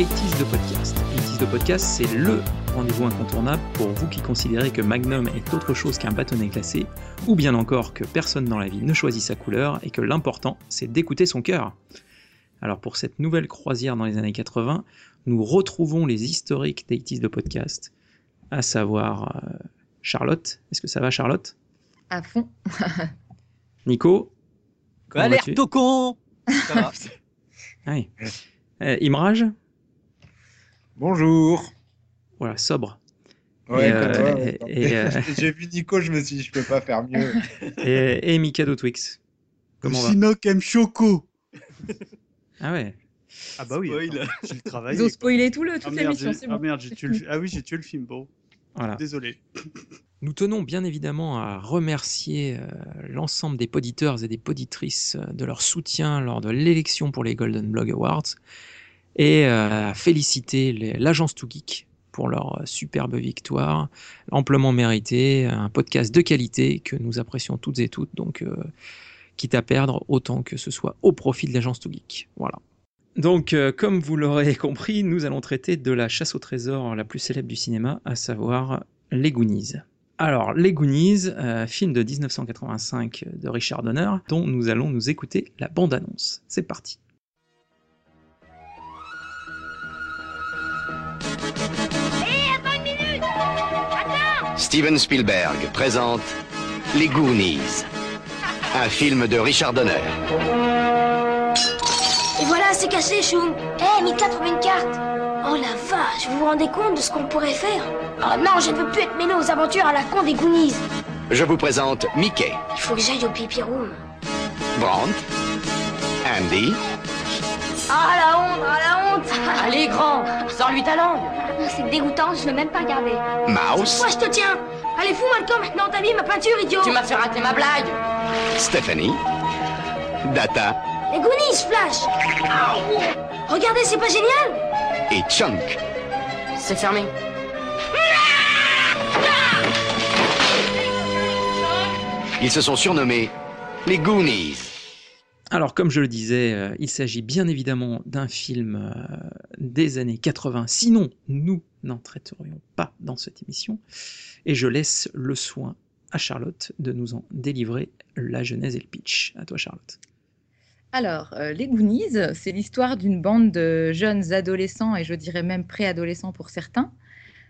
80s de podcast. 80s de podcast, c'est le rendez-vous incontournable pour vous qui considérez que Magnum est autre chose qu'un bâtonnet glacé, ou bien encore que personne dans la vie ne choisit sa couleur et que l'important, c'est d'écouter son cœur. Alors pour cette nouvelle croisière dans les années 80, nous retrouvons les historiques des de podcast, à savoir euh, Charlotte. Est-ce que ça va Charlotte? À fond. Nico? Alerte au con ça va. Euh, Imrage Bonjour. Voilà, sobre. Ouais, euh, euh, J'ai vu Nico, je me suis dit, je peux pas faire mieux. Et, et Mikado Twix. Comment aime Choco. Ah ouais. Ah bah oui, Spoil. attends, j'ai le travail. Ils ont spoilé tout le, toute Ah merde, l'émission, j'ai c'est ah, bon. merde, j'ai tué le... Ah oui, j'ai tué le film, bon. Voilà. Désolé. Nous tenons bien évidemment à remercier euh, l'ensemble des poditeurs et des poditrices euh, de leur soutien lors de l'élection pour les Golden Blog Awards et euh, à féliciter l'agence Too Geek pour leur euh, superbe victoire, amplement méritée, un podcast de qualité que nous apprécions toutes et toutes, donc euh, quitte à perdre, autant que ce soit au profit de l'agence Too Geek. Voilà. Donc, comme vous l'aurez compris, nous allons traiter de la chasse au trésor la plus célèbre du cinéma, à savoir Les Goonies. Alors, Les Goonies, film de 1985 de Richard Donner, dont nous allons nous écouter la bande-annonce. C'est parti. Steven Spielberg présente Les Goonies, un film de Richard Donner. Et voilà, c'est cassé, Choum. Eh, Mika, trouve une carte. Oh la vache, vous vous rendez compte de ce qu'on pourrait faire? Oh non, je ne veux plus être mêlé aux aventures à la con des Goonies. Je vous présente Mickey, Il faut que j'aille au pipi room. Brandt, Andy, Ah la honte, ah la honte Allez, grand, sors-lui ta langue. Ah, C'est dégoûtant, je veux même pas regarder. Mouse, Moi, je te tiens Allez, fous-moi le camp maintenant, t'as vu ma peinture, idiot Tu m'as fait rater ma blague. Stephanie, Data Les Goonies, Flash Regardez, c'est pas génial et Chunk. C'est fermé. Ils se sont surnommés les Goonies. Alors, comme je le disais, euh, il s'agit bien évidemment d'un film euh, des années 80. Sinon, nous n'en traiterions pas dans cette émission. Et je laisse le soin à Charlotte de nous en délivrer la genèse et le pitch. À toi, Charlotte. Alors, euh, les Goonies, c'est l'histoire d'une bande de jeunes adolescents, et je dirais même préadolescents pour certains,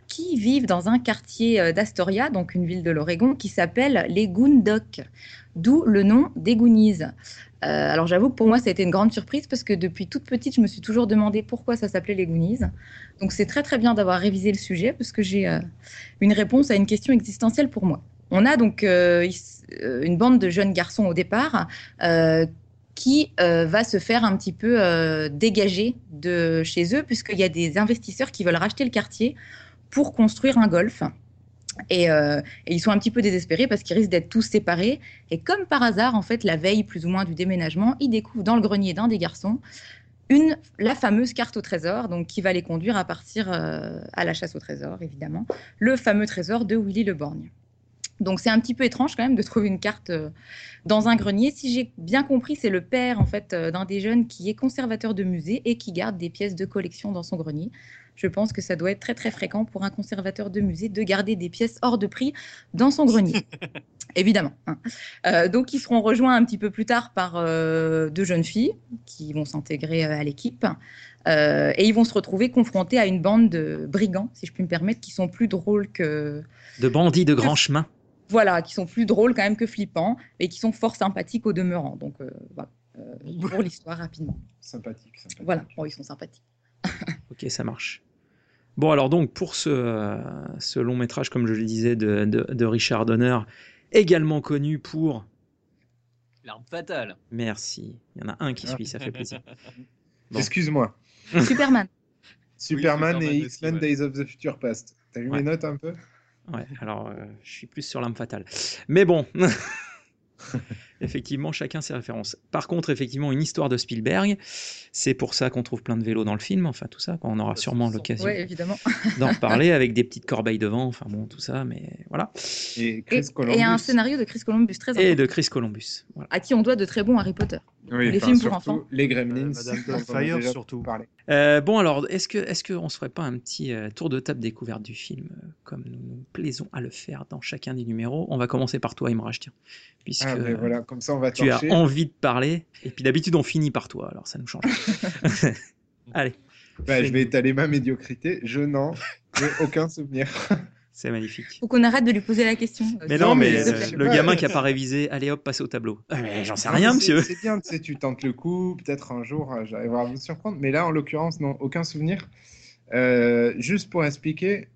qui vivent dans un quartier d'Astoria, donc une ville de l'Oregon, qui s'appelle les Goondocks, d'où le nom des Goonies. Euh, alors j'avoue que pour moi, ça a été une grande surprise parce que depuis toute petite, je me suis toujours demandé pourquoi ça s'appelait les Goonies. Donc c'est très très bien d'avoir révisé le sujet parce que j'ai euh, une réponse à une question existentielle pour moi. On a donc euh, une bande de jeunes garçons au départ qui va se faire un petit peu dégager de chez eux puisqu'il y a des investisseurs qui veulent racheter le quartier pour construire un golf. Et, euh, et ils sont un petit peu désespérés parce qu'ils risquent d'être tous séparés. Et comme par hasard, en fait, la veille plus ou moins du déménagement, ils découvrent dans le grenier d'un des garçons une, la fameuse carte au trésor, donc qui va les conduire à partir euh, à la chasse au trésor, évidemment, le fameux trésor de Willy le Borgne. Donc c'est un petit peu étrange quand même de trouver une carte euh, dans un grenier. Si j'ai bien compris, c'est le père en fait d'un des jeunes qui est conservateur de musée et qui garde des pièces de collection dans son grenier. Je pense que ça doit être très très fréquent pour un conservateur de musée de garder des pièces hors de prix dans son grenier. Évidemment. hein. Euh, donc ils seront rejoints un petit peu plus tard par euh, deux jeunes filles qui vont s'intégrer euh, à l'équipe. Euh, et ils vont se retrouver confrontés à une bande de brigands, si je puis me permettre, qui sont plus drôles que, De bandits de grand chemin. voilà, qui sont plus drôles quand même que flippants et qui sont fort sympathiques au demeurant. Donc euh, voilà, Euh, pour l'histoire rapidement. Sympathique, sympathique. Voilà, bon, ils sont sympathiques. Ok, ça marche. Bon, alors donc, pour ce, euh, ce long métrage, comme je le disais, de, de- de Richard Donner, également connu pour... L'arme fatale. Merci, il y en a un qui suit, ça fait plaisir. Bon. Excuse-moi. Superman. Superman Superman et X-Men ouais. Days of the Future Past. T'as vu Ouais. mes notes un peu? Ouais, alors euh, je suis plus sur l'arme fatale. Mais bon, effectivement, chacun ses références. Par contre, effectivement, une histoire de Spielberg, c'est pour ça qu'on trouve plein de vélos dans le film, enfin tout ça, on aura sûrement l'occasion d'en reparler avec des petites corbeilles devant, enfin bon, tout ça, mais voilà. Et Et, Chris Columbus. et un scénario de Chris Columbus très Et important, de Chris Columbus. Voilà. à qui on doit de très bons Harry Potter. Oui, Les films pour enfants. Les Gremlins. Euh, Madame déjà surtout. Euh, bon, alors, est-ce que est-ce qu'on se ferait pas un petit euh, tour de table découverte du film, euh, comme nous nous plaisons à le faire dans chacun des numéros? On va commencer par toi, Imraj, tiens, puisque Ah, ben voilà, comme ça on va tu as envie de parler, et puis d'habitude on finit par toi, alors ça nous change. Allez, Bah, je vais étaler ma médiocrité. Je n'en ai aucun souvenir. c'est magnifique. Faut qu'on arrête de lui poser la question. Mais Non, non, mais, mais euh, le ouais. gamin qui a pas révisé, allez hop, passez au tableau. Mais J'en sais rien, monsieur. C'est bien, tu sais, tu tentes le coup. Peut-être un jour euh, j'arriverai à vous surprendre. Mais là, en l'occurrence, non, aucun souvenir. Euh, juste pour expliquer,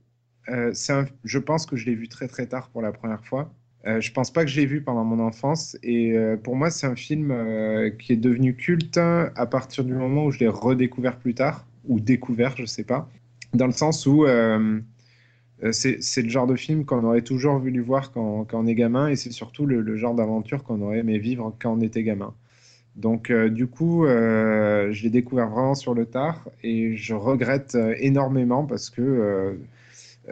euh, un- je pense que je l'ai vu très très tard pour la première fois. Euh, je pense pas que je l'ai vu pendant mon enfance. Et euh, pour moi, c'est un film euh, qui est devenu culte à partir du moment où je l'ai redécouvert plus tard, ou découvert, je sais pas. Dans le sens où c'est le genre de film qu'on aurait toujours voulu voir quand, quand on est gamin, et c'est surtout le, le genre d'aventure qu'on aurait aimé vivre quand on était gamin. Donc, du coup, je l'ai découvert vraiment sur le tard, et je regrette énormément parce que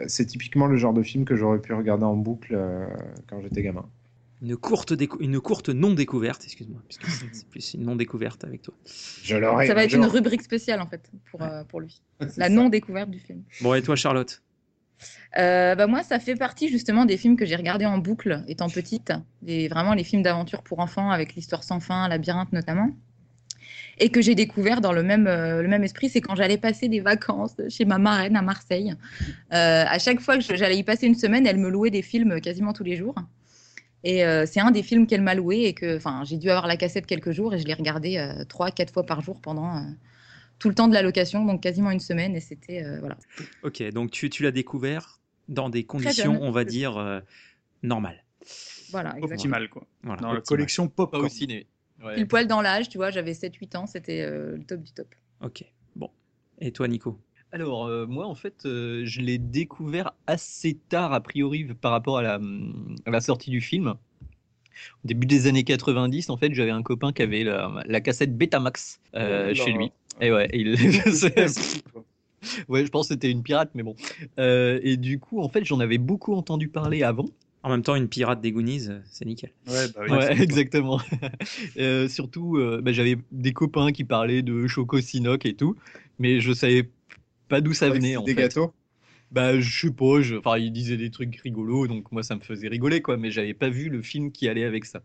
c'est typiquement le genre de film que j'aurais pu regarder en boucle euh, quand j'étais gamin. Une courte, une courte non-découverte, excuse-moi, puisque c'est plus une non-découverte avec toi. Je l'aurais. Ça va un être une rubrique spéciale en fait pour, euh, pour lui. La ça. non-découverte du film. Bon, et toi, Charlotte? Euh, bah moi, ça fait partie justement des films que j'ai regardés en boucle étant petite, des, vraiment les films d'aventure pour enfants avec l'histoire sans fin, Labyrinthe notamment, et que j'ai découvert dans le même, euh, le même esprit, c'est quand j'allais passer des vacances chez ma marraine à Marseille. Euh, à chaque fois que j'allais y passer une semaine, elle me louait des films quasiment tous les jours. Et euh, c'est un des films qu'elle m'a loué et que enfin, j'ai dû avoir la cassette quelques jours et je l'ai regardé euh, trois, quatre fois par jour pendant euh, tout le temps de la location, donc quasiment une semaine. Et c'était euh, voilà. Ok, donc tu, tu l'as découvert dans des conditions, on va dire, euh, normales. Voilà, exactement. Optimal, quoi. Voilà, Dans la collection Popcorn. au ciné. Ouais. Pile poil dans l'âge, tu vois, j'avais 7-8 ans, c'était euh, le top du top. Ok, bon. Et toi, Nico? Alors, euh, moi, en fait, euh, je l'ai découvert assez tard, a priori, par rapport à la, à la sortie du film. Au début des années 90, en fait, j'avais un copain qui avait la, la cassette Betamax euh, Oh chez lui. Et ouais, il... ouais, je pense que c'était une pirate, mais bon. Euh, et du coup, en fait, j'en avais beaucoup entendu parler avant. En même temps, une pirate des Goonies, euh, c'est nickel. Ouais, bah oui. Ouais, c'est- exactement. Euh, surtout, euh, bah, j'avais des copains qui parlaient de Choco Sinoc et tout, mais je savais pas d'où ça Ouais, venait en des fait. gâteaux? Bah, je sais pas, je- enfin, ils disaient des trucs rigolos, donc moi ça me faisait rigoler, quoi, mais j'avais pas vu le film qui allait avec ça.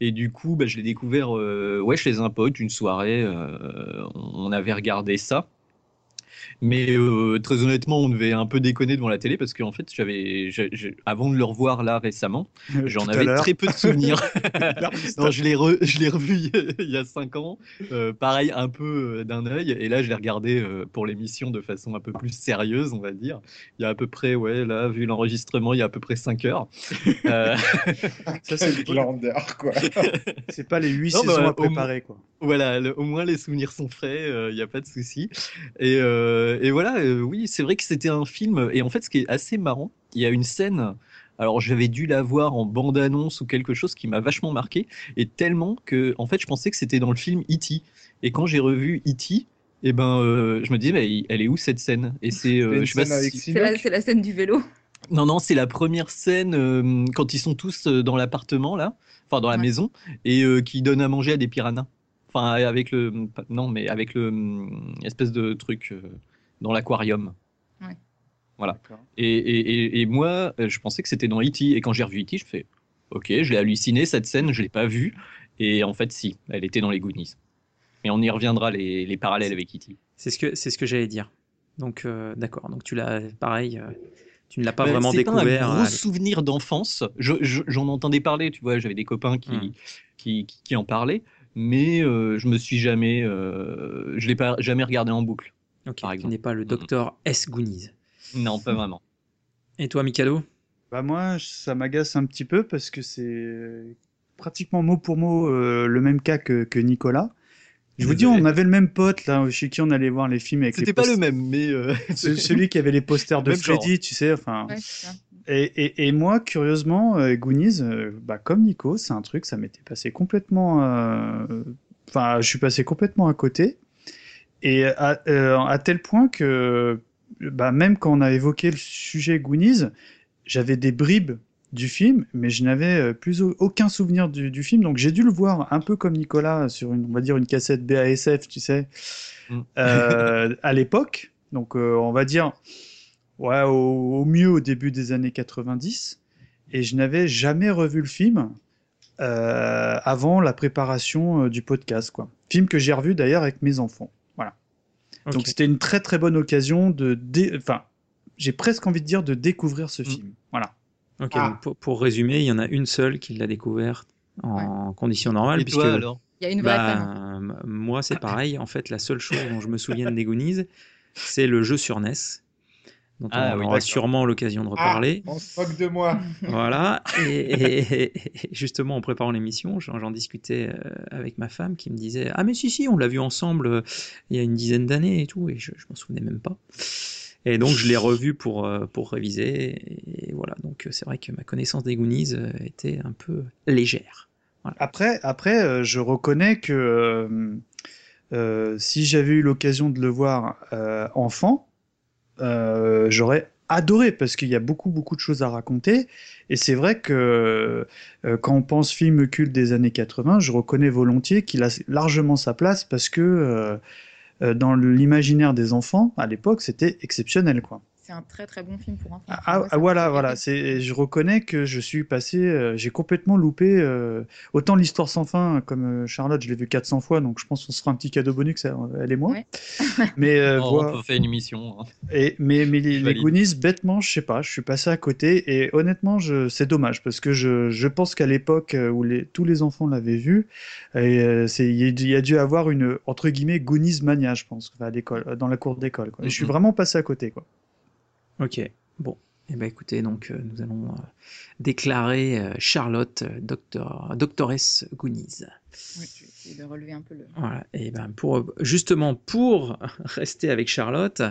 Et du coup, bah, je l'ai découvert euh, ouais, chez un pote, une soirée, euh, on avait regardé ça. Mais euh, très honnêtement, on devait un peu déconner devant la télé parce qu'en fait, j'avais, avant de le revoir là récemment, j'en Tout à avais très peu de souvenirs. Non, je l'ai, re- je l'ai revu il y a- il y a 5 ans, euh, pareil, un peu euh, d'un œil, et là je l'ai regardé euh, pour l'émission de façon un peu plus sérieuse, on va dire. Il y a à peu près, ouais, là, vu l'enregistrement, il y a à peu près 5 heures. Euh, Ça, c'est Quel glandeur, quoi. c'est pas les huit Non, saisons bah, à au préparer, quoi. Voilà, le- au moins les souvenirs sont frais, il n'y a pas de souci. Et, euh, et voilà, euh, oui, c'est vrai que c'était un film. Et en fait, ce qui est assez marrant, il y a une scène. Alors, j'avais dû la voir en bande-annonce ou quelque chose qui m'a vachement marqué, et tellement que, en fait, je pensais que c'était dans le film E.T. Et quand j'ai revu E.T., eh ben, euh, je me disais, mais elle est où cette scène? Et c'est, euh, si- C'est la, la scène du vélo. non, non, c'est la première scène euh, quand ils sont tous euh, dans l'appartement là, enfin dans la Ouais. maison, et euh, qui donnent à manger à des piranhas. Enfin, avec le, non, mais avec le hum, espèce de truc euh, dans l'aquarium. D'accord. Et, et, et, et moi, euh, je pensais que c'était dans E.T. Et quand j'ai revu E.T., je fais, ok, je l'ai halluciné cette scène, je l'ai pas vue. Et en fait, si, elle était dans les Goonies. Et on y reviendra les, les parallèles avec E.T. C'est ce que, c'est ce que j'allais dire. Donc, euh, d'accord. Donc, tu l'as, pareil, euh, tu ne l'as pas Ben, vraiment c'est découvert. un à gros souvenir d'enfance. Je- je- J'en entendais parler, tu vois, j'avais des copains qui, Hmm. qui, qui, qui en parlaient, mais euh, je me suis jamais, euh, je l'ai pas jamais regardé en boucle. Ok, par qui exemple. n'est pas le docteur S. Goonies. Non, pas vraiment. Et toi, Mikado? Bah moi, ça m'agace un petit peu parce que c'est pratiquement mot pour mot euh, le même cas que, que Nicolas. Je vous dis, on avait le même pote là, chez qui on allait voir les films avec les C'était pas le même, mais euh, Ce- celui qui avait les posters de Même genre. Freddy, tu sais, enfin. Ouais, c'est ça. Et, et, et moi, curieusement, euh, Goonies, euh, bah, comme Nico, c'est un truc, ça m'était passé complètement. euh, Enfin, je suis passé complètement à côté. Et à, euh, à tel point que, bah, même quand on a évoqué le sujet Goonies, j'avais des bribes du film, mais je n'avais plus au- aucun souvenir du, du film, donc j'ai dû le voir un peu comme Nicolas sur une, on va dire une cassette BASF, tu sais, Mm. euh, à l'époque. Donc euh, on va dire, ouais, au, au mieux au début des années 90, et je n'avais jamais revu le film euh, avant la préparation euh, du podcast, quoi. Film que j'ai revu d'ailleurs avec mes enfants. Voilà. Donc c'était une très très bonne occasion de, dé- enfin, j'ai presque envie de dire de découvrir ce Mm. film. Voilà. Ok, Ah. donc pour, pour résumer, il y en a une seule qui l'a découvert en conditions normales. Et puisque, toi alors? Il y a une vraie bah, moi, c'est pareil. En fait, la seule chose dont je me souviens des Goonies, c'est le jeu sur NES, dont Ah on oui, aura d'accord. sûrement l'occasion de Ah, reparler. on se moque de moi. Voilà. Et, et- et justement, en préparant l'émission, j'en j'en discutais euh, avec ma femme qui me disait Ah, mais si, si, on l'a vu ensemble euh, il y a une dizaine d'années et tout. Et je, je m'en souvenais même pas. Et donc, je l'ai revu pour, euh, pour réviser. Et voilà. Donc, c'est vrai que ma connaissance des Goonies était un peu légère. Après, après, je reconnais que euh, si j'avais eu l'occasion de le voir euh, enfant, j'aurais adoré parce qu'il y a beaucoup beaucoup de choses à raconter. Et c'est vrai que euh, quand on pense film culte des années 80, je reconnais volontiers qu'il a largement sa place parce que euh, euh, dans l'imaginaire des enfants, à l'époque, c'était exceptionnel, quoi. C'est un très très bon film pour enfants. Ah, ah, me voilà, voilà. C'est, je reconnais que je suis passé, euh, j'ai complètement loupé euh, autant l'histoire sans fin comme euh, Charlotte, je l'ai vu 400 fois, donc je pense qu'on se fera un petit cadeau bonus, elle, elle et moi. Ouais. Mais Oh, voilà. On peut faire une émission. hein. Et, mais, mais les. Goonies, bêtement, je sais pas, je suis passé à côté et honnêtement, je, c'est dommage parce que je, je pense qu'à l'époque où les, tous les enfants l'avaient vu, euh, il y, a dû- il y a dû avoir une entre guillemets Goonies mania, je pense, enfin, à l'école, dans la cour d'école. quoi. Et je suis vraiment passé à côté, quoi. Ok, bon. Eh ben écoutez, donc euh, nous allons euh, déclarer euh, Charlotte docteur, doctoresse Goonies. Oui, je vais essayer de relever un peu le. Voilà. Et ben pour justement pour rester avec Charlotte,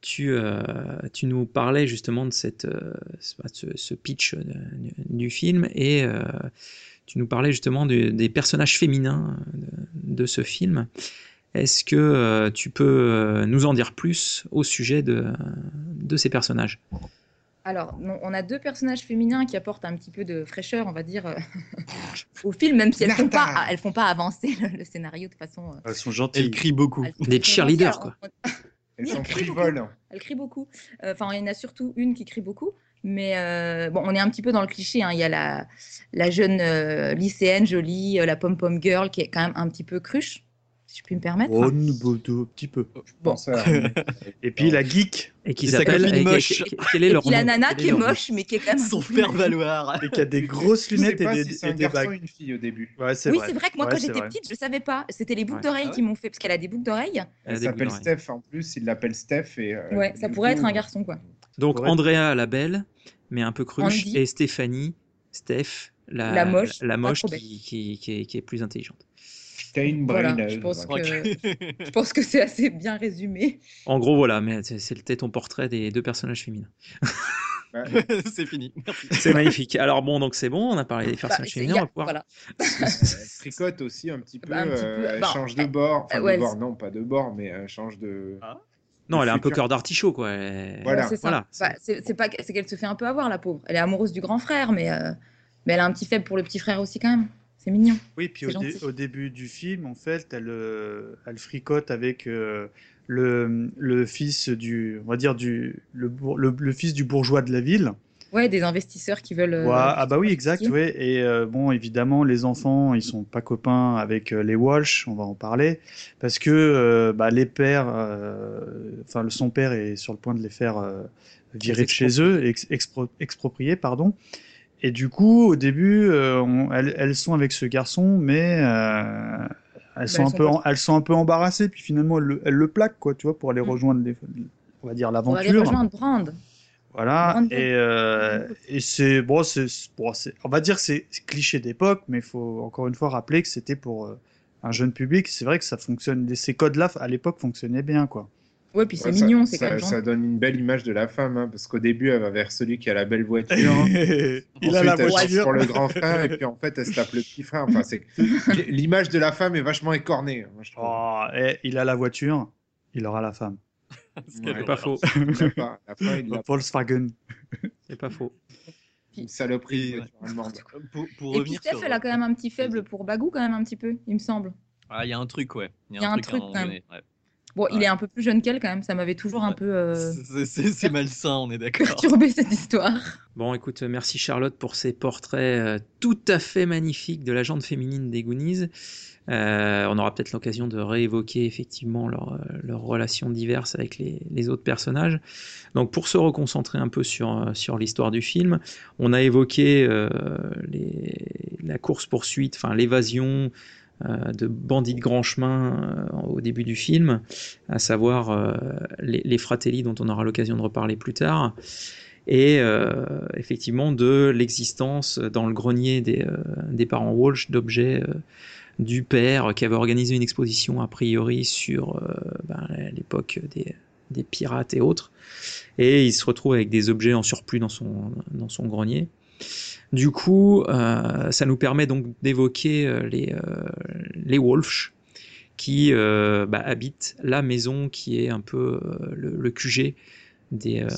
tu, tu nous parlais justement de cette euh, ce, ce pitch du film et tu nous parlais justement de- des personnages féminins de, de ce film. Est-ce que euh, tu peux euh, nous en dire plus au sujet de, de ces personnages? Alors, on a deux personnages féminins qui apportent un petit peu de fraîcheur, on va dire, euh, au film, même si elles font pas, elles font pas avancer le, le scénario de façon. euh, Elles sont Elle gentilles. beaucoup. elles font- Des elles font cheerleaders, quoi. Elles Oui, sont elles crient frivoles. Elle crie beaucoup. Euh, Enfin, il y en a surtout une qui crie beaucoup. Mais euh, bon, on est un petit peu dans le cliché. hein. Il y a la, la jeune euh, lycéenne jolie, euh, la pom-pom girl, qui est quand même un petit peu cruche, si je puis me permettre. Oh, un petit peu. Je pense à- Et puis la geek, Et qui s'appelle moche. et- Quel est Et leur puis la nana qui est moche, mais qui est quand même. Son faire valoir. et qui a des grosses lunettes et des, si c'est et un des garçon ou bagues. une fille au début. Ouais, c'est Oui, vrai. c'est vrai que moi, Ouais, quand j'étais petite, je savais pas. C'était les boucles Ouais. d'oreilles Ah ouais. qui m'ont fait, parce qu'elle a des boucles d'oreilles. Elle a Elle des s'appelle boucles d'oreilles. Steph en plus, il l'appelle Steph. Et, euh, Ouais, ça pourrait être un garçon, quoi. Donc. Andrea la belle, mais un peu cruche, et Stéphanie, Steph, la, moche, la moche qui est plus intelligente. T'as une Voilà, je pense que, je pense que c'est assez bien résumé. En gros, voilà, mais c'est- c'était ton portrait des deux personnages féminins. c'est fini. C'est magnifique. Alors bon, donc c'est bon, on a parlé des Bah, personnages féminins, a- on va pouvoir... voilà. Elle tricote aussi un petit peu. Bah, un petit euh, peu, elle bah, change de bord. Enfin, euh, ouais, de bord, elle- non, pas de bord, mais elle change de. Non, elle est un peu cœur d'artichaut, quoi. Elle- Voilà. C'est ça. Voilà. Bah, c'est c'est pas c'est qu'elle se fait un peu avoir la pauvre. Elle est amoureuse du grand frère, mais euh, mais elle a un petit faible pour le petit frère aussi quand même. C'est mignon. Oui, puis au, dé- gentil. au début du film, en fait, elle, euh, elle fricote avec euh, le, le fils du, on va dire du, le, bour- le, le fils du bourgeois de la ville. Ouais, des investisseurs qui veulent. euh, ah bah oui, exact, ouais. Et euh, bon, évidemment, les enfants, ils sont pas copains avec euh, les Walsh, on va en parler, parce que bah, les pères, enfin, son père est sur le point de les faire virer de chez eux, ex- expro- exproprier, pardon. Et du coup, au début, euh, on- elles, elles sont avec ce garçon, mais euh, elles, sont elles un sont peu, en- elles sont un peu embarrassées, puis finalement, elles le, elles le plaquent, quoi, tu vois, pour aller Mm. rejoindre, les, on va dire, On va aller l'aventure. rejoindre Brand. Voilà, et, euh, et c'est bon, c'est bon, c'est- on va dire que c'est c'est cliché d'époque, mais il faut encore une fois rappeler que c'était pour euh, un jeune public. C'est vrai que ça fonctionne, ces codes-là à l'époque fonctionnaient bien, quoi. Ouais, puis c'est Ouais, mignon, c'est ça, quand même ça donne une belle image de la femme, hein, parce qu'au début, elle va vers celui qui a la belle voiture. il a Ensuite, la elle change voiture. pour le grand frère, et puis en fait, elle se tape le petit frère. Enfin, c'est l'image de la femme est vachement écornée. hein, moi, je trouve. Oh, et il a la voiture, il aura la femme. Ce qu'elle Ouais. C'est pas faux. L'a pas. La il l'a Volkswagen. C'est pas faux. Une saloperie. Voiture allemande. Pour, pour Et puis Steph, sur- elle a quand même un petit faible pour Bagou, quand même un petit peu, il me semble. Ah, il y a un truc, ouais. Il y a un truc, à moment quand même. donné, ouais. Bon, il est un peu plus jeune qu'elle quand même, ça m'avait toujours un Ouais. peu euh, C'est- malsain, on est d'accord. perturbé cette histoire. Bon, écoute, euh, merci Charlotte pour ces portraits euh, tout à fait magnifiques de la jante féminine des Goonies. Euh, on aura peut-être l'occasion de réévoquer effectivement leurs leurs relations diverses avec les, les autres personnages. Donc, pour se reconcentrer un peu sur, sur l'histoire du film, on a évoqué euh, les- la course-poursuite, enfin l'évasion euh, de bandits de grand chemin euh, au début du film, à savoir euh, les, les Fratelli dont on aura l'occasion de reparler plus tard et euh, effectivement de l'existence dans le grenier des, euh, parents Walsh d'objets euh, du père qui avait organisé une exposition a priori sur euh, ben, l'époque des, pirates et autres. Et il se retrouve avec des objets en surplus dans son grenier. Du coup, euh, ça nous permet donc d'évoquer euh, les, euh, les Walsh qui euh, bah, habitent la maison qui est un peu euh, le, le QG des, euh,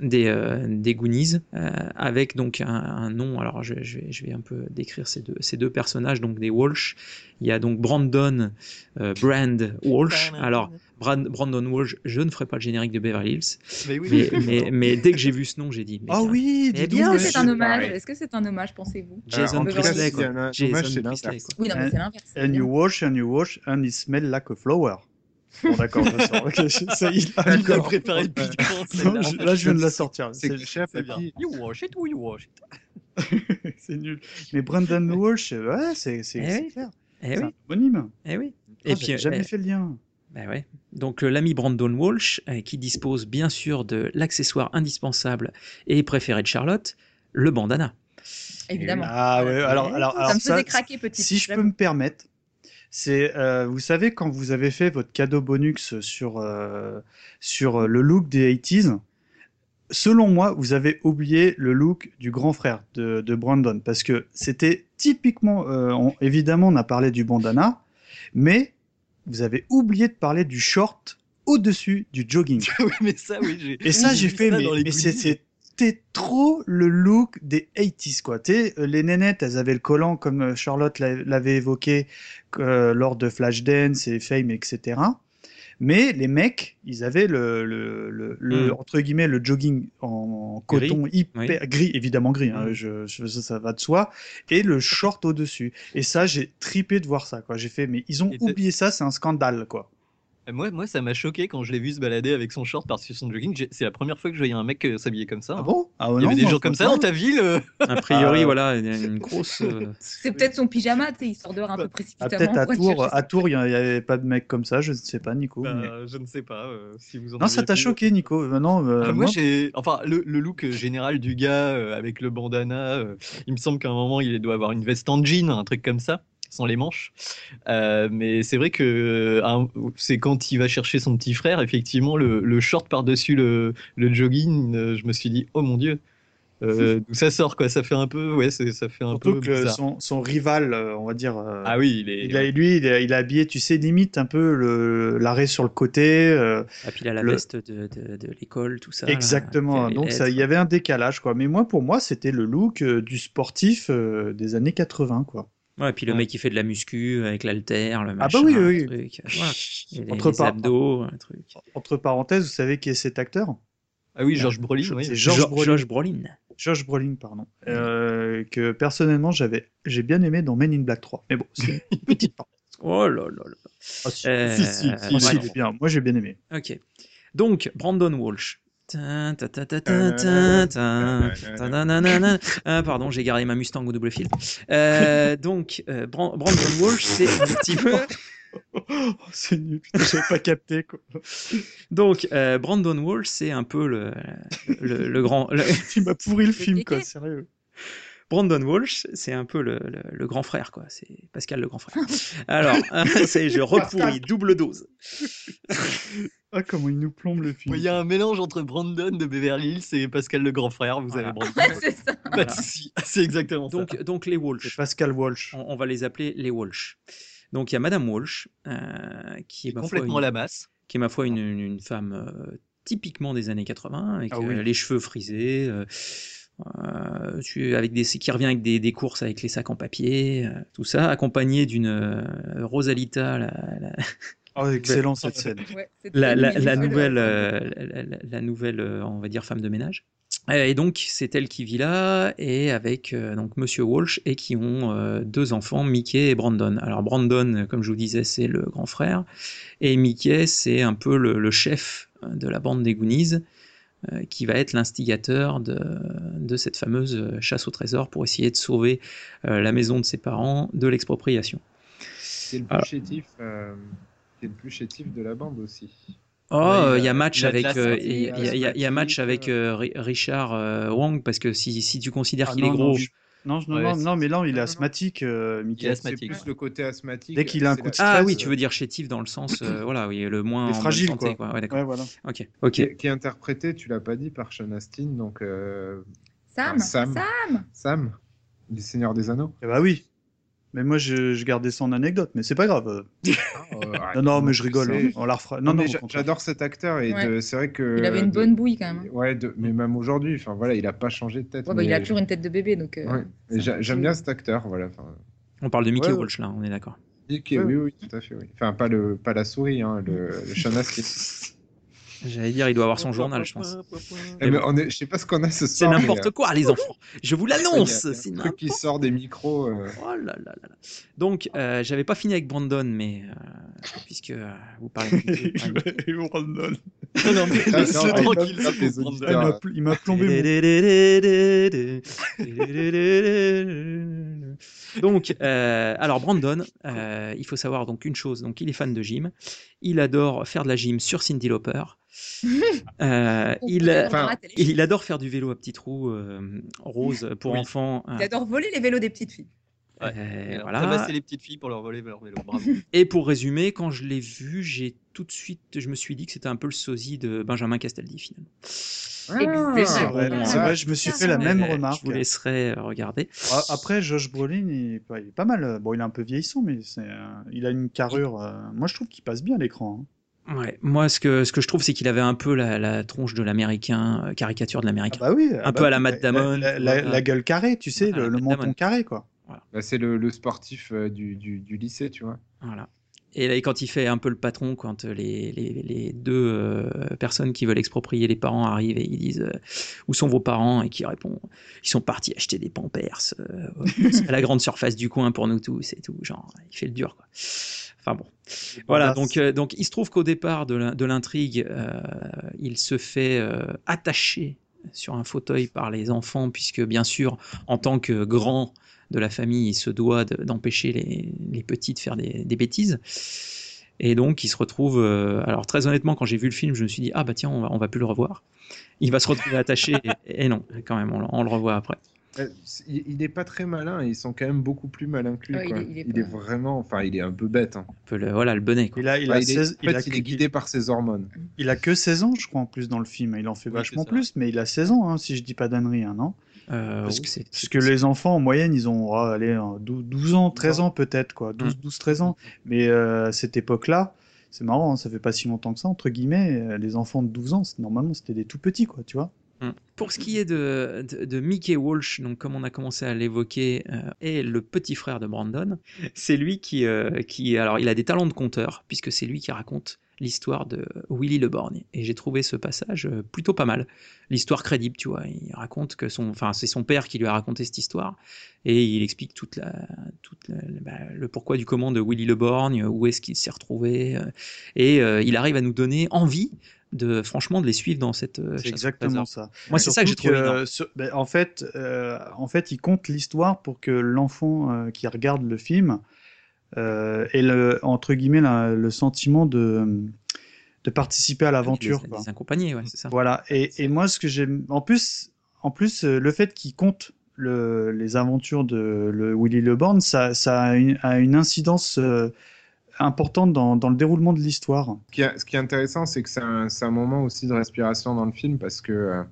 des, euh, des Goonies, euh, avec donc un, un nom. Alors je, je vais, je vais un peu décrire ces deux, ces deux personnages, donc des Walsh. Il y a donc Brandon euh, Brand Walsh. Alors Brandon Walsh, je ne ferai pas le générique de Beverly Hills, Mais oui, mais, mais, mais dès que j'ai vu ce nom, j'ai dit. mais Ah bien, oui, Eh dis bien, donc, Est-ce que c'est un je- hommage. Est-ce que c'est un hommage, pensez-vous? Jason Priestley, quoi. un Jason Priestley. Oui, non, mais c'est l'inverse. And you wash and you wash and it smell like a flower. Bon, d'accord, ça sort. Ok, ça y est, Il a préparé le piquant, je- là, je viens de la sortir. C'est le chef C'est à bien. You wash it ou you wash it c'est nul. Mais Brandon Walsh, ouais, c'est Eh clair. Eh C'est un oui, homonyme. eh oui. Ah, Et puis, jamais euh, fait le lien. Ouais. Donc euh, l'ami Brandon Walsh, euh, qui dispose bien sûr de l'accessoire indispensable et préféré de Charlotte, le bandana. Évidemment. Ah ouais, alors, alors, ça alors me ça, faisait craquer petit. si je peux me permettre, c'est, euh, vous savez, quand vous avez fait votre cadeau bonus sur, euh, sur le look des 80s, selon moi, vous avez oublié le look du grand frère de, de Brandon, parce que c'était typiquement, euh, on- évidemment, on a parlé du bandana, mais vous avez oublié de parler du short au-dessus du jogging. oui, mais ça, oui. Et ça, j'ai fait, ça mais, c'est- c'était trop le look des 80s, quoi. Euh, les nénettes, elles avaient le collant, comme euh, Charlotte l'a- l'avait évoqué euh, lors de Flashdance et Fame, etc. Mais les mecs, ils avaient le, le, le, le- Mm. entre guillemets, le jogging en Gris, coton hyper gris, évidemment gris, hein, Mm. je, je- ça, ça va de soi, et le short au-dessus. Et ça, j'ai tripé de voir ça, quoi. J'ai fait, mais ils ont Et oublié ça, c'est un scandale, quoi. Euh, Moi, moi, ça m'a choqué quand je l'ai vu se balader avec son short par-dessus son jogging. J'ai- C'est la première fois que je voyais un mec euh, s'habiller comme ça. Ah hein. bon? Ah ouais, Il y non, avait des moi, gens comme ça dans ta ville euh A priori, Ah, voilà, il y a une grosse. euh, C'est peut-être son pyjama, tu sais, il sort dehors un peu Ah, précipitamment. peut-être à Tours, à Tours, il n'y avait pas de mec comme ça, je ne sais pas, Nico. mais- Bah, Je ne sais pas euh, si vous en Non, ça t'a vu. choqué, Nico. Euh, non, euh, Ah, moi, moi, j'ai. Enfin, le, le look euh, général du gars euh, avec le bandana, euh, il me semble qu'à un moment, il doit avoir une veste en jean, un truc comme ça, sans les manches. Euh, mais c'est vrai que c'est quand il va chercher son petit frère, effectivement, le, le short par-dessus le, le jogging, euh, je me suis dit, oh mon dieu, euh, d'où ça sort, quoi. Ça fait un peu. Ouais, c'est- ça fait un surtout peu. que son, son rival, euh, on va dire, euh, Ah oui, il est. il a, lui, il a, il a habillé, tu sais, limite un peu le- l'arrêt sur le côté. euh, Et puis il a la Le- veste de, de, de l'école, tout ça. exactement. Donc, ça, il y avait un décalage, quoi. Mais moi, pour moi, c'était le look euh, du sportif euh, des années 80, quoi. Ouais, et puis le Ouais. mec qui fait de la muscu avec l'haltère, le Ah machin, bah oui, le oui. truc, voilà. Et les, Entre les abdos, un truc. Entre parenthèses, vous savez qui est cet acteur? Ah oui, George Brolin, oui. C'est George Brolin. Josh Brolin. Josh Brolin, pardon. Euh, que personnellement, j'avais, j'ai bien aimé dans Men in Black 3. Mais bon, c'est une petite part. Oh là là là. Ah, si. Euh, si, si, si, Ah, si, ouais. il est bien. Moi, j'ai bien aimé. Ok. Donc, Brandon Walsh. Tin, ta, ta, ta, ta, ta, ta, ta, na, na, na, na. Ah, pardon, j'ai garé ma Mustang au double fil. Euh, donc, euh, Bran- Brandon Walsh, c'est un petit peu. Oh, c'est nul. Putain, J'avais pas capté, quoi. Donc, euh, Brandon Walsh, c'est un peu le, le, le grand. le- Tu m'as pourri le film, quoi, sérieux. Brandon Walsh, c'est un peu le, le, le grand frère, quoi. C'est Pascal le grand frère. Alors, ça y est, je repourris, double dose. Ah, comment il nous plombe le film. Il y a un mélange entre Brandon de Beverly Hills et Pascal le grand frère. Vous Voilà. avez Brandon. c'est ça. Pas de souci. C'est exactement ça. Donc, donc les C'est Walsh. Pascal Walsh. On, on va les appeler les Walsh. Donc, il y a Madame Walsh, euh, qui est ma foi, complètement une- la masse. qui est ma foi une, une- une femme euh, typiquement des années 80, avec Ah oui. euh, les cheveux frisés, euh, tu- avec des, qui revient avec des, des courses avec les sacs en papier, euh, tout ça, accompagné d'une euh, Rosalita, la, la- Oh, excellent cette scène. Ouais, c'est la, nouvelle, euh, la, la- la nouvelle, euh, on va dire, femme de ménage. Et donc, c'est elle qui vit là, et avec euh, donc Monsieur Walsh, et qui ont euh, deux enfants, Mickey et Brandon. Alors, Brandon, comme je vous disais, c'est le grand frère, et Mickey, c'est un peu le, le chef de la bande des Goonies, euh, qui va être l'instigateur de, de cette fameuse euh, chasse au trésor pour essayer de sauver euh, la maison de ses parents de l'expropriation. C'est le plus chétif. euh, le plus chétif de la bande aussi. Oh, Ouais, il y a match avec, euh, il y a- match avec euh, Ri- Richard euh, Wang parce que si, si tu considères Ah, qu'il est gros, non, je- Non, je- non, Ouais, non, mais là, il est asthmatique, euh, Mickey. Il est asthmatique. plus le côté asthmatique. Dès qu'il a un coup de la- ah stress, oui, tu veux dire chétif dans le sens, euh, voilà, oui, le moins Il est fragile, santé, quoi. Ouais, d'accord. Ouais, voilà. Ok, ok. qui, est, qui est interprété, tu l'as pas dit, par Sean Astin, donc euh, Sam, Sam. Sam. Sam, du Seigneur des Anneaux. Eh bah oui. Mais moi, je, je gardais ça en anecdote, mais c'est pas grave. Ah, Non, non, mais je rigole. hein, On la refera. Non, Non, j'adore cet acteur et Ouais. c'est vrai que. Il avait une de- bonne bouille quand même. hein. Ouais, de- mais même aujourd'hui, enfin voilà, il a pas changé de tête. Ouais, bah, il a toujours une tête de bébé, donc. euh, Ouais, J'aime bien cet acteur, voilà. On parle de Mickey. Walsh là, on est d'accord. Ouais, oui, oui, tout à fait, oui. Enfin, pas le, pas la souris, hein, le, le Sean Astin. J'allais dire, il doit avoir son journal, je pense. Eh, mais on est, je sais pas ce qu'on a ce C'est soir. mais, n'importe quoi, les enfants. Je vous l'annonce. C'est un truc qui sort des micros. euh, Oh là là là là. Donc, euh, j'avais pas fini avec Brandon, mais euh, puisque euh, vous parlez. de Brandon. non, mais Ah, laisse-le non, tranquille, ah, c'est auditeurs. Il Brandon. m'a pl- il m'a plombé. Donc, euh, alors Brandon, euh, il faut savoir donc une chose. Donc, il est fan de gym. Il adore faire de la gym sur Cindy Lauper. Euh, il, enfin, adore faire du vélo à petits trous euh, rose pour Oui. enfants. Il adore voler les vélos des petites filles. Ouais. Euh, voilà. les petites filles pour leur voler leur vélo. Bravo. Et pour résumer, quand je l'ai vu, j'ai tout de suite, je me suis dit que c'était un peu le sosie de Benjamin Castaldi finalement. Exactement. C'est vrai, je me suis fait la même Euh, remarque. Je vous laisserai euh, regarder. Ah, Après, Josh Brolin, il est, pas, il est pas mal. Bon, il est un peu vieillissant, mais euh, il a une carrure. euh, moi, je trouve qu'il passe bien à l'écran. hein. Ouais, moi ce que, ce que je trouve, c'est qu'il avait un peu la, la tronche de l'américain, euh, caricature de Ah l'américain. bah oui. Un peu à la Matt Damon, La, gueule carrée, tu sais, le, le menton carré, quoi. Bah, c'est le, le sportif euh, du, du, du lycée, tu vois. Voilà. Et là, quand il fait un peu le patron, quand euh, les, les, les deux euh, personnes qui veulent exproprier les parents arrivent et ils disent euh, Où sont vos parents? Et qui répond Ils sont partis acheter des pampers euh, à la grande surface du coin pour nous tous et tout. Genre, il fait le dur, quoi. Enfin bon. Voilà, donc, donc il se trouve qu'au départ de l'in- de l'intrigue, il se fait attacher sur un fauteuil par les enfants, puisque bien sûr, en tant que grand de la famille, il se doit de- d'empêcher les, les petits de faire des, des bêtises. Et donc, il se retrouve. euh, alors, très honnêtement, quand j'ai vu le film, je me suis dit ah bah tiens, on va, on va plus le revoir. Il va se retrouver attaché. et, et non, quand même, on, le- on le revoit après. Il il est pas très malin, et ils sont quand même beaucoup plus malins que lui. Ouais, il est- il est il, est, pas- vraiment, enfin, il est un peu bête. hein. Un peu le, voilà, le bonnet. Quoi. Il a, il Enfin, a, il, est, 16 en fait, il a- il est guidé par ses hormones. il a que 16 ans, je crois, en plus, dans le film. Il en fait Oui, vachement plus, mais il a 16 ans, hein, si je dis pas d'annerie, hein, non? Parce oui, que, parce que les enfants, en moyenne, ils ont oh, allez, euh, 12, 12 ans, 13 ans peut-être, quoi. Mm. 12, 12 13 ans. Mais euh, à cette époque-là, c'est marrant, hein, ça fait pas si longtemps que ça, entre guillemets, euh, les enfants de 12 ans, c'est- normalement, c'était des tout petits, quoi, tu vois. Mm. Pour ce qui est de, de, Mickey Walsh, donc comme on a commencé à l'évoquer, euh, est le petit frère de Brandon. C'est lui qui, euh, qui, alors il a des talents de conteur puisque c'est lui qui raconte l'histoire de Willy le Borgne. Et j'ai trouvé ce passage euh, plutôt pas mal. L'histoire crédible, tu vois. Il raconte que son, enfin c'est son père qui lui a raconté cette histoire et il explique toute la, toute bah, le pourquoi du comment de Willy le Borgne, où est-ce qu'il s'est retrouvé, euh, et il arrive à nous donner envie de, franchement, de les suivre dans cette. euh, C'est exactement ça. Moi, c'est ça que j'ai trouvé ben, en, fait, euh, en fait, il compte l'histoire pour que l'enfant euh, qui regarde le film euh, ait le, entre guillemets la- le sentiment de, de participer à l'aventure. Les, quoi. les accompagner, ouais, c'est ça. Voilà. Et, et moi, ce que j'aime, en plus, en plus, le fait qu'il compte le, les aventures de le Willy Le Borgne, ça, ça a une, a une incidence euh, importante dans, dans le déroulement de l'histoire. Ce qui est, ce qui est intéressant, c'est que c'est un, moment aussi de respiration dans le film parce que euh,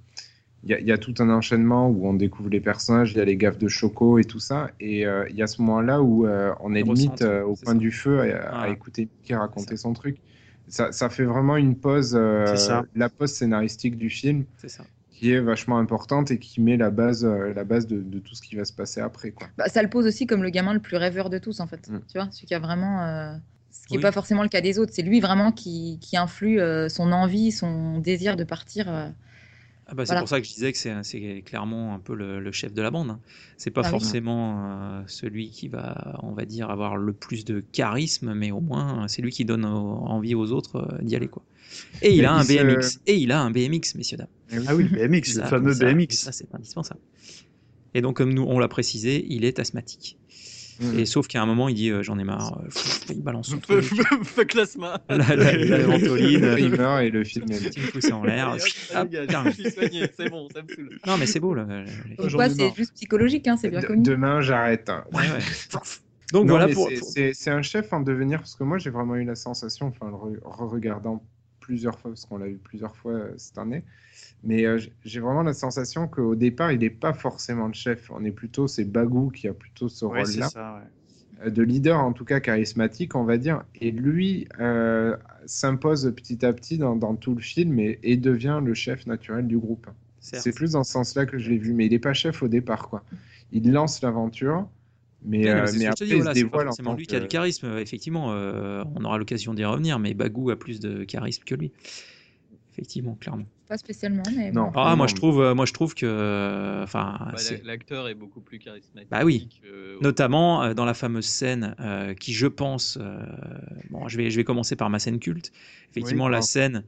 il y, a- il y a tout un enchaînement où on découvre les personnages, il y a les gaffes de Choco et tout ça, et euh, il y a ce moment-là où euh, on est limite euh, au c'est point ça. du feu à, à Voilà. écouter Mickey raconter son truc. Ça, ça fait vraiment une pause, euh, la pause scénaristique du film, C'est ça. Qui est vachement importante et qui met la base, euh, la base de, de tout ce qui va se passer après. Quoi. Bah, ça le pose aussi comme le gamin le plus rêveur de tous, en fait. Mm. Tu vois, celui qui a vraiment. euh, Ce qui n'est Oui. pas forcément le cas des autres. C'est lui vraiment qui, qui influe euh, son envie, son désir de partir. Euh. Ah bah, c'est Voilà. pour ça que je disais que c'est clairement un peu le, le chef de la bande. hein. C'est pas Ah oui. forcément euh, celui qui va, on va dire, avoir le plus de charisme, mais au moins c'est lui qui donne au- envie aux autres euh, d'y aller quoi. Et il a un se- BMX. Et il a un BMX, messieurs dames. Ah oui, le BMX, Ça, le fameux ça, BMX. Ça c'est indispensable. Et donc comme nous on l'a précisé, il est asthmatique. Mm. Et sauf qu'à un moment il dit euh, j'en ai marre, euh, pff, il balance son truc, Fuck l'asthma. la, la, la ventoline, il meurt et le film est petit pouce en l'air. C'est bon, ça me saoule. Non mais c'est beau là. c'est juste psychologique, hein, c'est bien De- connu. Demain, j'arrête. hein. Ouais, ouais. Donc Non, voilà pour, c'est- pour- c'est c'est un chef en devenir parce que moi j'ai vraiment eu la sensation, enfin le re- re-regardant plusieurs fois parce qu'on l'a vu plusieurs fois euh, cette année, mais euh, j'ai vraiment la sensation qu'au départ il n'est pas forcément le chef. On est plutôt c'est Bagou qui a plutôt ce Ouais, rôle-là ouais. euh, de leader en tout cas charismatique on va dire, et lui s'impose petit à petit dans, dans tout le film et, et devient le chef naturel du groupe. C'est plus dans ce sens-là que je l'ai vu, mais il n'est pas chef au départ quoi. Il lance l'aventure. Mais, Ouais, euh, mais mais après, il voilà, se c'est pas dévoile en forcément tant lui qui a le charisme. euh, Effectivement, euh, on aura l'occasion d'y revenir, mais Bagou a plus de charisme que lui. Effectivement, clairement. Pas spécialement, mais Non. bon. Ah, Non, moi je trouve, moi je trouve que, enfin, Bah, L'acteur est beaucoup plus charismatique. Bah oui. notamment euh, dans la fameuse scène euh, qui, je pense, euh, bon, je vais, je vais commencer par ma scène culte. Effectivement, Oui, la scène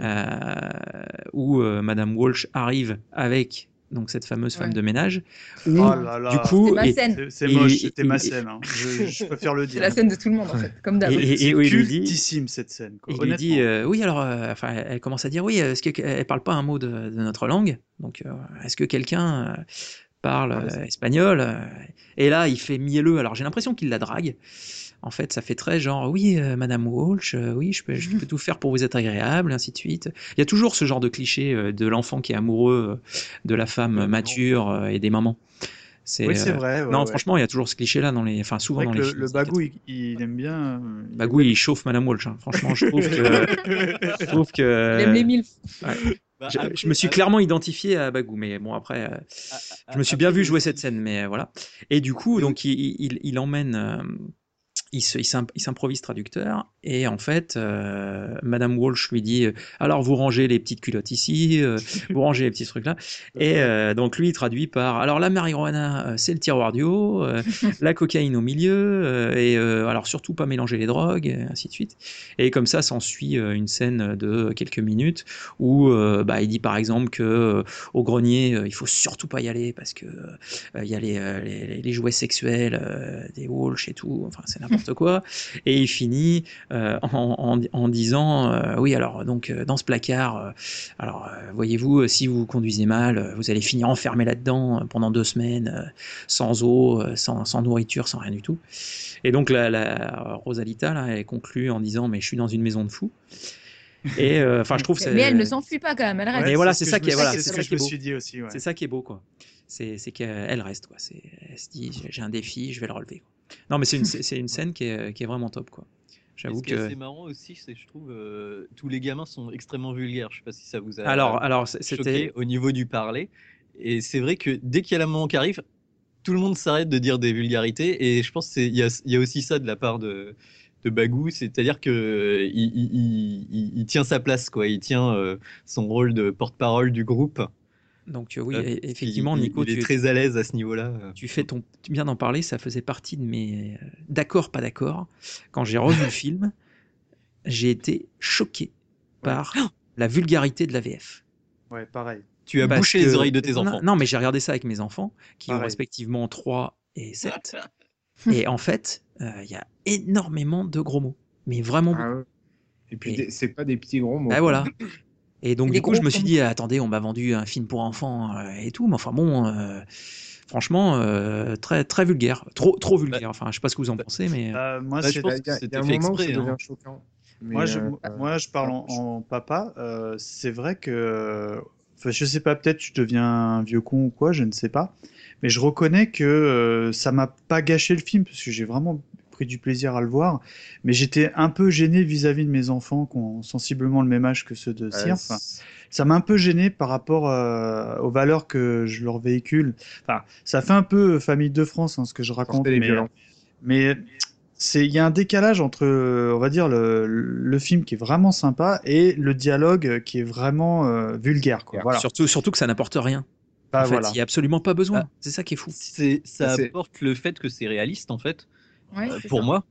euh, où euh, Madame Walsh arrive avec donc cette fameuse femme Ouais. de ménage. Oh là là. du coup, C'est. C'est- C'est moche, c'était ma scène. hein. Je, je préfère le C'est dire. la scène de tout le monde, en fait, comme d'hab. Et- et- C'est cultissime cette scène. quoi, il lui dit, euh, oui, alors, euh, enfin, elle commence à dire, oui, est-ce qu'elle parle pas un mot de, de notre langue? Donc, euh, est-ce que quelqu'un parle euh, espagnol? Et là, il fait mielleux. Alors, j'ai l'impression qu'il la drague. En fait, ça fait très genre, oui, euh, Madame Walsh, euh, oui, je peux, je peux tout faire pour vous être agréable, ainsi de suite. Il y a toujours ce genre de cliché euh, de l'enfant qui est amoureux euh, de la femme mature euh, et des mamans. C'est, Oui, c'est vrai. ouais, non, ouais. franchement, il y a toujours ce cliché-là dans les, enfin, souvent dans les le, films. le bagou, il, il aime bien. 80. il- Bagou, il chauffe Madame Walsh. hein. Franchement, je trouve que, je trouve que. Il aime les mille. bah, Je, après- je me suis après- clairement identifié à Bagou, mais bon après, euh, je me suis bien après, vu jouer cette scène, mais euh, voilà. Et du coup, donc il, il, il emmène, euh, il se- il s'imp- il s'improvise traducteur, et en fait, euh, Madame Walsh lui dit, euh, alors vous rangez les petites culottes ici, euh, vous rangez les petits trucs là, et euh, donc lui il traduit par, alors la marijuana c'est le tiroir du haut, la cocaïne au milieu, et alors surtout pas mélanger les drogues, et ainsi de suite. Et comme ça s'ensuit une scène de quelques minutes où bah, il dit par exemple que au grenier il faut surtout pas y aller parce que il y a les, les, les jouets sexuels des Walsh et tout, enfin c'est n'importe quoi. Et il finit en, en, en disant euh, oui alors donc euh, dans ce placard, euh, alors euh, voyez-vous euh, si vous conduisez mal, euh, vous allez finir enfermé là-dedans euh, pendant deux semaines euh, sans eau, euh, sans, sans nourriture, sans rien du tout. Et donc la, la Rosalita là, elle conclut en disant mais je suis dans une maison de fous. Et euh, enfin je trouve Mais elle ne s'enfuit pas quand même, elle reste. Mais voilà, ce c'est ça qui est- voilà, c'est ce ça que qui je est me beau. suis dit aussi. ouais. C'est ça qui est beau, quoi. C'est c'est qu'elle reste, quoi. C'est- Elle se dit, j'ai- un défi, je vais le relever. quoi. Non, mais c'est une, c'est une scène qui est, qui est vraiment top, quoi. J'avoue ce que. assez marrant aussi, c'est je trouve euh, tous les gamins sont extrêmement vulgaires. Je sais pas si ça vous a Alors, c'était. au niveau du parler. Et c'est vrai que dès qu'il y a la moment qui arrive, tout le monde s'arrête de dire des vulgarités. Et je pense qu'il y a, il y a aussi ça de la part de, de Bagou, c'est-à-dire que il, il- il- il- il tient sa place, quoi. Il tient euh, son rôle de porte-parole du groupe. Donc, euh, oui, Euh, il- effectivement, il, Nico, il est tu, très à l'aise à ce niveau-là. tu fais ton. Tu viens d'en parler, ça faisait partie de mes. euh, D'accord, pas d'accord. Quand j'ai revu le film, j'ai été choqué par la vulgarité de la VF. Ouais, pareil. Tu as Parce bouché les oreilles de tes enfants. Non, mais j'ai regardé ça avec mes enfants, qui ont respectivement 3 et 7. et en fait, euh, il y a énormément de gros mots. Mais vraiment beaucoup. Ah ouais. Et puis, Et- c'est pas des petits gros mots. Ah, voilà. Et donc, Et du coup, je me suis dit, attendez, on m'a vendu un film pour enfants euh, et tout, mais enfin bon, euh, franchement, euh, très, très vulgaire. Trop, trop vulgaire. Enfin, je sais pas ce que vous en pensez, mais. Euh, moi, Bah, je pense c'était un fait exprès, hein. choquant. Moi, je, euh, moi, je parle en, en papa. euh, c'est vrai que. Enfin, je sais pas, peut-être je deviens un vieux con ou quoi, je ne sais pas. Mais je reconnais que euh, ça m'a pas gâché le film, parce que j'ai vraiment pris du plaisir à le voir, mais j'étais un peu gêné vis-à-vis de mes enfants qui ont sensiblement le même âge que ceux de Euh, Cyr. Enfin, ça m'a un peu gêné par rapport euh, aux valeurs que je leur véhicule. Enfin, ça fait un peu famille de France hein, ce que je raconte, mais, violons. mais c'est il y a un décalage entre, euh, on va dire, le, le film qui est vraiment sympa et le dialogue qui est vraiment euh, vulgaire. Quoi. Voilà. Surtout, surtout que ça n'apporte rien. Bah, en fait, voilà. il n'y a absolument pas besoin. Ah. C'est ça qui est fou. C'est, ça C'est- apporte le fait que c'est réaliste en fait. Ouais, Euh, pour ça. moi.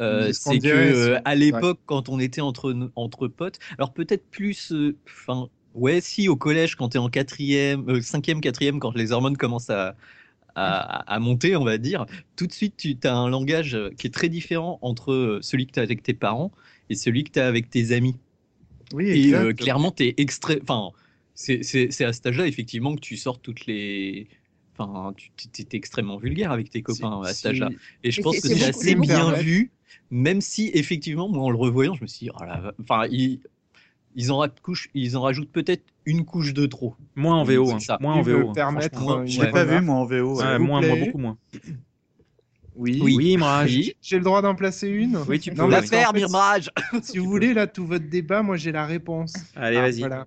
Euh, C'est c'est que euh, à l'époque, quand on était entre entre potes, alors peut-être plus, euh, enfin, ouais, si au collège, quand tu es en quatrième, euh, cinquième, quatrième, quand les hormones commencent à, à, à monter, on va dire, tout de suite, tu as un langage qui est très différent entre celui que tu as avec tes parents et celui que tu as avec tes amis. Oui, Et exact. euh, clairement, tu es extrait. Enfin, c'est c'est- c'est à cet âge-là, effectivement, que tu sors toutes les. Enfin, tu es extrêmement vulgaire avec tes copains à cet Si- âge-là. Et je pense que c'est assez bien vu, même si effectivement, moi en le revoyant, je me suis dit, oh la enfin, ils, ils, en racouchent- ils en rajoutent peut-être une couche de trop. Moins en VO. Hein. ça. Moins en VO. hein, permettre une Je l'ai pas vu moi en VO. ouais. Ouais, vous moins, moi, beaucoup moins. Oui. Oui. Oui, Mirage. J'ai le droit d'en placer une Oui, tu peux. Non, L'affaire fait, Mirage Si vous voulez, là, tout votre débat, moi, j'ai la réponse. Allez, Ah, vas-y. voilà.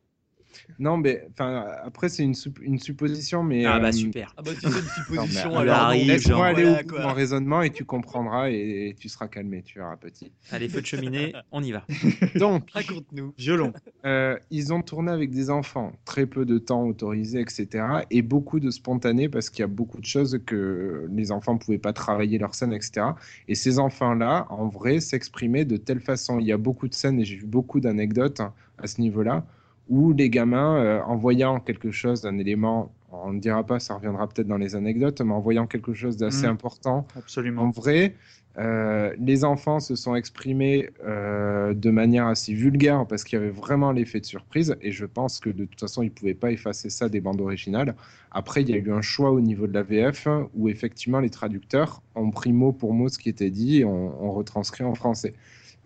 Non, mais enfin, après, c'est une, sup- une supposition, mais. Ah euh, bah super. Ah bah si c'est une supposition, Non, alors arrive, Laisse-moi aller voilà, au bout de quoi. mon raisonnement et tu comprendras et, et tu seras calmé, tu verras petit. Allez, feu de cheminée, on y va. Donc, Raconte-nous. Violon. euh, ils ont tourné avec des enfants, très peu de temps autorisé, etc. Et beaucoup de spontané parce qu'il y a beaucoup de choses que les enfants ne pouvaient pas travailler leur scène, etc. Et ces enfants-là, en vrai, s'exprimaient de telle façon. Il y a beaucoup de scènes et j'ai vu beaucoup d'anecdotes à ce niveau-là où les gamins, euh, en voyant quelque chose, un élément, on ne dira pas, ça reviendra peut-être dans les anecdotes, mais en voyant quelque chose d'assez Mhm. important, Absolument. en vrai, euh, les enfants se sont exprimés euh, de manière assez vulgaire parce qu'il y avait vraiment l'effet de surprise et je pense que de toute façon ils ne pouvaient pas effacer ça des bandes originales. Après, il y a eu un choix au niveau de la VF où effectivement les traducteurs ont pris mot pour mot ce qui était dit et ont, ont retranscrit en français.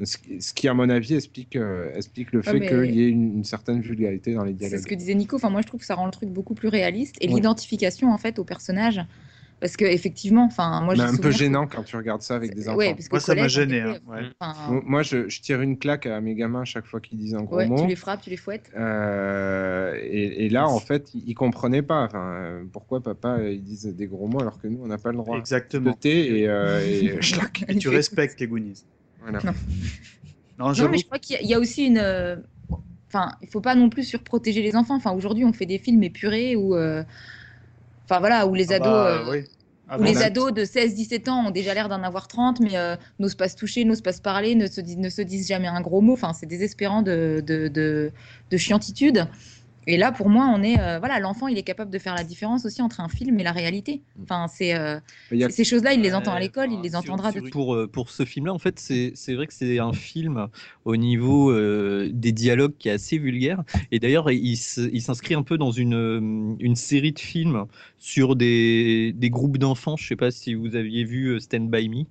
Ce qui, ce qui, à mon avis, explique, euh, explique le Ouais, fait mais- qu'il y ait une, une certaine vulgarité dans les C'est dialogues. ce que disait Nico. Enfin, moi, je trouve que ça rend le truc beaucoup plus réaliste et Ouais. l'identification en fait au personnage. Parce que effectivement, enfin, moi, Mais j'ai un peu que- gênant quand tu regardes ça avec des enfants. Ouais, parce que Moi, ça m'a gêné, hein, ouais. enfin, Mo- Moi, je, je tire une claque à mes gamins chaque fois qu'ils disent un gros ouais, mot. tu les frappes, tu les fouettes. Euh, et, et là, en fait, ils, comprenaient pas. Enfin, euh, pourquoi papa euh, ils disent des gros mots alors que nous, on n'a pas le droit de Exactement. thé et, euh, et. Et tu respectes les Goonies. Voilà. Non. Non, mais je crois qu'il y, a- il y a aussi une. euh, Enfin, il faut pas non plus surprotéger les enfants. Enfin, aujourd'hui, on fait des films épurés où. euh, Enfin, voilà, où les Ah ados. bah, euh, oui. Ah où les bah, ados de 16-17 ans ont déjà l'air d'en avoir 30, mais euh, n'osent pas se toucher, n'osent pas se parler, ne se, disent, ne se disent jamais un gros mot. Enfin, c'est désespérant de, de, de, de chiantitude. Et là, pour moi, on est. euh, voilà, l'enfant, il est capable de faire la différence aussi entre un film et la réalité. Enfin, c'est. euh, a- ces choses-là, il les entend à l'école, il enfin, les sur- entendra de pour, euh, pour ce film-là, en fait, c'est c'est vrai que c'est un film au niveau euh, des dialogues qui est assez vulgaire. Et d'ailleurs, il s'inscrit un peu dans une, une série de films sur des, des groupes d'enfants. Je sais pas si vous aviez vu Stand By Me,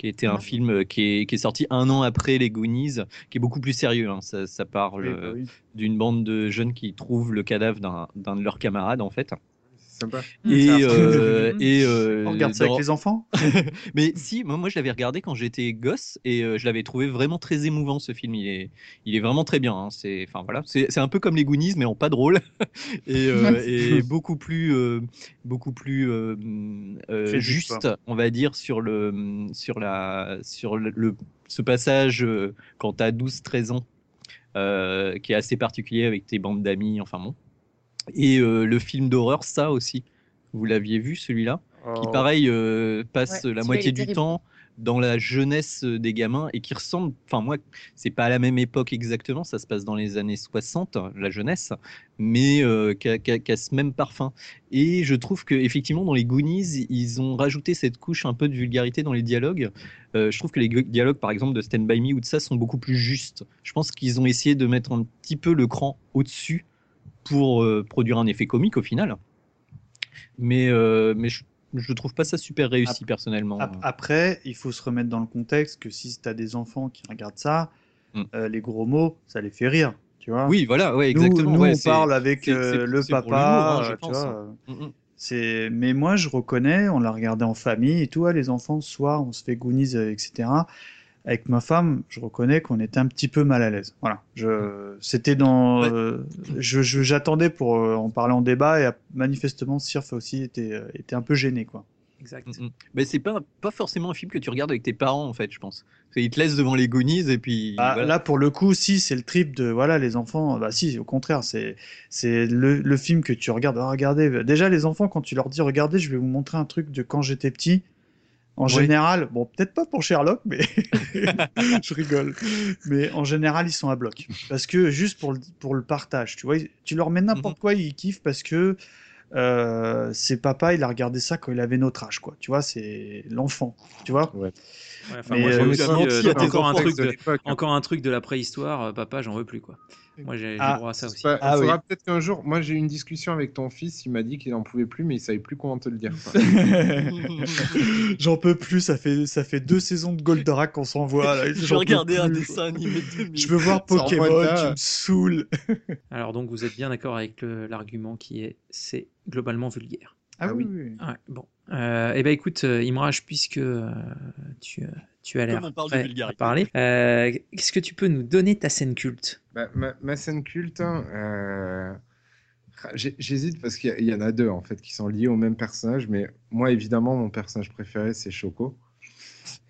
qui était un film euh, qui est, qui est sorti un an après les Goonies, qui est beaucoup plus sérieux. hein. Ça, ça parle oui, bah oui. d'une bande de jeunes qui trouvent le cadavre d'un d'un de leurs camarades, en fait. Sympa. Et, euh, et euh, On regarde ça dans- avec les enfants mais si, moi, moi je l'avais regardé quand j'étais gosse et euh, je l'avais trouvé vraiment très émouvant ce film. Il est, il est vraiment très bien. hein. C'est, enfin voilà, c'est, c'est un peu comme les Goonies mais en pas drôle et, euh, et beaucoup plus, euh, beaucoup plus euh, euh, juste, on va dire sur le, sur la, sur le, le- ce passage euh, quand t'as 12-13 ans, euh, qui est assez particulier avec tes bandes d'amis. Enfin bon. Et euh, le film d'horreur, ça aussi. Vous l'aviez vu celui-là qui Oh. pareil euh, passe Ouais, la moitié du terrible. temps dans la jeunesse euh, des gamins et qui ressemble, enfin moi, c'est pas à la même époque exactement, ça se passe dans les années 60, la jeunesse, mais euh, qui a, ce même parfum. Et je trouve que effectivement dans les Goonies, ils ont rajouté cette couche un peu de vulgarité dans les dialogues. Euh, je trouve que les gu- dialogues, par exemple, de Stand By Me ou de ça, sont beaucoup plus justes. Je pense qu'ils ont essayé de mettre un petit peu le cran au-dessus pour euh, produire un effet comique au final. Mais, euh, mais je, je trouve pas ça super réussi personnellement. Ap- Après, il faut se remettre dans le contexte que si tu as des enfants qui regardent ça, Mm. euh, les gros mots, ça les fait rire. Tu vois Oui, voilà, ouais, exactement. Nous, ouais, on parle avec euh, le papa, hein, euh, vois. Mm, mm. C'est, mais moi, je reconnais, on l'a regardé en famille et tout, ah, les enfants, ce soir, on se fait Goonies, etc. Avec ma femme, je reconnais qu'on était un petit peu mal à l'aise. Voilà. Je, c'était dans, Ouais. euh, je, j'attendais pour euh, en parler en débat et manifestement, Sirf aussi était, euh, était un peu gêné, quoi. Exact. Mm. Mais c'est pas, pas forcément un film que tu regardes avec tes parents, en fait, je pense. Parce qu'ils te laissent devant les Goonies et puis. Ah, voilà. Là, pour le coup, si, c'est le trip de, voilà, les enfants, bah si, au contraire, c'est, c'est le, le film que tu regardes. Ah, regardez, déjà, les enfants, quand tu leur dis, regardez, je vais vous montrer un truc de quand j'étais petit. En Oui. général, bon, peut-être pas pour Sherlock, mais je rigole. Mais en général, ils sont à bloc. Parce que juste pour le, pour le partage, tu vois, tu leur mets n'importe quoi, ils kiffent parce que euh, c'est papa, il a regardé ça quand il avait notre âge, quoi. Tu vois, c'est l'enfant, tu vois. Ouais, enfin, Mais, moi, euh, aussi, euh, encore un truc de de, l'époque. encore un truc de la préhistoire. euh, papa, j'en veux plus quoi. Moi, j'ai j'ai Ah, droit à ça aussi. Bah, Ah oui. peut-être qu'un jour, moi j'ai eu une discussion avec ton fils, il m'a dit qu'il en pouvait plus, mais il savait plus comment te le dire. J'en peux plus, ça fait, ça fait deux saisons de Goldorak qu'on s'envoie. là, Je vais regarder un dessin animé de 2000. Je veux voir Pokémon, tu me saoules. Alors donc, vous êtes bien d'accord avec l'argument qui est, c'est globalement vulgaire. Ah, Ah oui, oui. Ouais, bon. Euh, eh ben écoute, euh, Imraj, puisque euh, tu, euh, tu as l'air Comme on parle de prêt à vulgarité. parler, euh, qu'est-ce que tu peux nous donner ta scène culte? Bah, ma, ma scène culte, hein, euh, j'ai- j'hésite parce qu'il y, en a deux en fait qui sont liés au même personnage, mais moi évidemment mon personnage préféré c'est Choco.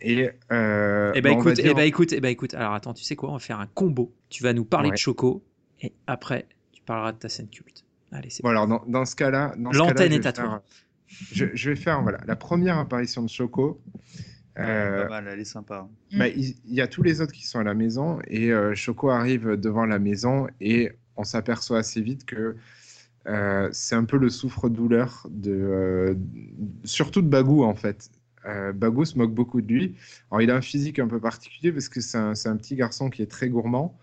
Et euh, Eh ben bah, écoute, eh dire- ben écoute, eh ben écoute. Alors attends, tu sais quoi On va faire un combo. Tu vas nous parler Ouais. de Choco et après tu parleras de ta scène culte. Allez, c'est Bon, alors dans, dans ce cas-là, L'antenne est à faire- toi. Je, je vais faire voilà la première apparition de Choco. Euh, Pas mal, elle est sympa. bah, il y a tous les autres qui sont à la maison et euh, Choco arrive devant la maison et on s'aperçoit assez vite que euh, c'est un peu le souffre-douleur de euh, surtout de Bagou en fait. Euh, Bagou se moque beaucoup de lui. Alors il a un physique un peu particulier parce que c'est un, petit garçon qui est très gourmand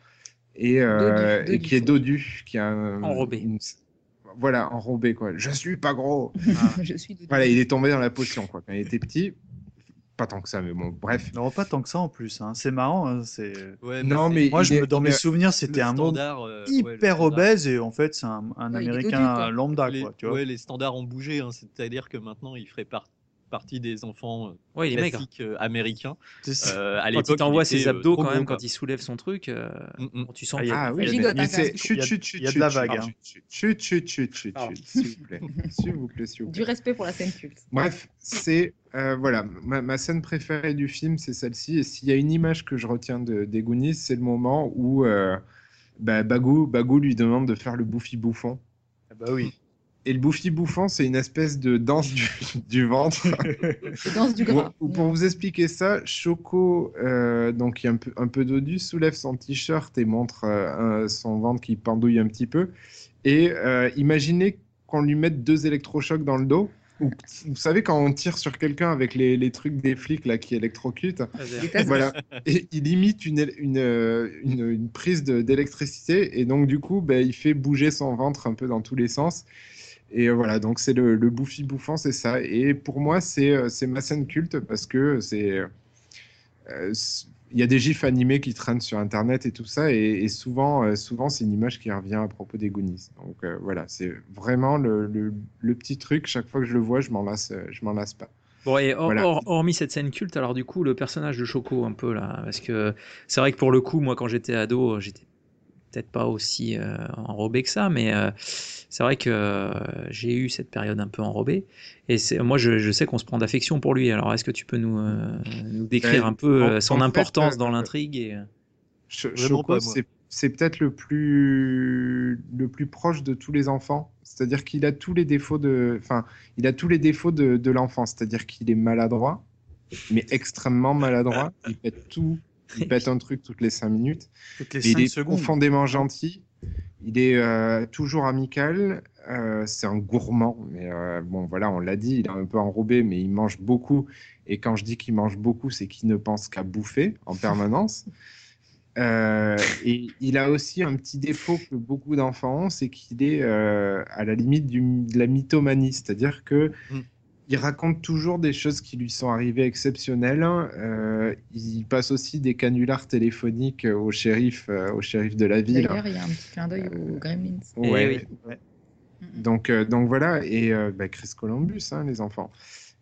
et, euh, Dodu, et qui est dodu, qui a un- Enrobé. une- voilà enrobé quoi. Je suis pas gros. Je suis de Voilà, il est tombé dans la potion quoi quand il était petit. Pas tant que ça, mais bon, bref. Non, pas tant que ça en plus. hein. C'est marrant. hein, C'est... Ouais, Non, mais Moi, je est- me, dans mes souvenirs, c'était un monde standard, euh, hyper obèse et en fait, c'est un, Ouais, américain quoi. lambda, les, quoi. Tu vois. ouais, les standards ont bougé, hein, c'est-à-dire que maintenant il ferait par- partie des enfants euh, Ouais, classiques euh, américains. Euh, à Quand il t'envoie ses euh, abdos quand même, quand il soulève son truc, euh, Mm, mm. tu sens. Ah, Ah oui, Il y a de la vague, chut, hein. chut, chut, chut, chut, chut, s'il vous plaît, s'il vous plaît, s'il vous Du respect pour la scène culte. Bref, c'est euh, voilà, ma, ma scène préférée du film, c'est celle-ci. Et s'il y a une image que je retiens de, des Goonies, c'est le moment où bah, Bagou, Bagou lui demande de faire le bouffi bouffon. Ah bah oui. Et le bouffi bouffon, c'est une espèce de danse du, du ventre. Danse du gras. Pour, pour vous expliquer ça, Choco, euh, donc il y a un peu, un peu dodu, soulève son t-shirt et montre euh, un- son ventre qui pendouille un petit peu. Et euh, imaginez qu'on lui mette deux électrochocs dans le dos. Ou, vous savez, quand on tire sur quelqu'un avec les, les trucs des flics là, qui électrocutent, tasses- voilà. Et il imite une, éle- une, une, une prise d'électricité. Et donc, du coup, ben, il fait bouger son ventre un peu dans tous les sens. Et euh, voilà, donc c'est le, le bouffi bouffant, c'est ça. Et pour moi, c'est euh, c'est ma scène culte parce que c'est. euh, il y a des gifs animés qui traînent sur Internet et tout ça. Et, et souvent, euh, souvent c'est une image qui revient à propos des Goonies. Donc euh, voilà, c'est vraiment le, le, le petit truc. Chaque fois que je le vois, je m'en lasse, je m'en lasse pas. Bon, et hor- Voilà. hor- hormis cette scène culte, alors du coup, le personnage de Choco, un peu là, parce que c'est vrai que pour le coup, moi, quand j'étais ado, j'étais peut-être pas aussi euh, enrobé que ça, mais euh, c'est vrai que euh, j'ai eu cette période un peu enrobée. Et c'est, moi, je, je sais qu'on se prend d'affection pour lui. Alors, est-ce que tu peux nous, euh, nous décrire Ouais, un peu en- son en fait, importance euh, dans l'intrigue et... Pas, moi. c'est c'est peut-être le plus le plus proche de tous les enfants. C'est-à-dire qu'il a tous les défauts de, enfin, il a tous les défauts de, de l'enfant. C'est-à-dire qu'il est maladroit, mais extrêmement maladroit. Il pète tout, il pète un truc toutes les cinq minutes. Toutes les il 5 est secondes. profondément gentil. Il est euh, toujours amical. euh, c'est un gourmand. Mais euh, bon, voilà, on l'a dit, il est un peu enrobé, mais il mange beaucoup. Et quand je dis qu'il mange beaucoup, c'est qu'il ne pense qu'à bouffer en permanence. Et il a aussi un petit défaut que beaucoup d'enfants ont, c'est qu'il est à la limite du- de la mythomanie. C'est-à-dire que Mm. Il raconte toujours des choses qui lui sont arrivées exceptionnelles. Euh, il passe aussi des canulars téléphoniques au shérif, euh, au shérif de la ville. D'ailleurs, il y a un petit clin d'œil aux Gremlins. Eh Ouais. oui. Mhm. Donc, euh, donc voilà, et euh, bah, Chris Columbus, hein, les enfants.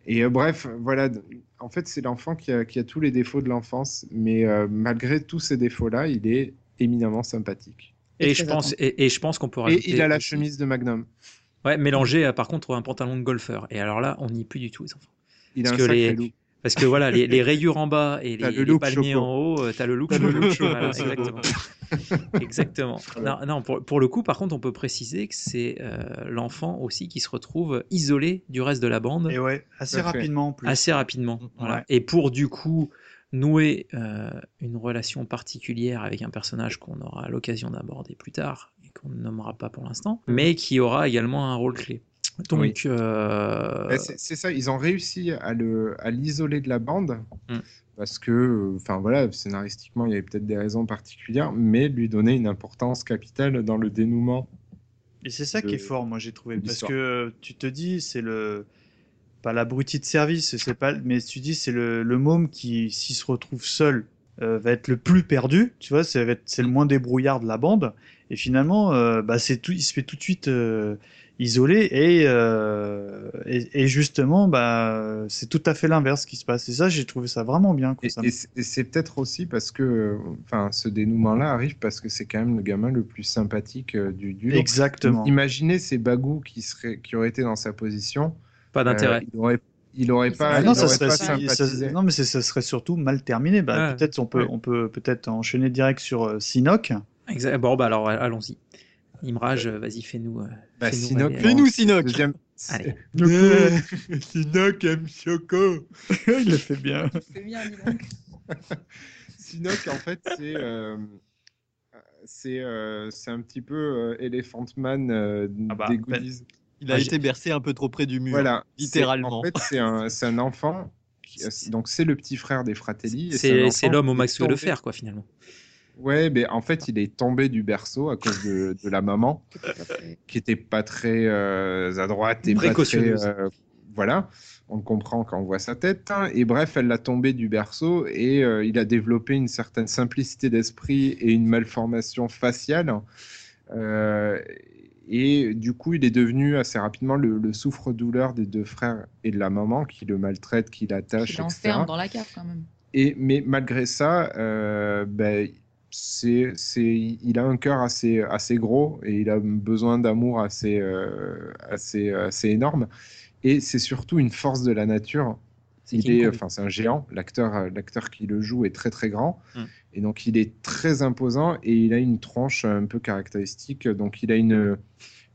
Et euh, bref, voilà, en fait, c'est l'enfant qui a, qui a tous les défauts de l'enfance, mais euh, malgré tous ces défauts-là, il est éminemment sympathique. Et Et je pense, attentif. et, et je pense qu'on peut Et il a la aussi- chemise de Magnum. Ouais, mélangé à, par contre un pantalon de golfeur. Et alors là, on n'y est plus du tout, les enfants. Il a Parce un que sacré les-. Parce que voilà, les, les rayures en bas et les, le les palmiers Choco. en haut, euh, t'as le look T'as le look Choco, Voilà, exactement. exactement. Non, non, pour, pour le coup, par contre, on peut préciser que c'est euh, l'enfant aussi qui se retrouve isolé du reste de la bande Et ouais, assez rapidement en plus. assez rapidement. Voilà. Ouais. Et pour du coup nouer euh, une relation particulière avec un personnage qu'on aura l'occasion d'aborder plus tard qu'on ne nommera pas pour l'instant, mais qui aura également un rôle clé. Donc, Oui. euh, c'est ça, ils ont réussi à le à l'isoler de la bande Mm. parce que, enfin voilà, scénaristiquement, il y avait peut-être des raisons particulières, mais lui donner une importance capitale dans le dénouement. Et c'est ça de- qui est fort, moi j'ai trouvé, parce que tu te dis c'est le pas l'abruti de service, c'est pas, mais tu dis c'est le, le môme qui s'il se retrouve seul euh, va être le plus perdu, tu vois, c'est le moins débrouillard de la bande, et finalement euh, bah c'est tout, il se fait tout de suite euh, isolé et, euh, et et justement bah c'est tout à fait l'inverse qui se passe. Et ça j'ai trouvé ça vraiment bien. quoi. Et, Ça et c'est- peut-être aussi parce que, enfin, ce dénouement-là arrive parce que c'est quand même le gamin le plus sympathique euh, du duo. Exactement. Imaginez ces bagous qui seraient, qui auraient été dans sa position. pas d'intérêt. Euh, il aurait, il aurait pas, Ah il non, ça serait, pas ça- non, mais c'est- ça serait surtout mal terminé. Bah, Ouais. peut-être on peut, Ouais. on peut peut-être enchaîner direct sur euh, Sinoc. Exact. Bon, bah alors allons-y. Imrage, euh, vas-y, fais-nous. euh, Bah, fais-nous Sinoc. Fais-nous, Sinoc Deuxième. Allez. Sinoc aime Choco. Il le fait bien. C'est bien. Sinoc, en fait, c'est euh, c'est euh, c'est un petit peu euh, Elephant Man euh, Ah bah, des ben- goodies. Il a Ah, été bercé un peu trop près du mur. Voilà, littéralement. En fait, c'est un, c'est un enfant. qui- donc c'est le petit frère des Fratelli. C'est l'homme au Maxwell de tombé- fer, quoi, finalement. Ouais, mais en fait, il est tombé du berceau à cause de, de la maman, qui était pas très euh, à droite et pas très. Euh, voilà, on le comprend quand on voit sa tête. hein. Et bref, elle l'a tombé du berceau et euh, il a développé une certaine simplicité d'esprit et une malformation faciale. Euh, et du coup, il est devenu assez rapidement le, le souffre-douleur des deux frères et de la maman qui le maltraite, qui l'attache, Il etc. l'enferme dans la cave quand même. Et, mais malgré ça, euh, ben, c'est, c'est, il a un cœur assez, assez gros et il a besoin d'amour assez, euh, assez, assez énorme. Et c'est surtout une force de la nature. C'est Il est, enfin, c'est un géant. L'acteur, l'acteur qui le joue est très très grand. Mm. Et donc il est très imposant et il a une tronche un peu caractéristique. Donc il a une,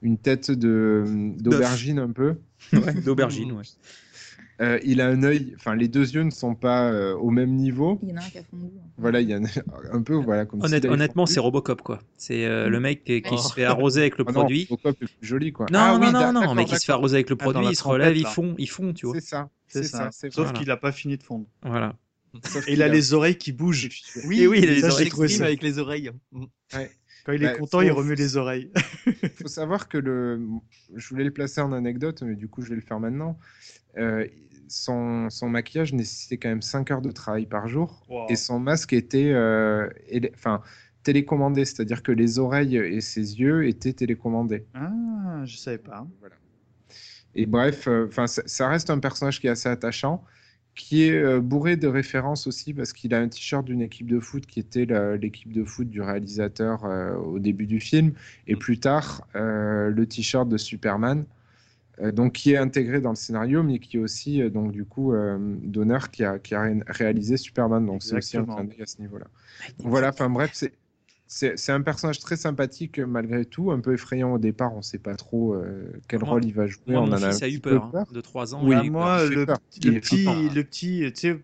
une tête de, d'aubergine un peu. Ouais, D'aubergine, ouais. Euh, il a un œil, enfin les deux yeux ne sont pas euh, au même niveau. Il y en a un qui a fondu. Voilà, il y a un, peu, voilà, comme Honnête- honnêtement, c'est Robocop, quoi. C'est euh, le mec qui, qui Oh. se fait arroser avec le Ah non, produit. Robocop est plus joli, quoi. Non, Ah non, oui, non, non, mais qui se fait arroser avec le Ah, produit, il se relève, là. font, ils font, tu vois. C'est ça, C'est ça. ça, Sauf voilà. qu'il a pas fini de fondre. Voilà. Sauf Et il a les oreilles qui bougent. Et oui, il a les oreilles avec les oreilles. Quand il est Bah, content, il faut- remue les oreilles. Il faut savoir que le, je voulais le placer en anecdote, mais du coup, je vais le faire maintenant. Euh, son, son maquillage nécessitait quand même 5 heures de travail par jour et son masque était euh, enfin, télécommandé, c'est-à-dire que les oreilles et ses yeux étaient télécommandés. Ah, je savais pas. Voilà. Et bref, euh, enfin, ça, ça reste un personnage qui est assez attachant, qui est euh, bourré de références aussi parce qu'il a un t-shirt d'une équipe de foot qui était l'équipe de foot du réalisateur euh, au début du film, et plus tard euh, le t-shirt de Superman. Euh, donc qui est intégré dans le scénario, mais qui est aussi euh, donc du coup euh, Donner qui a, qui a ré- réalisé Superman. Donc c'est aussi un clin d'œil à ce niveau-là. Voilà, enfin bref, c'est c'est un personnage très sympathique malgré tout, un peu effrayant au départ. On ne sait pas trop euh, quel Moi- rôle il va jouer. Moi, on mon en a fils eu peu peur, hein, de 3 ans. Oui, moi, fait le, peur. petit- le petit, temps. le petit, tu sais,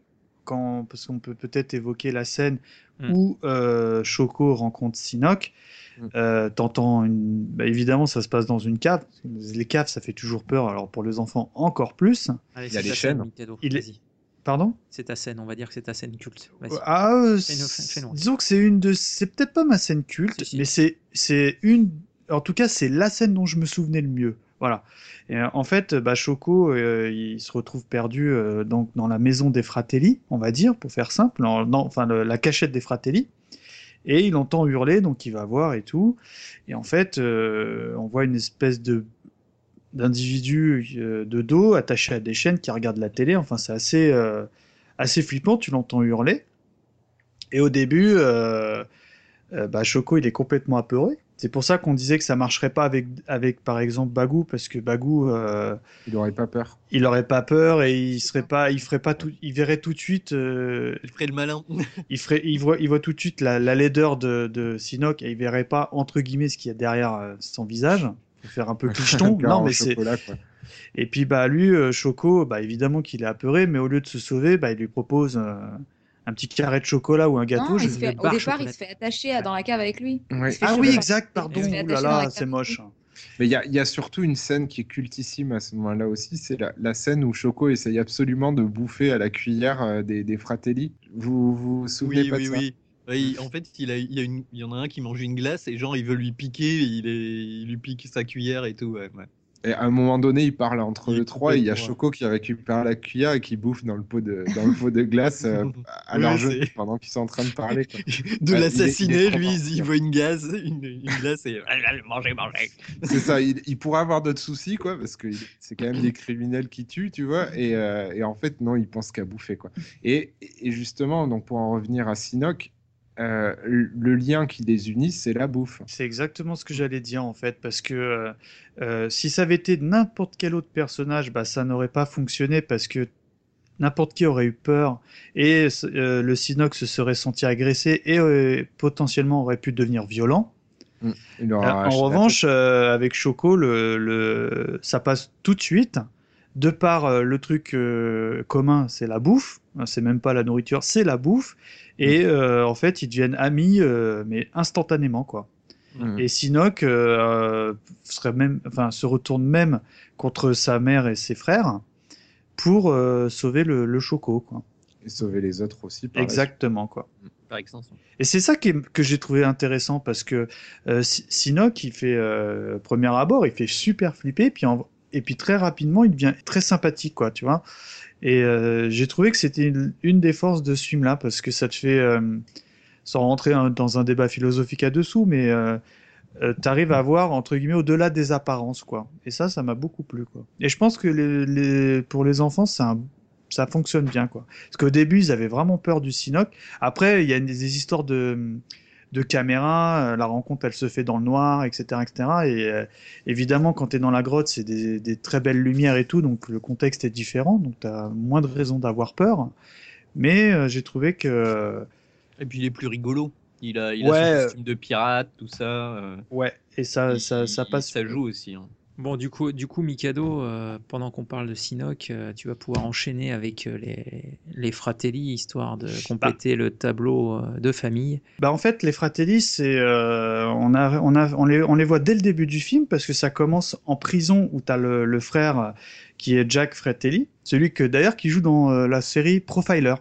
quand, parce qu'on peut peut-être évoquer la scène Mm. où euh, Choco rencontre Sinoc. Mm. Euh, T'entends une... bah, évidemment, ça se passe dans une cave. Les caves, ça fait toujours peur. Alors pour les enfants, encore plus. Allez, Il y a c'est les ta chaînes. Il est-. Pardon? C'est ta scène, on va dire que c'est ta scène culte. Ah, euh, Fais-nous- c'est- fais-nous. disons que c'est une de, c'est peut-être pas ma scène culte, Si, si. mais c'est c'est une, en tout cas c'est la scène dont je me souvenais le mieux. Voilà. Et euh, en fait, bah, Choco, euh, il se retrouve perdu euh, donc dans la maison des Fratelli, on va dire, pour faire simple, enfin la cachette des Fratelli. Et il entend hurler, donc il va voir et tout. Et en fait, on voit une espèce de d'individus euh, de dos attachés à des chaînes qui regardent la télé. Enfin, c'est assez, assez flippant. Tu l'entends hurler. Et au début, bah, Choco, il est complètement apeuré. C'est pour ça qu'on disait que ça marcherait pas avec, avec par exemple, Bagou, parce que Bagou, euh, Il aurait pas peur. il aurait pas peur et il serait pas, il ferait pas tout, il verrait tout de suite, euh, Je ferai le malin. il ferait, il voit, il voit tout de suite la, la laideur de, de Sinoc et il verrait pas entre guillemets ce qu'il y a derrière euh, son visage. Pour faire un peu clicheton. Non, mais c'est. Et puis bah lui, Choco, bah évidemment qu'il est apeuré, mais au lieu de se sauver, bah il lui propose euh, un petit carré de chocolat ou un gâteau. Non, je- fait- au départ, il se fait attacher à- dans la cave avec lui. Ouais. Ah oui, exact, pardon. là là, c'est moche. Mais il y a, il y a surtout une scène qui est cultissime à ce moment-là aussi, c'est la, la scène où Choco essaye absolument de bouffer à la cuillère euh, des, des fratelli. Vous vous vous souvenez Oui, pas oui, de ça? oui. Oui, en fait, il, a, il, y a une, il y en a un qui mange une glace et genre il veut lui piquer, il, est, il lui pique sa cuillère et tout. Ouais, ouais. Et à un moment donné, il parle entre eux trois et il y a Choco qui récupère la cuillère et qui bouffe dans le pot de, dans le pot de glace euh, à leur jeu pendant qu'ils sont en train de parler. quoi. de l'assassiner, lui, il, voit une glace, une, une glace et manger, manger. C'est ça, il, il pourrait avoir d'autres soucis, quoi, parce que c'est quand même des criminels qui tuent, tu vois, et, euh, et en fait, non, il pense qu'à bouffer, quoi. Et, et justement, donc pour en revenir à Sinoc, euh, le lien qui les unit, c'est la bouffe. C'est exactement ce que j'allais dire en fait, parce que euh, euh, si ça avait été n'importe quel autre personnage, bah, ça n'aurait pas fonctionné parce que n'importe qui aurait eu peur et euh, le Sinox se serait senti agressé et potentiellement aurait pu devenir violent. A en revanche, avec Choco, le, le- ça passe tout de suite. De par euh, le truc euh, commun, c'est la bouffe. C'est même pas la nourriture, c'est la bouffe. Et euh, en fait, ils deviennent amis, euh, mais instantanément, quoi. Mhm. Et Sinoc euh, serait même, enfin, se retourne même contre sa mère et ses frères pour euh, sauver le, le Choco, quoi. Et sauver les autres aussi. par Exactement, quoi. Par extension. Et c'est ça qui est- que j'ai trouvé intéressant parce que euh, Si- Sinoc, il fait euh, premier abord, il fait super flipper, puis en- et puis très rapidement, il devient très sympathique, quoi, tu vois. Et euh, j'ai trouvé que c'était une, des forces de ce film-là parce que ça te fait, euh, sans rentrer dans un débat philosophique à dessous, mais euh, euh, t'arrives à voir entre guillemets au-delà des apparences, quoi. Et ça, ça m'a beaucoup plu, quoi. Et je pense que pour les enfants, un ça fonctionne bien, quoi. Parce qu'au début, ils avaient vraiment peur du Sinoc. Après, il y a des, histoires de caméra, euh, la rencontre, elle se fait dans le noir, etc. etc. Et euh, évidemment, quand tu es dans la grotte, c'est des, des très belles lumières et tout, donc le contexte est différent, donc tu as moins de raisons d'avoir peur. Mais euh, j'ai trouvé que... Et puis il est plus rigolo. Il a, il Ouais, a son costume de pirate, tout ça. Ouais, et ça, ça, ça passe... Ça joue aussi. hein. Bon, du coup, du coup Mikado, euh, pendant qu'on parle de Sinoc, euh, tu vas pouvoir enchaîner avec euh, les, les Fratelli, histoire de compléter le tableau euh, de famille. Bah en fait, les Fratelli, c'est euh, on a on a on les on les voit dès le début du film parce que ça commence en prison où t'as le, le frère qui est Jack Fratelli, celui que d'ailleurs qui joue dans euh, la série Profiler.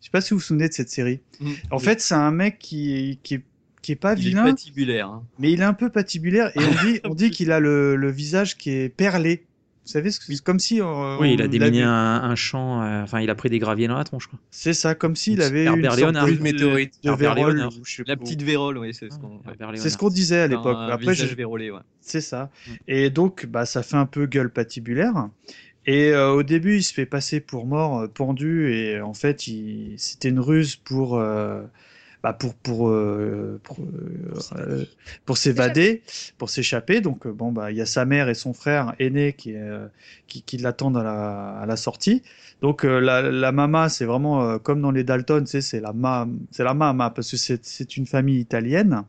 Je sais pas si vous vous souvenez de cette série. Mm. En fait, c'est un mec qui qui est qui est pas il est vilain, patibulaire. hein. mais il est un peu patibulaire et on dit on dit qu'il a le, le visage qui est perlé. Vous savez, ce que- c'est? Comme si euh, oui, il a on déminé un, un champ, euh, enfin, il a pris des graviers dans la tronche. Quoi. C'est ça, comme s'il avait Herbert une sorte Léonard. de, Une météorite. de Herbert vérole, ou je sais La petite vérole, oui, c'est ce qu'on. ouais. Herbert C'est ce qu'on disait à l'époque. Un Après, visage je- vérolé, ouais. C'est ça. Mm. Et donc, bah, ça fait un peu gueule patibulaire. Et euh, au début, il se fait passer pour mort, pendu, et en fait, il... c'était une ruse pour, euh, bah, pour, pour, euh, pour, euh, euh, pour s'évader, pour s'échapper. Donc, euh, bon, bah, il y a sa mère et son frère aîné qui, euh, qui, qui l'attendent à la, à la sortie. Donc, euh, la, la mama, c'est vraiment euh, comme dans les Dalton, sais, c'est la, ma, c'est la mama, parce que c'est c'est une famille italienne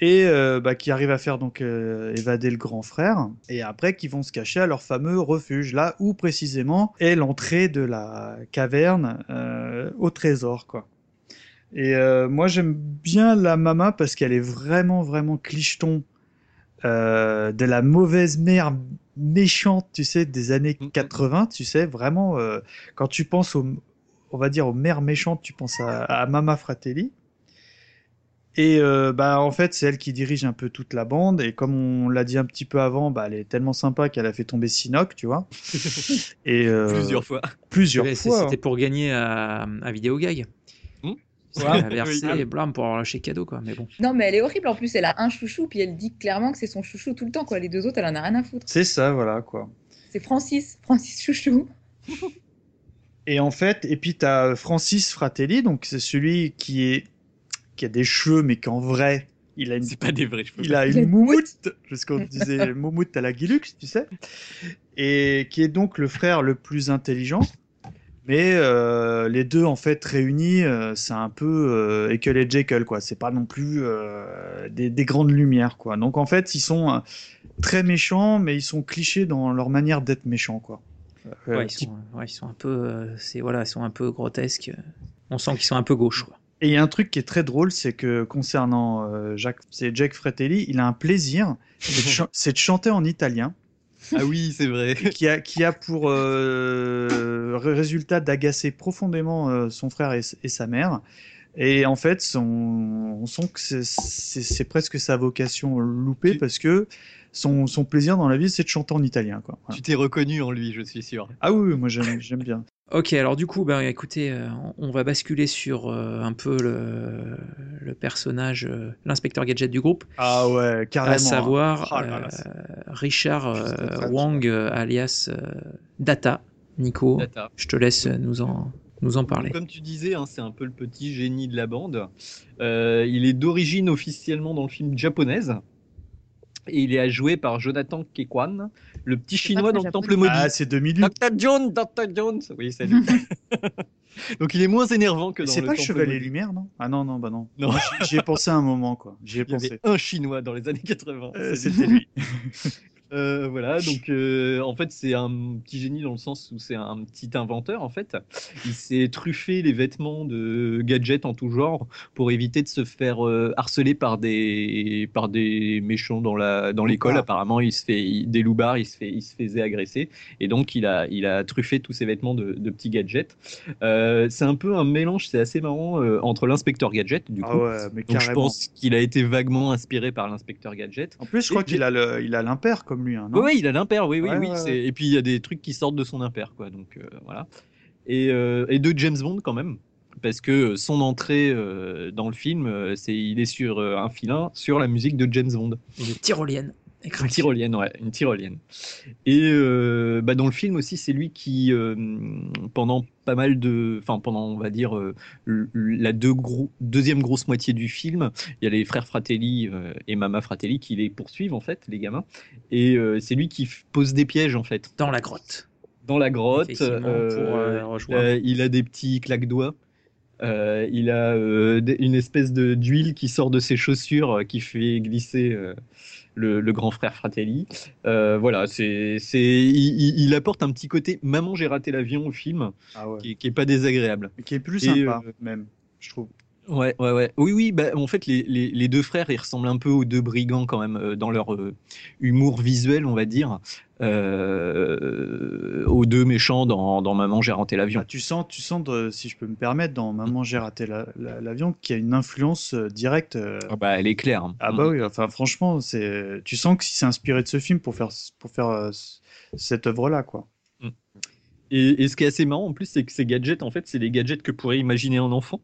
et euh, bah, qui arrivent à faire donc euh, évader le grand frère, et après qui vont se cacher à leur fameux refuge, là où précisément est l'entrée de la caverne euh, au trésor, quoi. Et euh, moi j'aime bien la mama parce qu'elle est vraiment vraiment clicheton euh, de la mauvaise mère méchante, tu sais, des années Mhm. 80, tu sais, vraiment euh, quand tu penses aux, on va dire aux mères méchantes, tu penses à, à Mama Fratelli. Et euh, bah en fait c'est elle qui dirige un peu toute la bande et comme on l'a dit un petit peu avant, bah elle est tellement sympa qu'elle a fait tomber Sinoc, tu vois. Et euh, Plusieurs fois. plusieurs fois. C'était pour gagner à, à Vidéogag. Il Ouais, versé oui. et blam pour avoir lâché cadeau, quoi. Mais bon. Non, mais elle est horrible. En plus, elle a un chouchou, puis elle dit clairement que c'est son chouchou tout le temps. Quoi. Les deux autres, elle en a rien à foutre. C'est ça, voilà quoi. C'est Francis, Francis Chouchou. Et en fait, et puis t'as Francis Fratelli, donc c'est celui qui est qui a des cheveux, mais qu'en vrai, il a une C'est pas des vrais cheveux. il a une une moumoute, parce qu'on disait moumoute à la Guilux, tu sais, et qui est donc le frère le plus intelligent. Mais euh, les deux en fait réunis, euh, c'est un peu euh, Ekel et Jekyll quoi. C'est pas non plus euh, des, des grandes lumières quoi. Donc en fait, ils sont euh, très méchants, mais ils sont clichés dans leur manière d'être méchants quoi. Euh, Ouais, ils, sont, ouais, ils sont un peu, euh, c'est voilà, ils sont un peu grotesques. On sent qu'ils sont un peu gauche. Quoi. Et il y a un truc qui est très drôle, c'est que concernant euh, Jacques, c'est Jack Fratelli, il a un plaisir, c'est de, chan- c'est de chanter en italien, Ah oui, c'est vrai. qui a, qui a pour euh, ré- résultat d'agacer profondément euh, son frère et, sa mère. Et en fait, son, on sent que c'est- presque sa vocation loupée parce que son, son plaisir dans la vie, c'est de chanter en italien. Quoi. Voilà. Tu t'es reconnu en lui, je suis sûr. Ah oui, oui, moi j'aime bien. Ok, alors du coup, bah, écoutez, euh, on va basculer sur euh, un peu le, le personnage, euh, l'inspecteur gadget du groupe, Ah ouais, carrément. à savoir là là, euh, Richard euh. Wang, euh, alias euh, Data. Nico, Data. je te laisse nous en, nous en parler. Comme tu disais, hein, c'est un peu le petit génie de la bande. Euh, il est d'origine officiellement dans le film japonaise. Et il est joué par Jonathan Kekwan, le petit chinois dans le temple maudit. Ah, c'est 2008. Dr. Jones, Dr. Jones. Oui, c'est lui. Donc il est moins énervant que dans C'est pas le Chevalier maudit. Lumière, non? Ah non, non, bah non. Non. J'y- ai pensé un moment, quoi. J'y ai Il y avait pensé. un chinois dans les années 80. Euh, C'était lui. Euh, voilà, donc euh, en fait c'est un petit génie dans le sens où c'est un petit inventeur en fait. Il s'est truffé les vêtements de gadgets en tout genre pour éviter de se faire euh, harceler par des par des méchants dans la dans l'école. Apparemment, il se fait il- des loupards, il se fait il se faisait agresser et donc il a il a truffé tous ses vêtements de, de petits gadgets. C'est un peu un mélange, c'est assez marrant entre l'inspecteur gadget du coup. Ah ouais, mais Donc je pense qu'il a été vaguement inspiré par l'inspecteur gadget. En plus, je crois qu'il a le, il a l'impair comme lui, hein, non Oui, il a l'impair, oui, oui, Ouais, oui. ouais, c'est- ouais. Et puis il y a des trucs qui sortent de son impair, quoi. Donc euh, voilà. Et, euh, et de James Bond quand même, parce que son entrée euh, dans le film, c'est il est sur euh, un filin sur la musique de James Bond, Une tyrolienne. Une tyrolienne, ouais, une tyrolienne. Et euh, bah, dans le film aussi, c'est lui qui, euh, pendant pas mal de, enfin pendant on va dire euh, la deux gros- deuxième grosse moitié du film, il y a les frères Fratelli et Mama Fratelli qui les poursuivent en fait, les gamins. Et c'est lui qui pose des pièges en fait Dans la grotte. dans la grotte. Pour, il, a, il a des petits claques-doigts. Euh, il a euh, une espèce de d'huile qui sort de ses chaussures euh, qui fait glisser le, le grand frère Fratelli. Euh, voilà, c'est, c'est, il, apporte un petit côté maman j'ai raté l'avion au film Ah ouais. qui, qui est pas désagréable. Mais qui est plus Et, sympa, euh, même, je trouve. Ouais, ouais, ouais. Oui, oui. Bah, en fait, les, les, les deux frères, ils ressemblent un peu aux deux brigands quand même euh, dans leur euh, humour visuel, on va dire, euh, aux deux méchants dans, dans Maman j'ai raté l'avion. Ah, tu sens, tu sens de- si je peux me permettre, dans Maman, j'ai raté la- la- l'avion, qu'il y a une influence euh, directe. euh, Ah bah, elle est claire. hein. Ah bah oui, enfin franchement, c'est, tu sens que si c'est inspiré de ce film pour faire, pour faire euh, cette œuvre-là, quoi. Et, et ce qui est assez marrant en plus, c'est que ces gadgets, en fait, c'est les gadgets que pourrait imaginer un enfant.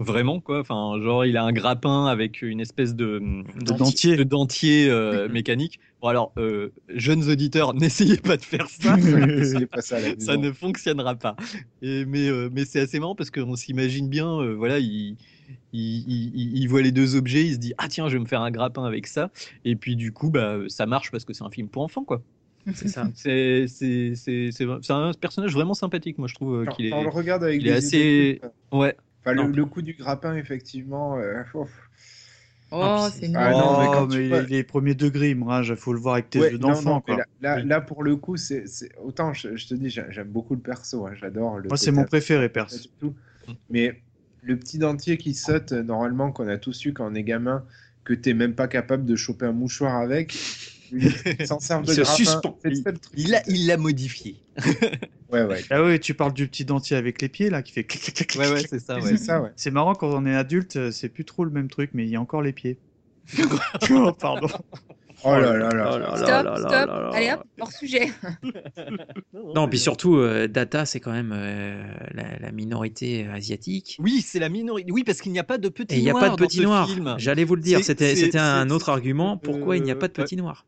Vraiment, quoi. Enfin, genre, il a un grappin avec une espèce de, De dentier. de dentier euh, mécanique. Bon, alors, euh, jeunes auditeurs, n'essayez pas de faire ça. Pas ça ne fonctionnera pas. Et, mais euh, mais c'est assez marrant parce qu'on s'imagine bien, euh, voilà, il, il, il- il- il voit les deux objets, il se dit ah tiens je vais me faire un grappin avec ça, et puis du coup bah ça marche parce que c'est un film pour enfants quoi. C'est ça. C'est c'est c'est c'est c'est un personnage vraiment sympathique moi je trouve qu'il est on le regarde avec il des est yeux assez- ouais Enfin, le, coup du grappin, effectivement. euh. Oh, c'est nul. Ah non, mais oh, quand mais tu les, vois- les premiers degrés, Imrage, faut le voir avec tes Ouais, yeux d'enfant. Là, là, Oui. là, pour le coup, c'est autant je, je te dis, j'ai- j'aime beaucoup le perso, hein, j'adore le. Moi, c'est mon préféré, perso. tout. Mais le petit dentier qui saute, euh, normalement, qu'on a tous eu quand on est gamin, que t'es même pas capable de choper un mouchoir avec, il s'en sert de Il se grappin. suspend. Il l'a il modifié Ouais, ouais. Ah oui, tu parles du petit dentier avec les pieds, là, qui fait clic, clic, clic, ouais ouais clic. c'est ça ouais C'est ça, ouais. C'est marrant quand on est adulte, euh, c'est plus trop le même truc, mais il y a encore les pieds. oh, pardon. Oh là là là. Oh là Stop, là là stop. là là. Allez hop, hors sujet. Non, puis surtout, euh, Data, c'est quand même euh, la, la minorité asiatique. Oui, c'est la minorité. Oui, parce qu'il n'y a pas de petits Et il n'y a noirs pas de dans petits ce noirs. film. J'allais vous le dire. C'était un autre argument. Pourquoi il n'y a pas de euh, petits noirs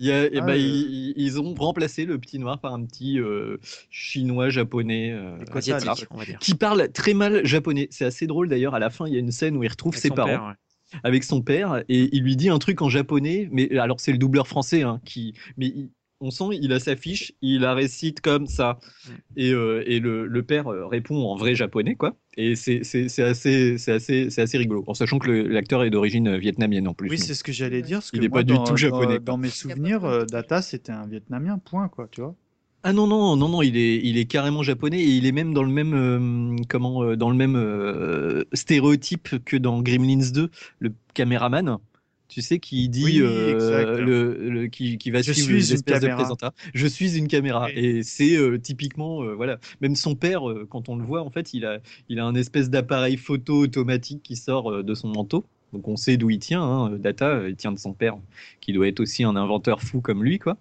Il y a- eh Ah, ben, ouais. ils, ils ont remplacé le petit noir par un petit euh, chinois japonais euh, Asiatique, on va dire. qui parle très mal japonais. C'est assez drôle d'ailleurs. À la fin, il y a une scène où il retrouve Avec ses parents père, ouais. Avec son père et il lui dit un truc en japonais. Mais alors c'est le doubleur français hein, qui, mais il- on sent il a sa fiche, il la récite comme ça Mm. et, euh, et le, le père euh, répond en vrai japonais quoi. Et c'est c'est- c'est assez c'est assez c'est assez rigolo en sachant que l'acteur est d'origine vietnamienne en plus. Oui, c'est ce que j'allais dire. Parce Il que est moi, pas du dans- tout japonais, Dans, dans mes souvenirs, euh, Data, c'était un Vietnamien, point, quoi, tu vois. Ah non non non non il est il est carrément japonais et il est même dans le même euh, comment euh, dans le même euh, stéréotype que dans Gremlins 2 le caméraman. Tu sais qui dit Oui, le, le- qui, qui va Je suivre une de je suis une caméra. Et c'est typiquement voilà. Même son père quand on le voit en fait il a il a un espèce d'appareil photo automatique qui sort de son manteau donc on sait d'où il tient hein. Data il tient de son père qui doit être aussi un inventeur fou comme lui quoi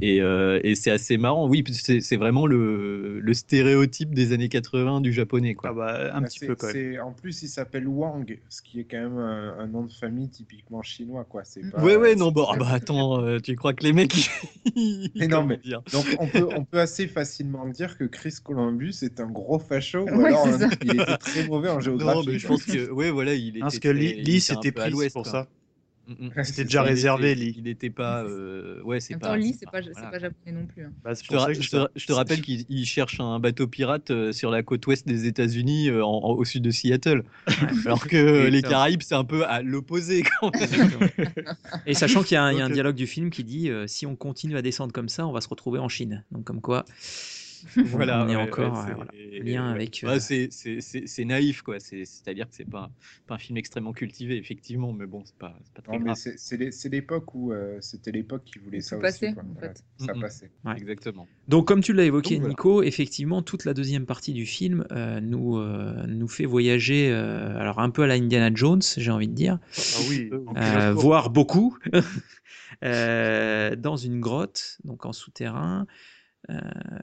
et, euh, et c'est assez marrant. Oui, c'est vraiment le, le stéréotype des années 80 du japonais. Quoi. Ah bah, un Bah, petit peu, quand même. c'est- En plus, il s'appelle Wang, ce qui est quand même un, un nom de famille typiquement chinois, quoi. C'est pas- ouais, ouais, non, bon, ah bah attends, euh, tu crois que les mecs. Mais non, mais- dire Donc on peut, on peut assez facilement dire que Chris Columbus est un gros facho, ou Ouais, alors ça. il était très mauvais en géographie. Non, mais je pense que, ouais, voilà, il était. Parce que très- Lee, il Lee, était un c'était peu à pris l'ouest, pour ça. Mm, mm. C'était déjà réservé, était- Lee. Il n'était pas. euh, Ouais, En c'est même pas. temps, Lee, c'est pas, c'est voilà. pas japonais non plus. hein. Bah, c'est Je te, pour ra- ça que je te- je te rappelle qu'il il cherche un bateau pirate euh, sur la côte ouest des États-Unis, euh, en- en- au sud de Seattle. Alors que les. Caraïbes, c'est un peu à l'opposé. quand même. Et sachant qu'il y a un, il y a un Ok. dialogue du film qui dit si on continue à descendre comme ça, on va se retrouver en Chine. Donc comme quoi, voilà, on est ouais, encore ouais, voilà, lien ouais. avec. Euh, c'est- c'est c'est- c'est naïf, quoi. C'est- C'est-à-dire que c'est pas, pas un film extrêmement cultivé, effectivement, mais bon, c'est pas, c'est pas très Non, mais grave. c'est- c'est l'é- c'est l'époque où euh, c'était l'époque qui voulait ça passait, aussi. quoi. en fait. ça passait. Ouais. Exactement. Donc, comme tu l'as évoqué, Donc, voilà. Nico, effectivement, toute la deuxième partie du film euh, nous, euh, nous fait voyager, euh, alors un peu à la Indiana Jones, j'ai envie de dire, Ah oui. euh, voire beaucoup, euh, dans une grotte, donc en souterrain, euh,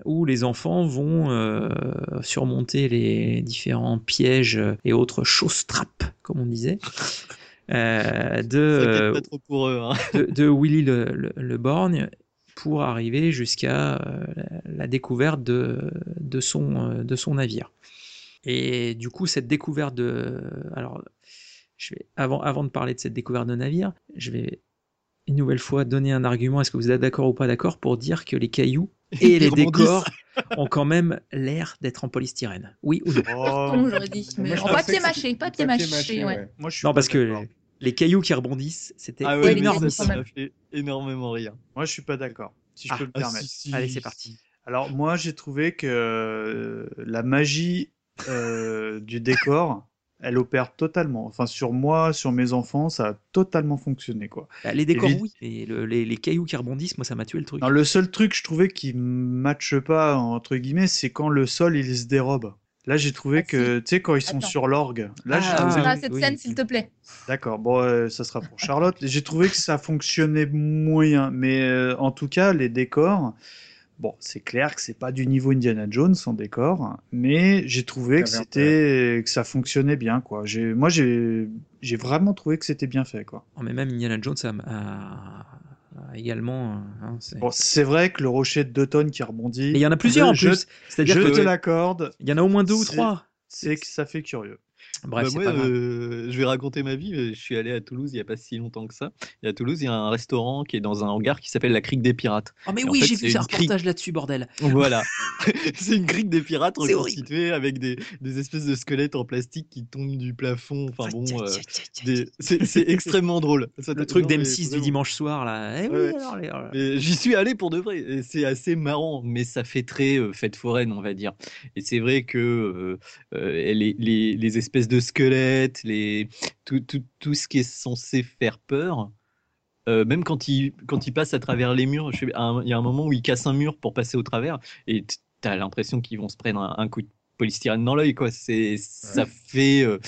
où les enfants vont euh, surmonter les différents pièges et autres choses trappes, comme on disait. euh, de, Ça pas trop pour eux. hein. de, de Willy le, le, le Borgne pour arriver jusqu'à euh, la, découverte de, de, son, de son navire. Et du coup, cette découverte de... Alors, je vais, avant, avant de parler de cette découverte de navire, je vais une nouvelle fois donner un argument, est-ce que vous êtes d'accord ou pas d'accord, pour dire que les cailloux et les décors ont quand même l'air d'être en polystyrène. Oui ou non? Oh, j'aurais dit. Mais Moi, en papier mâché, c'était papier mâché, ouais. moi, je suis Non, parce que les cailloux qui rebondissent, c'était Ah Ouais, ouais, énorme. ça, m'a fait énormément rire. Moi, je suis pas d'accord. Si je Ah, peux me Ah, permettre. si, si, Allez, c'est si. parti. Alors moi j'ai trouvé que euh, la magie euh, du décor, elle opère totalement. Enfin sur moi, sur mes enfants, ça a totalement fonctionné quoi. Bah, Les décors, Évid- oui, le- les, les cailloux qui rebondissent, moi, ça m'a tué le truc. Non, le seul truc je trouvais qui matche pas entre guillemets, c'est quand le sol il se dérobe. Là j'ai trouvé Ah, que tu sais quand ils sont Attends. sur l'orgue. Là Ah, trouvé- Ah, cette oui. scène, s'il te plaît. D'accord, bon, euh, ça sera pour Charlotte. J'ai trouvé que ça fonctionnait moyen, mais euh, en tout cas, les décors, bon, c'est clair que c'est pas du niveau Indiana Jones en décor, mais j'ai trouvé que c'était que ça fonctionnait bien, quoi. J'ai, moi, j'ai, j'ai vraiment trouvé que c'était bien fait, quoi. Oh, mais même Indiana Jones a, a- a également. hein, c'est- Bon, c'est vrai que le rocher de deux tonnes qui rebondit. mais il y en a plusieurs je- en plus. C'est-à-dire je que te l'accorde, il y en a au moins deux ou c'est- trois. c'est que ça fait curieux. Bref, Bah, moi, euh, je vais raconter ma vie. Je suis allé à Toulouse il n'y a pas si longtemps que ça. Et à Toulouse, il y a un restaurant qui est dans un hangar qui s'appelle la Crique des Pirates. Oh, mais oui, j'ai vu un crique. reportage là-dessus, bordel. Voilà. c'est une crique des pirates reconstituée avec des, des espèces de squelettes en plastique qui tombent du plafond. Enfin bon, euh, des- c'est extrêmement drôle. Ça Le truc non, mais d'M6 du dimanche soir, là. Eh oui, Ouais. alors, J'y suis allé pour de vrai. C'est assez marrant, mais ça fait très euh, fête foraine, on va dire. Et c'est vrai que euh, euh, les, les, les espèces de squelettes, les, tout, tout, tout ce qui est censé faire peur, euh, même quand ils quand ils passent à travers les murs, il y a un moment où ils cassent un mur pour passer au travers, et t'as l'impression qu'ils vont se prendre un, un coup de polystyrène dans l'œil, quoi. C'est, ça fait, euh,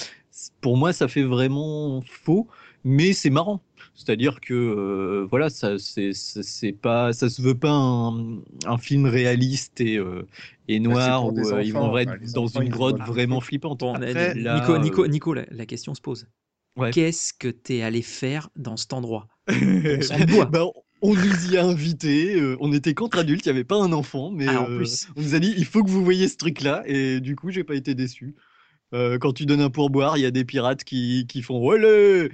pour moi, ça fait vraiment faux, mais c'est marrant. C'est-à-dire que euh, voilà, ça c'est pas ça se veut pas un, un film réaliste et euh, et Bah, noir où euh, ils vont être dans enfants, une grotte vraiment flippante. Après, Nico, là, Nico, Nico, la, la question se pose. Ouais. Qu'est-ce que t'es allé faire dans cet endroit? On. Bah, on nous y a invités, euh, on était qu'entre adultes, il n'y avait pas un enfant, mais Ah, en euh, plus. on nous a dit il faut que vous voyez ce truc-là, et du coup j'ai pas été déçu. Euh, quand tu donnes un pourboire, il y a des pirates qui, qui font Olé euh,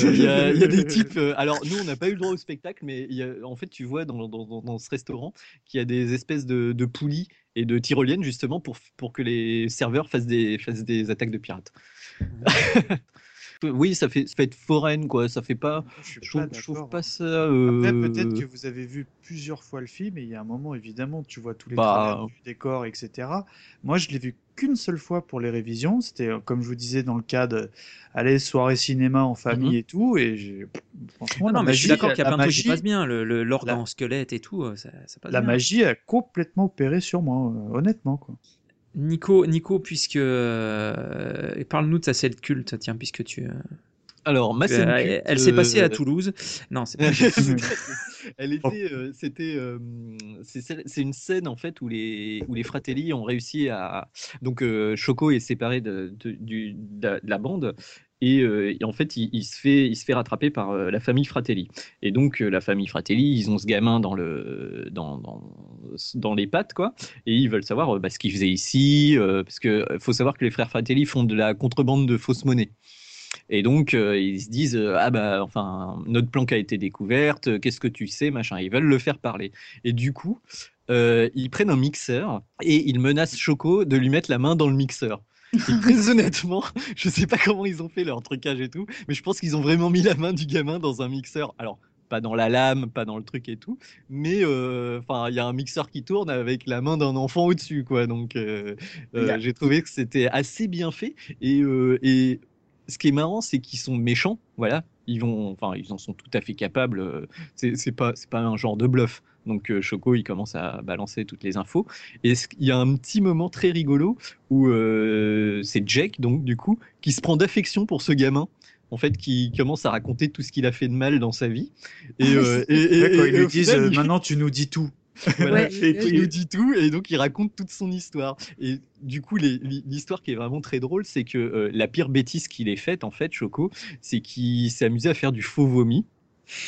il y, a, il y a des types. euh, alors, nous, on n'a pas eu le droit au spectacle, mais il y a, en fait, tu vois dans, dans, dans- dans ce restaurant qu'il y a des espèces de, de poulies et de tyroliennes, justement, pour, pour que les serveurs fassent des, fassent des attaques de pirates. oui, ça fait, ça fait être foraine, quoi. Ça fait pas. Je Je trouve, pas je trouve d'accord. pas ça. Après, euh, peut-être que vous avez vu plusieurs fois le film et il y a un moment, évidemment, tu vois tous les Bah. du décor, etc. Moi, je l'ai vu qu'une seule fois pour les révisions. C'était, euh, comme je vous disais, dans le cadre, aller soirée cinéma en famille Mhm. et tout. Et j'ai, franchement, non, mais je suis magie, d'accord qu'il y a plein de trucs qui magie- passent bien. Le, la- en squelette et tout, euh, ça, ça passe La bien. magie a complètement opéré sur moi, euh, honnêtement. Quoi. Nico, Nico, puisque euh, parle-nous de ta scène culte, tiens, puisque tu. euh, Alors, ma tu- scène euh, culte, elle s'est passée à euh, Toulouse. Non, c'est pas. Elle était, c'était, c'est une scène en fait où les où les Fratelli ont réussi à donc Choco est séparé de, de, du- de la- de la bande et, euh, et en fait il, il se fait il se fait rattraper par euh, la famille Fratelli et donc euh, la famille Fratelli ils ont ce gamin dans le dans dans, dans les pattes quoi et ils veulent savoir euh, bah, ce qu'il faisait ici euh, parce que euh, faut savoir que les frères Fratelli font de la contrebande de fausses monnaies et donc, euh, ils se disent euh, Ah, bah, enfin, notre planque a été découverte, euh, qu'est-ce que tu sais, machin. Ils veulent le faire parler. Et du coup, ils prennent un mixeur et ils menacent Choco de lui mettre la main dans le mixeur. Et très honnêtement, je sais pas comment ils ont fait leur trucage et tout, mais je pense qu'ils ont vraiment mis la main du gamin dans un mixeur. Alors, pas dans la lame, pas dans le truc et tout, mais euh, enfin, il y a un mixeur qui tourne avec la main d'un enfant au-dessus, quoi. Donc, euh, euh, j'ai trouvé que c'était assez bien fait. Et, et ce qui est marrant, c'est qu'ils sont méchants. Voilà, ils vont, enfin, ils en sont tout à fait capables. C'est pas, c'est pas un genre de bluff. Donc Choco, il commence à balancer toutes les infos. Et il y a un petit moment très rigolo où euh, c'est Jake, donc du coup, qui se prend d'affection pour ce gamin. En fait, qui commence à raconter tout ce qu'il a fait de mal dans sa vie. Et, euh, et, et- Ouais, quand et- ils et lui au disent final, euh, Maintenant, tu nous dis tout. voilà. Ouais, et il nous dit tout et donc il raconte toute son histoire. Et du coup, l'histoire qui est vraiment très drôle, c'est que euh, la pire bêtise qu'il ait faite, en fait, Choco, c'est qu'il s'est amusé à faire du faux vomi.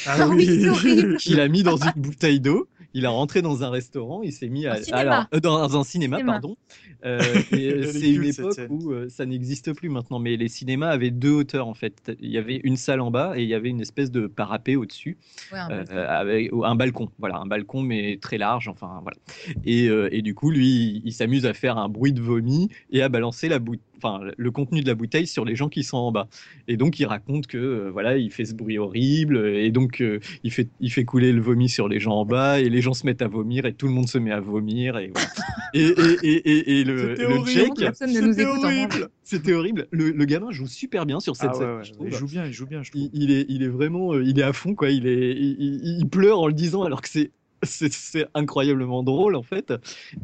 Ah oui, c'est horrible. Il a mis dans une bouteille d'eau. Il a rentré dans un restaurant. Il s'est mis à alors euh, dans un cinéma, Cinéma. pardon. Euh, est c'est une cette époque où euh, ça n'existe plus maintenant. Mais les cinémas avaient deux hauteurs en fait. Il y avait une salle en bas et il y avait une espèce de parapet au-dessus Ouais, un euh, balcon. avec un balcon, voilà, un balcon mais très large, enfin voilà. Et, euh, et du coup, lui, il, il s'amuse à faire un bruit de vomi et à balancer la bouteille, enfin le contenu de la bouteille sur les gens qui sont en bas. Et donc, il raconte que euh, voilà, il fait ce bruit horrible et donc euh, il fait il fait couler le vomi sur les gens en bas et les gens se mettent à vomir et tout le monde se met à vomir et voilà. et, et, et, et, et le, C'était le horrible. Jake, Personne ne nous c'était horrible. C'était horrible. Le, le gamin joue super bien sur cette Ah ouais, scène. ouais, je trouve il joue bien, il joue bien, je il, il est, il est vraiment, euh, il est à fond quoi. Il est, il, il- il pleure en le disant alors que c'est, c'est, incroyablement drôle en fait.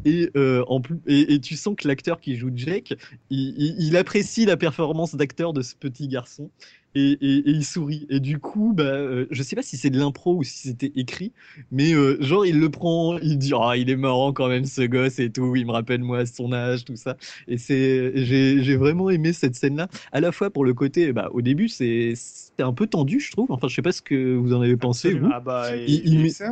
Et euh, en plus, et, tu sens que l'acteur qui joue il- il apprécie la performance d'acteur de ce petit garçon. Et, et- et il sourit. Et du coup, bah, euh, je sais pas si c'est de l'impro ou si c'était écrit, mais euh, genre il le prend, il dit ah il est marrant quand même ce gosse et tout, il me rappelle moi son âge tout ça. Et c'est, j'ai, j'ai vraiment aimé cette scène-là à la fois pour le côté, bah, au début, c'est c'était un peu tendu, je trouve. Enfin, je sais pas ce que vous en avez pensé, vous. Ah bah,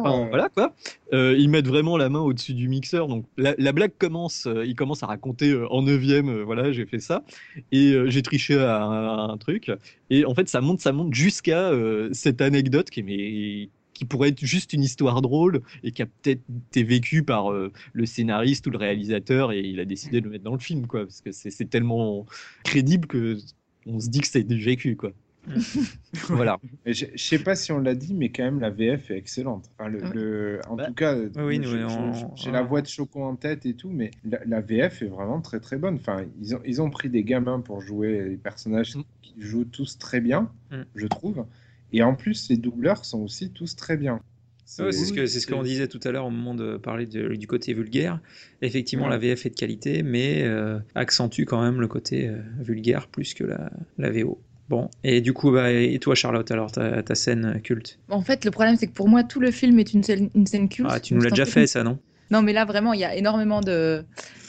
enfin, euh, voilà quoi. Euh, ils mettent vraiment la main au-dessus du mixeur. Donc la, la blague commence. euh, il commence à raconter euh, en neuvième. voilà, j'ai fait ça et j'ai triché à un, truc. Et en fait, ça monte, ça monte jusqu'à cette anecdote qui mais qui pourrait être juste une histoire drôle et qui a peut-être été vécue par le scénariste ou le réalisateur et il a décidé de le mettre dans le film quoi parce que c'est tellement crédible que on se dit que c'est vécu quoi. voilà. Je, sais pas si on l'a dit, mais quand même la VF est excellente. Enfin, le, Ouais. le- en Bah, tout cas, oui, j'ai la voix de Choco en tête et tout, mais la, la VF est vraiment très très bonne. Enfin, ils ont, ils ont pris des gamins pour jouer les personnages Mm. qui jouent tous très bien, Mm. je trouve. Et en plus, les doubleurs sont aussi tous très bien. C'est ce que c'est ce qu'on disait tout à l'heure au moment de parler de- du côté vulgaire. Effectivement, Ouais. la VF est de qualité, mais euh, accentue quand même le côté euh, vulgaire plus que la, la VO. Bon, et du coup, bah, et toi, Charlotte, alors ta, ta scène culte? En fait, le problème, c'est que pour moi, tout le film est une scène, une scène culte. Ah, tu nous l'as déjà fait, ça, non? Non, mais là, vraiment, il y a énormément de,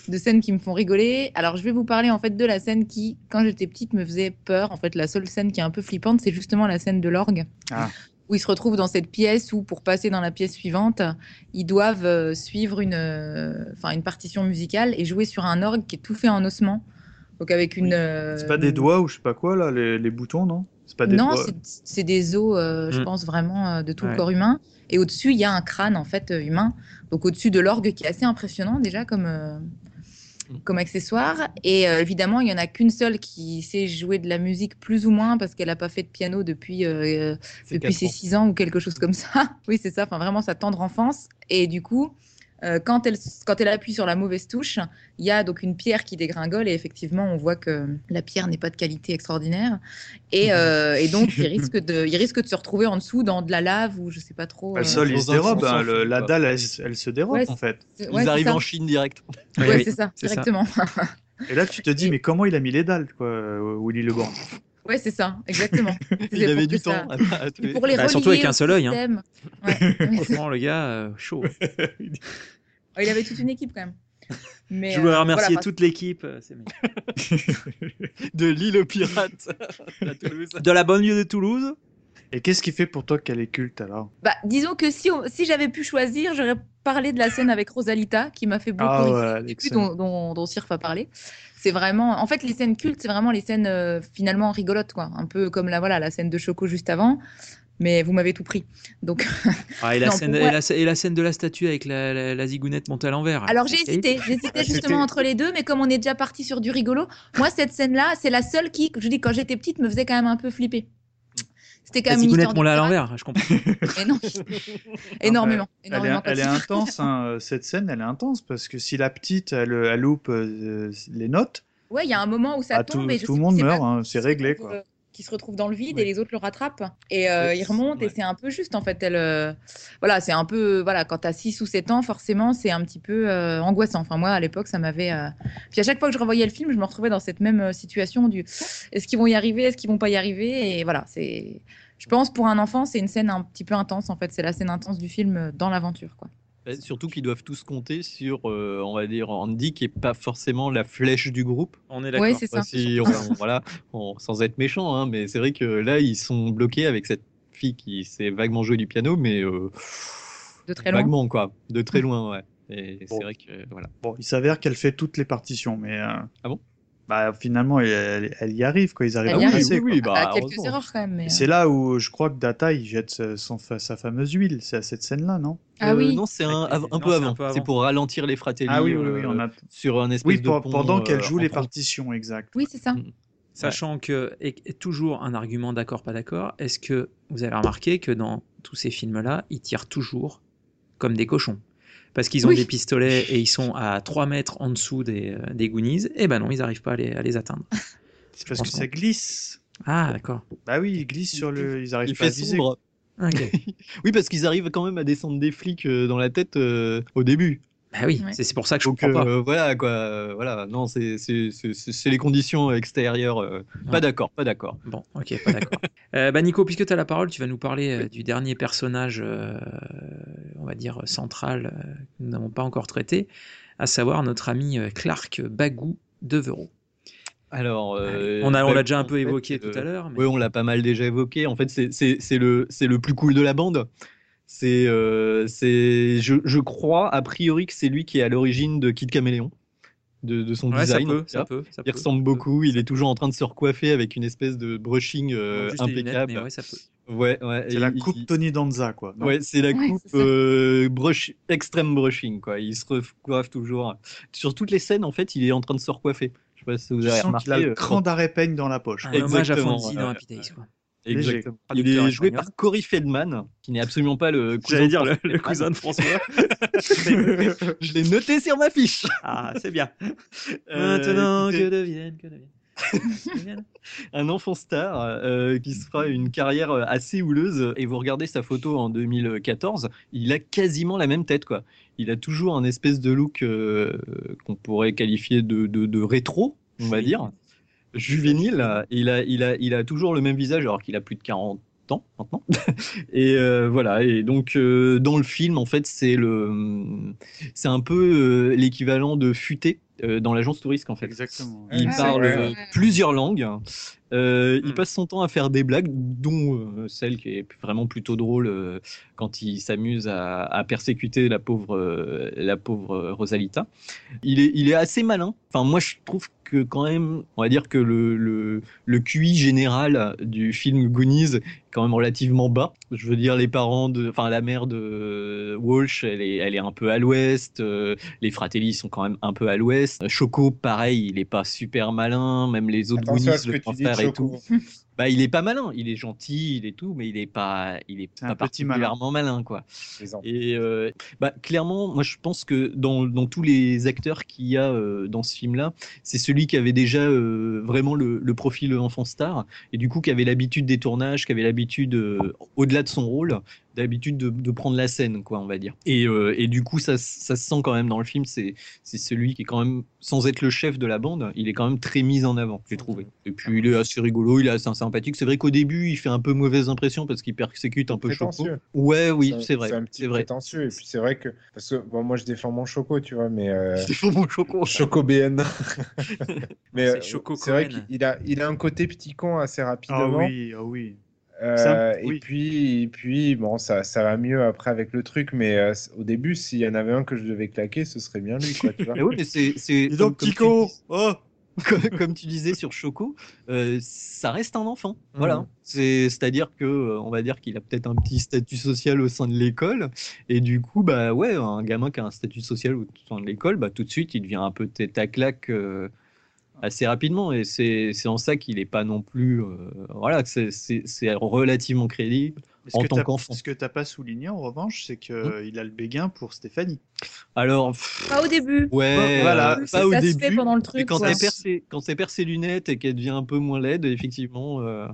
de scènes qui me font rigoler. Alors, je vais vous parler en fait de la scène qui, quand j'étais petite, me faisait peur. En fait, la seule scène qui est un peu flippante, c'est justement la scène de l'orgue. Ah. Où ils se retrouvent dans cette pièce où, pour passer dans la pièce suivante, ils doivent euh, suivre une, euh, enfin, une partition musicale et jouer sur un orgue qui est tout fait en ossement. Donc, avec une. euh, C'est pas des doigts ou je sais pas quoi, là, les, les boutons, non? C'est pas des non, c'est- des os, euh, je Mm. pense vraiment euh, de tout le corps humain. Et au-dessus, il y a un crâne en fait euh, humain. Donc au-dessus de l'orgue, qui est assez impressionnant déjà comme euh, Mm. comme accessoire. Et euh, évidemment, il y en a qu'une seule qui sait jouer de la musique plus ou moins parce qu'elle n'a pas fait de piano depuis euh, depuis ses ans. 6 ans ou quelque chose comme ça. oui, c'est ça. Enfin, vraiment sa tendre enfance. Et du coup. Euh, quand, elle, quand elle appuie sur la mauvaise touche, il y a donc une pierre qui dégringole et effectivement on voit que la pierre n'est pas de qualité extraordinaire et, euh, et donc il risque, de, il risque de se retrouver en dessous dans de la lave ou je sais pas trop. Bah, le euh, sol, il se dérobe, hein, le- la dalle, elle, elle se dérobe, Ouais, en fait. Ils ouais, arrivent en Chine direct. Oui, Ouais, oui, c'est ça, exactement. Et là, tu te dis, mais comment il a mis les dalles, quoi, euh, Willy Legrand ouais, c'est ça, exactement. Il avait pour du ça- temps à. Pour les Bah, surtout avec un seul œil, hein. Ouais, Franchement, le gars, euh, chaud. Oh, il avait toute une équipe quand même. Mais, Je voudrais euh, remercier voilà, toute l'équipe. euh. De l'île aux pirates à Toulouse. De la banlieue de Toulouse. Et qu'est-ce qui fait pour toi qu'elle est culte, alors? Bah, disons que si, on- si j'avais pu choisir, j'aurais parlé de la scène avec Rosalita, qui m'a fait beaucoup Ah rire, ouais, début, dont, dont, dont Sirf a parlé. C'est vraiment, en fait, les scènes cultes, c'est vraiment les scènes euh, finalement rigolotes, quoi. Un peu comme la, voilà, la scène de Choco juste avant. Mais vous m'avez tout pris. Donc, Ah, et, la Non, scène, et, la, et la scène de la statue avec la, la, la zigounette montée à l'envers. alors j'ai hésité, j'hésitais Ah, justement entre les deux, mais comme on est déjà parti sur du rigolo, moi cette scène-là, c'est la seule qui, je dis quand j'étais petite, me faisait quand même un peu flipper. C'était quand La même une zigounette histoire de montée à l'envers, je comprends. Et non. énormément, Elle est, énormément. elle est intense, hein, euh, cette scène, elle est intense, parce que si la petite, elle, elle loupe euh, les notes, Ouais, il y a un moment où ça Ah, tombe tout- et je tout le monde meurt, hein, c'est réglé, quoi. Qui se retrouve dans le vide Ouais. et les autres le rattrapent. Et euh, il remonte et c'est un peu juste en fait. Elle, euh, voilà, c'est un peu voilà quand t'as 6 ou 7 ans, forcément c'est un petit peu euh, angoissant. Enfin moi à l'époque ça m'avait. Puis à chaque fois que je revoyais le film, je me retrouvais dans cette même situation du est-ce qu'ils vont y arriver, est-ce qu'ils vont pas y arriver? Et voilà c'est. Je pense pour un enfant c'est une scène un petit peu intense en fait. C'est la scène intense du film dans l'aventure quoi. Bah, Surtout qu'ils doivent tous compter sur, euh, on va dire, Andy, qui est pas forcément la flèche du groupe. On est d'accord. Ouais c'est ça. Enfin, si on- voilà, on- sans être méchant, hein, mais c'est vrai que là, ils sont bloqués avec cette fille qui sait vaguement jouer du piano, mais euh, De très loin. vaguement, quoi, de très loin, ouais. Et Bon. c'est vrai que, voilà. bon, il s'avère qu'elle fait toutes les partitions, mais... euh, Ah bon? Bah, finalement, elle, y arrive, quoi, ils arrivent Elle à passer, oui, oui, bah, a quelques erreurs quand même. Mais, euh, C'est là où je crois que Data, il jette sa- son, sa fameuse huile, c'est à cette scène-là, non? Ah Euh, oui. Non, c'est un, un peu un avant. peu avant. C'est pour ralentir les fratelli. Ah oui, oui, oui, euh, on a... Sur un espèce Oui, de pour- pont, pendant qu'elle joue les pont. partitions, exact. Oui c'est ça. Mm. Sachant que, et, et toujours un argument d'accord, pas d'accord, est-ce que vous avez remarqué que dans tous ces films-là, ils tirent toujours comme des cochons? Parce qu'ils ont Oui. des pistolets et ils sont à 3 mètres en dessous des, euh, des Goonies, et ben non, ils n'arrivent pas à les, à les atteindre. C'est parce que ça glisse. Ah, d'accord. Bah oui, ils glissent sur le... Ils arrivent Il pas à fait viser. sombre. Oui, parce qu'ils arrivent quand même à descendre des flics euh, dans la tête euh, au début. bah oui, Ouais. c'est c'est pour ça que je Donc comprends pas. euh, voilà quoi, euh, voilà. Non, c'est les conditions extérieures. euh, Ouais. Pas d'accord, pas d'accord. Bon, ok, pas d'accord. Euh, bah Nico, puisque tu as la parole, tu vas nous parler euh, du dernier personnage, euh, on va dire, central, euh, que nous n'avons pas encore traité, à savoir notre ami euh, Clark Bagou Devereaux. Alors, euh, on a- on l'a déjà un peu évoqué euh, tout à l'heure. mais- Oui, on l'a pas mal déjà évoqué. En fait, c'est- c'est c'est le, c'est le plus cool de la bande. C'est, euh, c'est, je, je crois, a priori, que c'est lui qui est à l'origine de Kid Caméléon, de, de son Ouais, ça design. peut, ça peut, ça Il peut. ressemble beaucoup. Il est toujours en train de se recoiffer avec une espèce de brushing euh, Juste les lunettes, impeccable. mais ouais, ça peut. Ouais, ouais. C'est la il- coupe il- Tony Danza, quoi. non Ouais, c'est la Ouais, coupe ça. euh, brush, extrême brushing, quoi. Il se recoiffe toujours. Sur toutes les scènes, en fait, il est en train de se recoiffer. Je sais pas si vous Je avez sens remarqué. qu'il a le euh, cran d'arrêt peigne dans la poche. Un quoi. hommage à Exactement, ouais, dans ouais, Happy Days. quoi. Exactement. Il est joué espagnol. par Cory Feldman, qui n'est absolument pas le cousin de dire le, François le Feldman. cousin de François. Je l'ai noté sur ma fiche. ah, c'est bien. Euh, Maintenant, écoutez, que devienne, que devienne. Un enfant star euh, qui se fera une carrière assez houleuse. Et vous regardez sa photo en 2014, il a quasiment la même tête, quoi. Il a toujours un espèce de look euh, qu'on pourrait qualifier de, de, de rétro, on va dire. juvénile. Il a, il, a, il a toujours le même visage alors qu'il a plus de 40 ans maintenant. et euh, voilà. Et donc euh, dans le film, en fait, c'est le, c'est un peu euh, l'équivalent de futé euh, dans l'agence touriste en fait. Exactement. Il Ah, parle ouais. euh, plusieurs langues. Euh, Il Mm. passe son temps à faire des blagues, dont euh, celle qui est vraiment plutôt drôle euh, quand il s'amuse à, à persécuter la pauvre, la pauvre Rosalita. Il est, il est assez malin. Enfin, moi, je trouve que quand même, on va dire que le, le, le QI général du film Goonies est quand même relativement bas. Je veux dire, les parents de, enfin, la mère de Walsh, elle est, elle est un peu à l'ouest. les Fratelli sont quand même un peu à l'ouest. Choco, pareil, il est pas super malin. Même les autres Attention Goonies, le frère et tout. Choco. Bah, il est pas malin. Il est gentil, il est tout, mais il est pas, il est C'est pas malin. particulièrement malin, quoi. Et euh, bah, clairement, moi je pense que dans, dans tous les acteurs qu'il y a euh, dans ce film-là, c'est celui qui avait déjà euh, vraiment le, le profil enfant star, et du coup qui avait l'habitude des tournages, qui avait l'habitude, au-delà de son rôle, d'habitude de, de prendre la scène, quoi, on va dire. Et, euh, et du coup, ça, ça se sent quand même dans le film, c'est c'est celui qui est quand même, sans être le chef de la bande, il est quand même très mis en avant, j'ai trouvé. Et puis il est assez rigolo, il est assez sympathique. C'est vrai qu'au début, il fait un peu mauvaise impression parce qu'il persécute un peu Choco. Ouais, oui, c'est vrai. C'est un petit C'est vrai. prétentieux. Et puis c'est vrai que. Parce que bon, moi je défends mon Choco, tu vois, mais. euh, C'est pour mon choco. Choco BN. mais C'est euh, Choco c'est vrai qu'il a, il a un côté petit con assez Ah rapidement. oui, ah oui. Euh, et oui. puis, et puis bon, ça, ça va mieux après avec le truc, mais euh, au début, s'il y en avait un que je devais claquer, ce serait bien lui, quoi, tu vois. Mais oui, mais c'est. donc, comme tu Tico dis- Oh comme, comme tu disais sur Choco, euh, ça reste un enfant. Voilà. Mhm. C'est, c'est-à-dire que, on va dire qu'il a peut-être un petit statut social au sein de l'école, et du coup, bah ouais, un gamin qui a un statut social au sein de l'école, bah tout de suite, il devient un peu tête à claque euh, assez rapidement, et c'est, c'est en ça qu'il est pas non plus, euh, voilà, c'est, relativement crédible. En que tant qu'enfant. Ce que t'as pas souligné en revanche, c'est qu'il a le béguin pour Stéphanie. Alors, pff, Pas au début. ouais, Voilà, pas au début. pendant le truc. quand quoi. elle perd ses, quand elle perd ses lunettes et qu'elle devient un peu moins laide, effectivement. euh,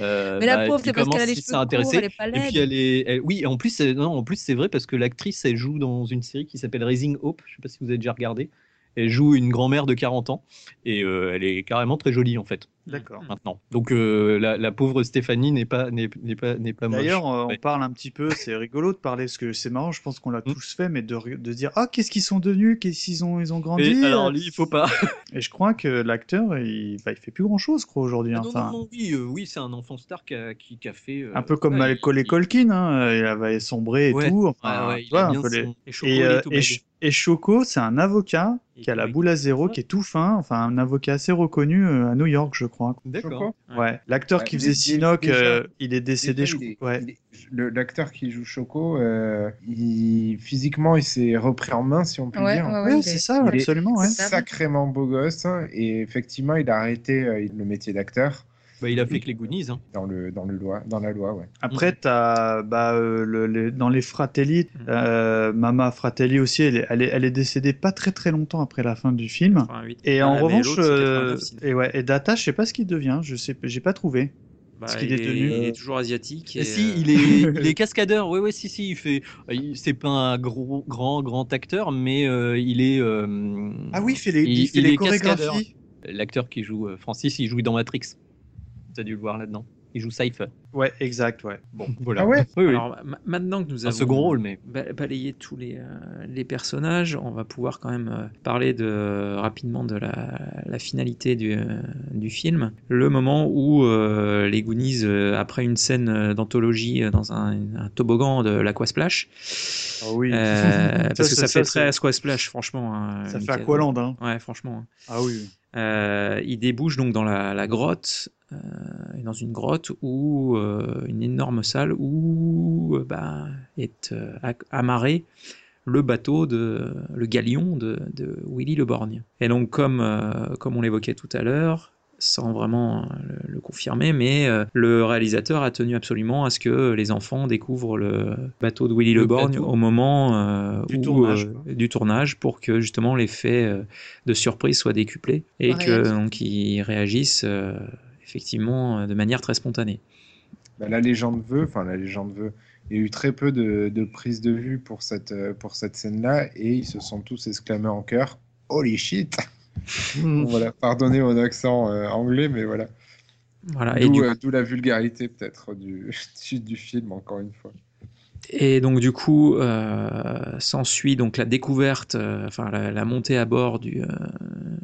euh, Mais la bah, pauvre, c'est parce qu'elle a les commence cheveux à s'intéresser. courts, elle est pas Et puis laide. elle est, elle- oui, en plus, c'est- non, en plus c'est vrai parce que l'actrice, elle joue dans une série qui s'appelle Raising Hope. Je sais pas si vous avez déjà regardé. Elle joue une grand-mère de 40 ans et euh, elle est carrément très jolie en fait D'accord. maintenant. Donc euh, la, la pauvre Stéphanie n'est pas n'est pas n'est pas moche. D'ailleurs, euh, Ouais. on parle un petit peu, c'est rigolo de parler, parce que c'est marrant, je pense qu'on l'a Mm. tous fait, mais de, de dire Ah, qu'est-ce qu'ils sont devenus Qu'est-ce qu'ils ont, ils ont grandi? Mais alors lui, il faut pas. Et je crois que l'acteur, il, bah, il fait plus grand chose, je crois, aujourd'hui. Ah non, Enfin, non, non, oui, euh, oui, c'est un enfant star qui a, qui, qui a fait. euh, Un peu comme ouais, Macaulay il- Culkin, hein, il avait sombré et Ouais, tout. ouais, Enfin, ouais, tu il vois, a un bien peu les- son- Et Choco, Et, il et. Ch- et Choco, c'est un avocat qui a la boule à zéro, Ouais. qui est tout fin, enfin un avocat assez reconnu à New York, je crois. D'accord. Choco Ouais, l'acteur Ouais, qui faisait est- Sinoc, déjà- euh, il est décédé. Déjà, je- il est- ouais. il est- le- L'acteur qui joue Choco, euh, il, physiquement, il s'est repris en main, si on peut Ouais, dire. ouais, ouais, Ouais, il c'est est- ça, il est- absolument. Ouais. Ça. Sacrément beau gosse, hein, et effectivement, il a arrêté euh, le métier d'acteur Bah, il a fait que les Goonies. Hein. dans, le, dans, le loi, dans la loi. Ouais. Après, t'as bah, euh, le- les- dans les Fratelli, euh, Mama Fratelli aussi, elle est, elle, est, elle est décédée pas très très longtemps après la fin du film. 88. Et Ah, en revanche, euh, 89, sinon. et ouais, et Data, je sais pas ce qu'il devient, je sais, j'ai pas trouvé. Bah, ce qu'il il, est devenu. il est toujours asiatique. Et, si, euh, il est, il est cascadeur. Ouais, ouais, si, si, il fait. il- C'est pas un gros, grand, grand acteur, mais euh, il est. euh, Ah oui, il fait les, il, il- fait il les chorégraphies. L'acteur qui joue euh, Francis, il joue dans Matrix. T'as dû le voir là-dedans. Il joue Cypher. Ouais, exact, ouais. Bon, voilà. Ah ouais Oui, oui. Alors ma- maintenant que nous un avons second rôle, mais. ba- balayé tous les, euh, les personnages, on va pouvoir quand même euh, parler de, rapidement de la, la finalité du, euh, du film. Le moment où euh, les Goonies, euh, après une scène d'anthologie euh, dans un, un toboggan de l'Aquasplash, Ah oui. euh, parce que ça, fait ça, très Aquasplash, franchement. hein, Ça fait Michael. Aqualand, hein. Ouais, franchement. Ah oui. Euh, il débouche donc dans la, la grotte, euh, dans une grotte où euh, une énorme salle où euh, bah, est euh, amarré le bateau de le galion de, de Willy le Borgne. Et donc comme euh, comme on l'évoquait tout à l'heure, sans vraiment le, le confirmer, mais euh, le réalisateur a tenu absolument à ce que les enfants découvrent le bateau de Willy Le le Borgne bateau. au moment euh, Du où, tournage, euh, quoi. du tournage pour que justement l'effet euh, de surprise soit décuplé et que réagissent. donc ils réagissent euh, effectivement euh, de manière très spontanée. Bah, la légende veut, enfin la légende veut, il y a eu très peu de, de prises de vue pour cette, euh, pour cette scène-là, et ils se sont tous exclamés en chœur Holy shit voilà, pardonnez mon accent euh, anglais, mais voilà. Voilà. Et D'où du euh, d'où la vulgarité peut-être du, du, du film, encore une fois. Et donc du coup, euh, s'ensuit donc la découverte, euh, enfin la, la montée à bord du, euh,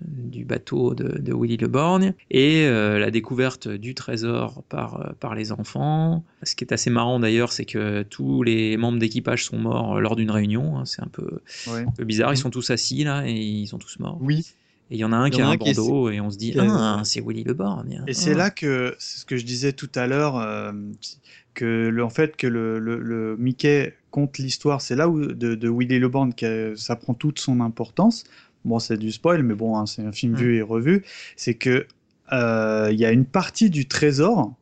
du bateau de, de Willy Le Borgne et euh, la découverte du trésor par, par les enfants. Ce qui est assez marrant d'ailleurs, c'est que tous les membres d'équipage sont morts lors d'une réunion. hein. c'est un peu, Ouais. un peu bizarre. Ils sont tous assis là et ils sont tous morts. Oui. Et il y en a un qui a a un un est- bandeau et on se dit ah c'est Willy Le Borgne. Et c'est Ah. là que c'est ce que je disais tout à l'heure, euh, que le, en fait que le, le, le Mickey compte l'histoire. C'est là où de, de Willy Le Borgne que ça prend toute son importance. Bon, c'est du spoil, mais bon, hein, c'est un film Mm. vu et revu. C'est que euh, il y a une partie du trésor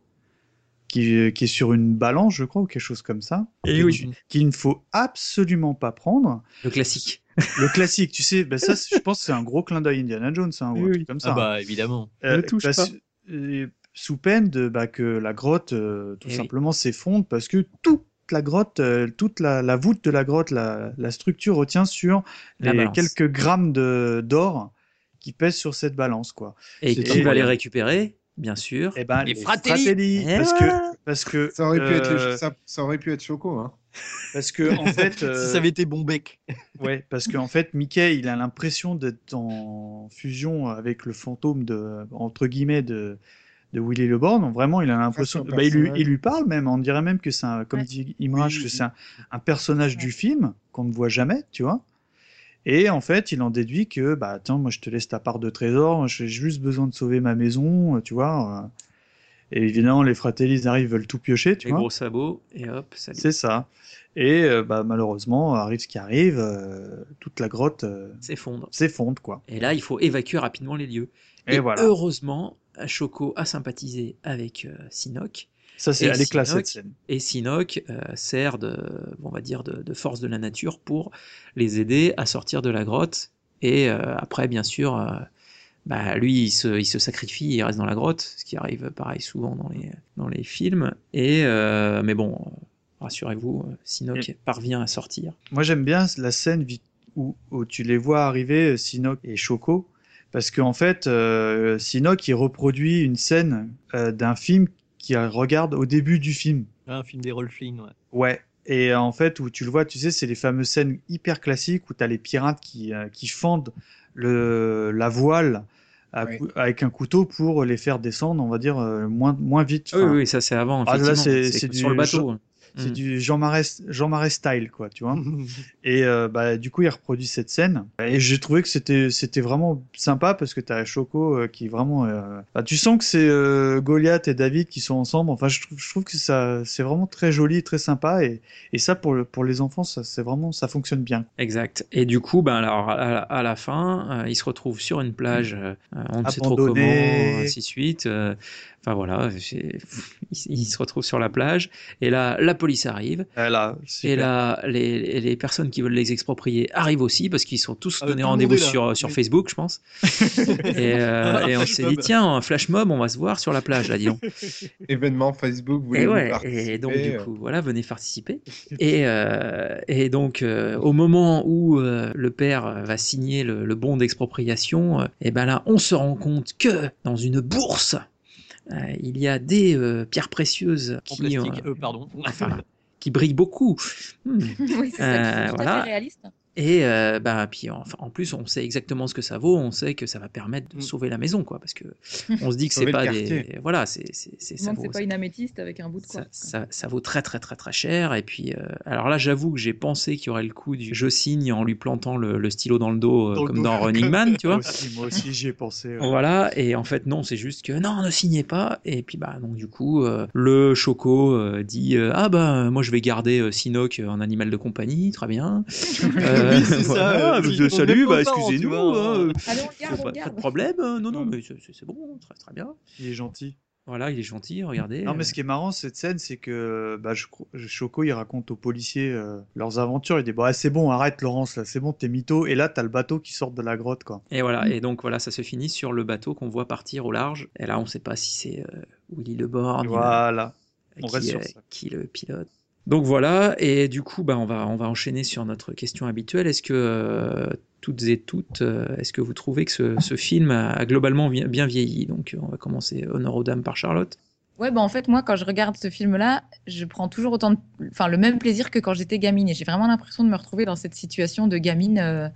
qui, qui est sur une balance, je crois, ou quelque chose comme ça, Et et oui. qu'il ne faut absolument pas prendre. Le classique. Le classique, tu sais, ben ça, je pense, que c'est un gros clin d'œil Indiana Jones, hein, ou Oui, un oui. truc comme ça. Ah hein. bah évidemment. Ne touche pas. euh, sous peine de bah, que la grotte euh, tout Eh oui. simplement s'effondre parce que toute la grotte, euh, toute la, la voûte de la grotte, la, la structure retient sur La les balance. quelques grammes de d'or qui pèsent sur cette balance quoi. Et qui va les récupérer Bien sûr. Et ben Les Fratelli. Et parce voilà. que parce que Ça aurait, pu être, euh, les- ça, ça aurait pu être Choco. Hein. Parce que en fait Si euh, ça avait été bon bec. Ouais, parce qu'en fait, Mickey, il a l'impression d'être en fusion avec le fantôme de, entre guillemets, de, de Willy Le Borgne. Vraiment, il a l'impression. Bah, il, lui, il lui parle même. On dirait même que c'est, un- comme Ouais. dit Oui, que oui. c'est un, un personnage Ouais. du film qu'on ne voit jamais, tu vois. Et en fait, il en déduit que, bah, attends, moi, je te laisse ta part de trésor. J'ai juste besoin de sauver ma maison, tu vois. Et évidemment, les fratelli, ils arrivent, veulent tout piocher, tu Les vois. gros sabots, et hop, salut. C'est ça. Et euh, bah, malheureusement, arrive ce qui arrive, euh, toute la grotte euh, S'effondre. s'effondre, quoi. Et là, il faut évacuer rapidement les lieux. Et, voilà. heureusement, Choco a sympathisé avec Sinoc. Ça, c'est et elle est classe, Sinoc- cette scène. Et Sinoc euh, sert de, on va dire, de, de force de la nature pour les aider à sortir de la grotte. Et euh, après, bien sûr, euh, bah, lui, il se, il se sacrifie, il reste dans la grotte, ce qui arrive pareil souvent dans les, dans les films. Et, euh, mais bon, euh, rassurez-vous, euh, Sinoc Et- parvient à sortir. Moi, j'aime bien la scène où, où tu les vois arriver, euh, Sinoc et Choco, parce qu'en fait, euh, Sinoc, il reproduit une scène euh, d'un film qu'il regarde au début du film. Un film des Flynn, ouais. Ouais. Et euh, en fait, où tu le vois, tu sais, c'est les fameuses scènes hyper classiques où tu as les pirates qui, euh, qui fendent le, la voile à avec un couteau pour les faire descendre, on va dire, euh, moins, moins vite. Oui, oui, ça c'est avant. Ah, là, c'est- sur le bateau. C'est Mm. du Jean Marais, Jean Marais style, quoi, tu vois. Et euh, bah, du coup, il reproduit cette scène. Et j'ai trouvé que c'était c'était vraiment sympa parce que tu as Choco euh, qui vraiment. euh, bah, tu sens que c'est Goliath et David qui sont ensemble. Enfin, je trouve, je trouve que ça c'est vraiment très joli, très sympa. Et, et ça, pour, le, pour les enfants, ça, c'est vraiment, ça fonctionne bien. Exact. Et du coup, ben alors à, la- à la fin, euh, il se retrouve sur une plage, on ne sait trop comment, ainsi de suite. Enfin voilà, il, il se retrouve sur la plage et là, la police arrive. Là, Et là, les, les personnes qui veulent les exproprier arrivent aussi parce qu'ils sont tous Ah, donné tout le monde rendez-vous sur, sur Oui. Facebook, je pense. et, euh, et on s'est dit, tiens, un flash mob, on va se voir sur la plage, là, dis donc. Événement Facebook, vous Et ouais, et donc du coup, voilà, venez participer. Et, euh, et donc, euh, au moment où le père va signer le, le bon d'expropriation, et ben là, on se rend compte que dans une bourse, il y a des euh, pierres précieuses En qui, plastique, euh, euh, pardon. enfin, qui brillent beaucoup. Hmm. oui, c'est ça, Euh, qui sont tout voilà. à fait réaliste. Et euh, bah, puis enfin, en plus, on sait exactement ce que ça vaut. On sait que ça va permettre de Mm. sauver la maison, quoi, parce que on se dit que c'est pas des, voilà, c'est c'est c'est- ça Non, vaut, c'est pas une améthyste avec un bout de quoi. ça, ça, ça vaut très très très très cher. Et puis, euh, alors là, j'avoue que j'ai pensé qu'il y aurait le coup du je signe en lui plantant le, le stylo dans le dos, euh, Dans le comme dos. dans Running Man, tu Moi vois. aussi, moi aussi, j'y ai pensé. ouais. Voilà, et en fait, non, c'est juste que non, ne signez pas. Et puis, bah, donc, du coup, euh, le Choco euh, dit euh, Ah, bah, moi, je vais garder euh, Sinoc en animal de compagnie, très bien. Euh, Oui, c'est ça, euh, on salut, est bah, excusez-nous. hein, Allez, on le garde, on pas, de problème, euh, non, non, mais c'est bon, très très bien. Il est gentil. Voilà, il est gentil, regardez. Non, mais euh, ce qui est marrant, cette scène, c'est que bah, je Choco, il raconte aux policiers euh, leurs aventures. Il dit bah, c'est bon, arrête, Laurence, là, c'est bon, t'es mytho. Et là, t'as le bateau qui sort de la grotte, quoi. Et voilà, et donc voilà, ça se finit sur le bateau qu'on voit partir au large. Et là, on ne sait pas si c'est euh, Willy Le Borgne Voilà. euh, on qui, reste sur euh, ça. qui le pilote. Donc voilà, et du coup, bah, on, va, enchaîner sur notre question habituelle. Est-ce que, euh, toutes et toutes, euh, est-ce que vous trouvez que ce, film a, globalement bien vieilli? Donc on va commencer honneur aux dames par Charlotte. Ouais, bah en fait, moi, quand je regarde ce film-là, je prends toujours autant de... enfin, le même plaisir que quand j'étais gamine. Et j'ai vraiment l'impression de me retrouver dans cette situation de gamine, euh,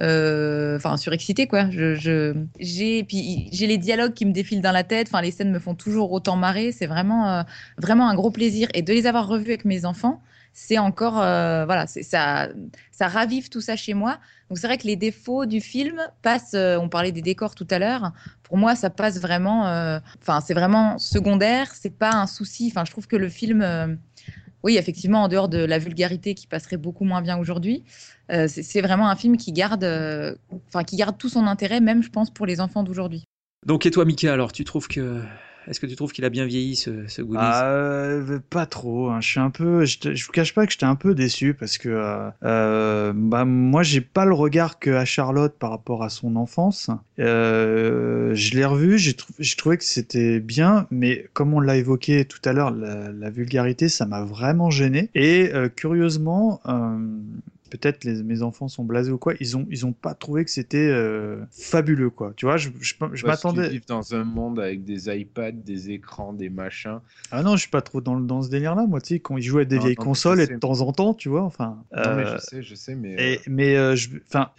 euh, enfin, surexcitée, quoi. Je. J'ai... Puis j'ai les dialogues qui me défilent dans la tête. Enfin, les scènes me font toujours autant marrer. C'est vraiment, euh, vraiment un gros plaisir. Et de les avoir revus avec mes enfants, c'est encore, euh, voilà, ça, ça ravive tout ça chez moi. Donc c'est vrai que les défauts du film passent. euh, on parlait des décors tout à l'heure. Pour moi, ça passe vraiment. euh, Enfin, c'est vraiment secondaire. C'est pas un souci. Enfin, je trouve que le film, euh, oui, effectivement, en dehors de la vulgarité qui passerait beaucoup moins bien aujourd'hui, euh, c'est vraiment un film qui garde, euh, enfin, qui garde tout son intérêt, même je pense pour les enfants d'aujourd'hui. Donc et toi, Mika, alors tu trouves que. Est-ce que tu trouves qu'il a bien vieilli ce, ce Goonies? Ah, euh, pas trop. hein. Je suis un peu. Je, te- je vous cache pas que j'étais un peu déçu parce que euh, bah moi j'ai pas le regard que a Charlotte par rapport à son enfance. Euh, je l'ai revu, j'ai trou- j'ai trouvé que c'était bien, mais comme on l'a évoqué tout à l'heure, la, la vulgarité ça m'a vraiment gêné. Et euh, curieusement. Euh, Peut-être les, mes enfants sont blasés ou quoi, ils ont ils ont pas trouvé que c'était euh, fabuleux quoi. Tu vois, je, je, m'attendais. vivent dans un monde avec des iPads, des écrans, des machins. Ah non, je suis pas trop dans, le- dans ce délire-là, moi, tu sais, quand ils jouent à des Non, vieilles non, consoles et de temps en temps, tu vois, enfin. Non, mais euh, je sais, je sais, mais. et, mais euh, je,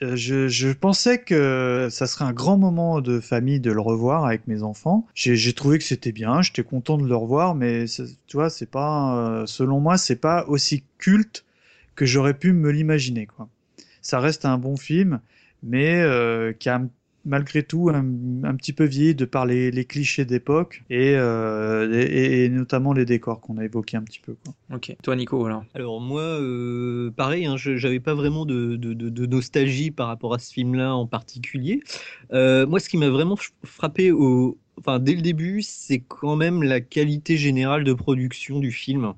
euh, je, je pensais que ça serait un grand moment de famille de le revoir avec mes enfants. J'ai trouvé que c'était bien, j'étais content de le revoir, mais tu vois, c'est pas, euh, selon moi, c'est pas aussi culte que j'aurais pu me l'imaginer, quoi. Ça reste un bon film, mais euh, qui a malgré tout un, un petit peu vieilli de par les, les clichés d'époque et, euh, et, et notamment les décors qu'on a évoqués un petit peu. Quoi. Ok. Toi, Nico, alors Alors moi, euh, pareil, hein, je j'avais pas vraiment de, de- de- de nostalgie par rapport à ce film-là en particulier. Euh, moi, ce qui m'a vraiment frappé au, enfin, dès le début, c'est quand même la qualité générale de production du film,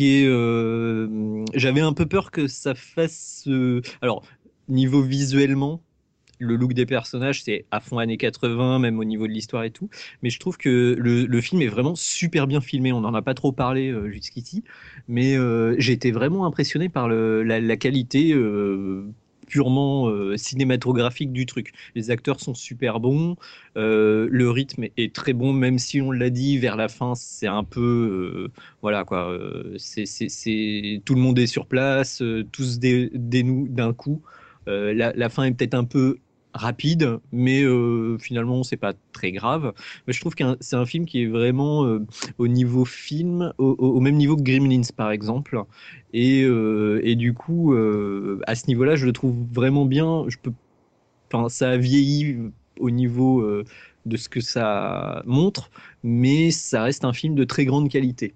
euh, j'avais un peu peur que ça fasse. euh, alors, niveau visuellement. Le look des personnages, c'est à fond années 80, même au niveau de l'histoire et tout. Mais je trouve que le, film est vraiment super bien filmé. On n'en a pas trop parlé euh, jusqu'ici. Mais j'ai été vraiment impressionné par la, qualité purement euh, cinématographique du truc. Les acteurs sont super bons, euh, le rythme est très bon, même si on l'a dit vers la fin, c'est un peu euh, voilà quoi. c'est tout le monde est sur place, tous dénouent d'un coup. La, la fin est peut-être un peu rapide, mais euh, finalement c'est pas très grave. Je trouve que c'est un film qui est vraiment euh, au niveau film, au, même niveau que Gremlins par exemple. Et, euh, du coup, euh, à ce niveau-là, je le trouve vraiment bien. Ça a vieilli au niveau de ce que ça montre, mais ça reste un film de très grande qualité.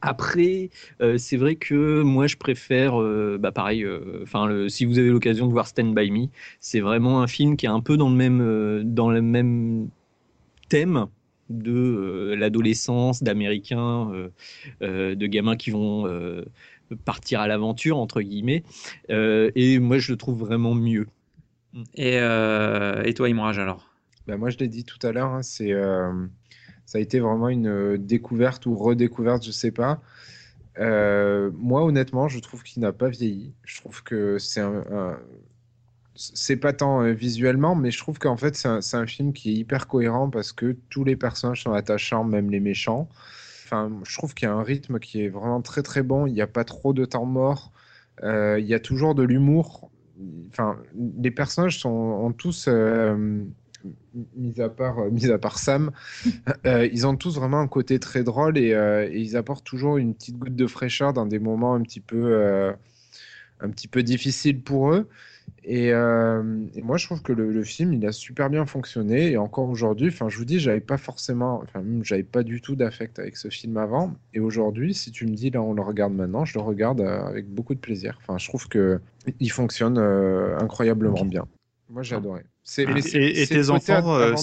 Après, euh, c'est vrai que moi je préfère, euh, bah pareil, euh, enfin le- si vous avez l'occasion de voir Stand by Me, c'est vraiment un film qui est un peu dans le même, euh, dans le même thème de euh, l'adolescence, d'Américains, euh, euh, de gamins qui vont euh, partir à l'aventure entre guillemets. Euh, et moi je le trouve vraiment mieux. Et, euh, et toi, Imraj, alors? Bah, moi, je l'ai dit tout à l'heure, hein, c'est, euh, ça a été vraiment une euh, découverte ou redécouverte, je sais pas. Euh, moi, honnêtement, je trouve qu'il n'a pas vieilli. Je trouve que c'est un, pas tant euh, visuellement, mais je trouve qu'en fait, c'est un, film qui est hyper cohérent parce que tous les personnages sont attachants, même les méchants. Enfin, je trouve qu'il y a un rythme qui est vraiment très très bon. Il n'y a pas trop de temps mort. Il y a toujours de l'humour. Enfin, les personnages sont, ont tous, mis à part, euh, mis à part Sam, euh, ils ont tous vraiment un côté très drôle et, euh, et ils apportent toujours une petite goutte de fraîcheur dans des moments un petit peu, euh, un petit peu difficiles pour eux. Et, euh, et moi, je trouve que le, le film, il a super bien fonctionné. Et encore aujourd'hui, enfin, je vous dis, j'avais pas forcément, enfin, j'avais pas du tout d'affect avec ce film avant. Et aujourd'hui, si tu me dis, là, on le regarde maintenant, je le regarde euh, avec beaucoup de plaisir. Enfin, je trouve que il fonctionne euh, incroyablement bien. Moi, j'ai adoré. C'est, mais c'est- Et, tes enfants, euh,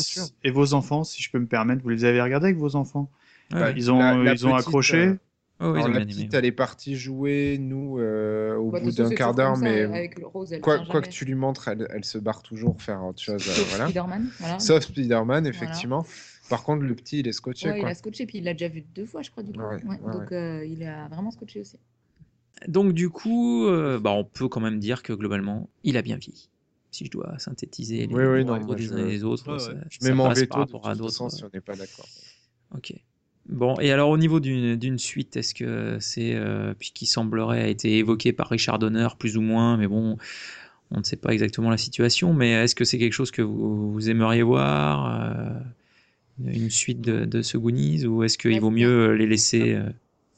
et vos enfants, si je peux me permettre, vous les avez regardés avec vos enfants? Bah, Ils ont, la- la ils ont petite, accroché? euh, Oh, Alors, la petite, elle est partie jouer, nous, euh, au Bah, bout d'un quart d'heure, mais Rose, quoi, que tu lui montres, elle, elle se barre toujours faire autre chose. euh, Sauf voilà. Spider-Man, voilà. Sauf Spider-Man, effectivement. Par contre, le petit, il est scotché. Ouais, il quoi. a scotché, puis il l'a déjà vu deux fois, je crois, du coup. Ouais, Ouais, ouais, donc, euh, il a vraiment scotché aussi. Donc du coup, euh, bah, on peut quand même dire que globalement, il a bien vieilli. Si je dois synthétiser les Oui, oui, les non, propos moi, des je- uns et des autres, Ouais, ça, ouais. Je ça mets mon veto par de rapport à toute d'autres. si on n'est pas d'accord. Ok. Bon, et alors au niveau d'une suite, est-ce que c'est, euh, puis qui semblerait a été évoqué par Richard Donner plus ou moins, mais bon, on ne sait pas exactement la situation, mais est-ce que c'est quelque chose que vous, vous aimeriez voir, euh, une suite de, de ce Goonies, ou est-ce qu'il Bah, vaut mieux les laisser euh,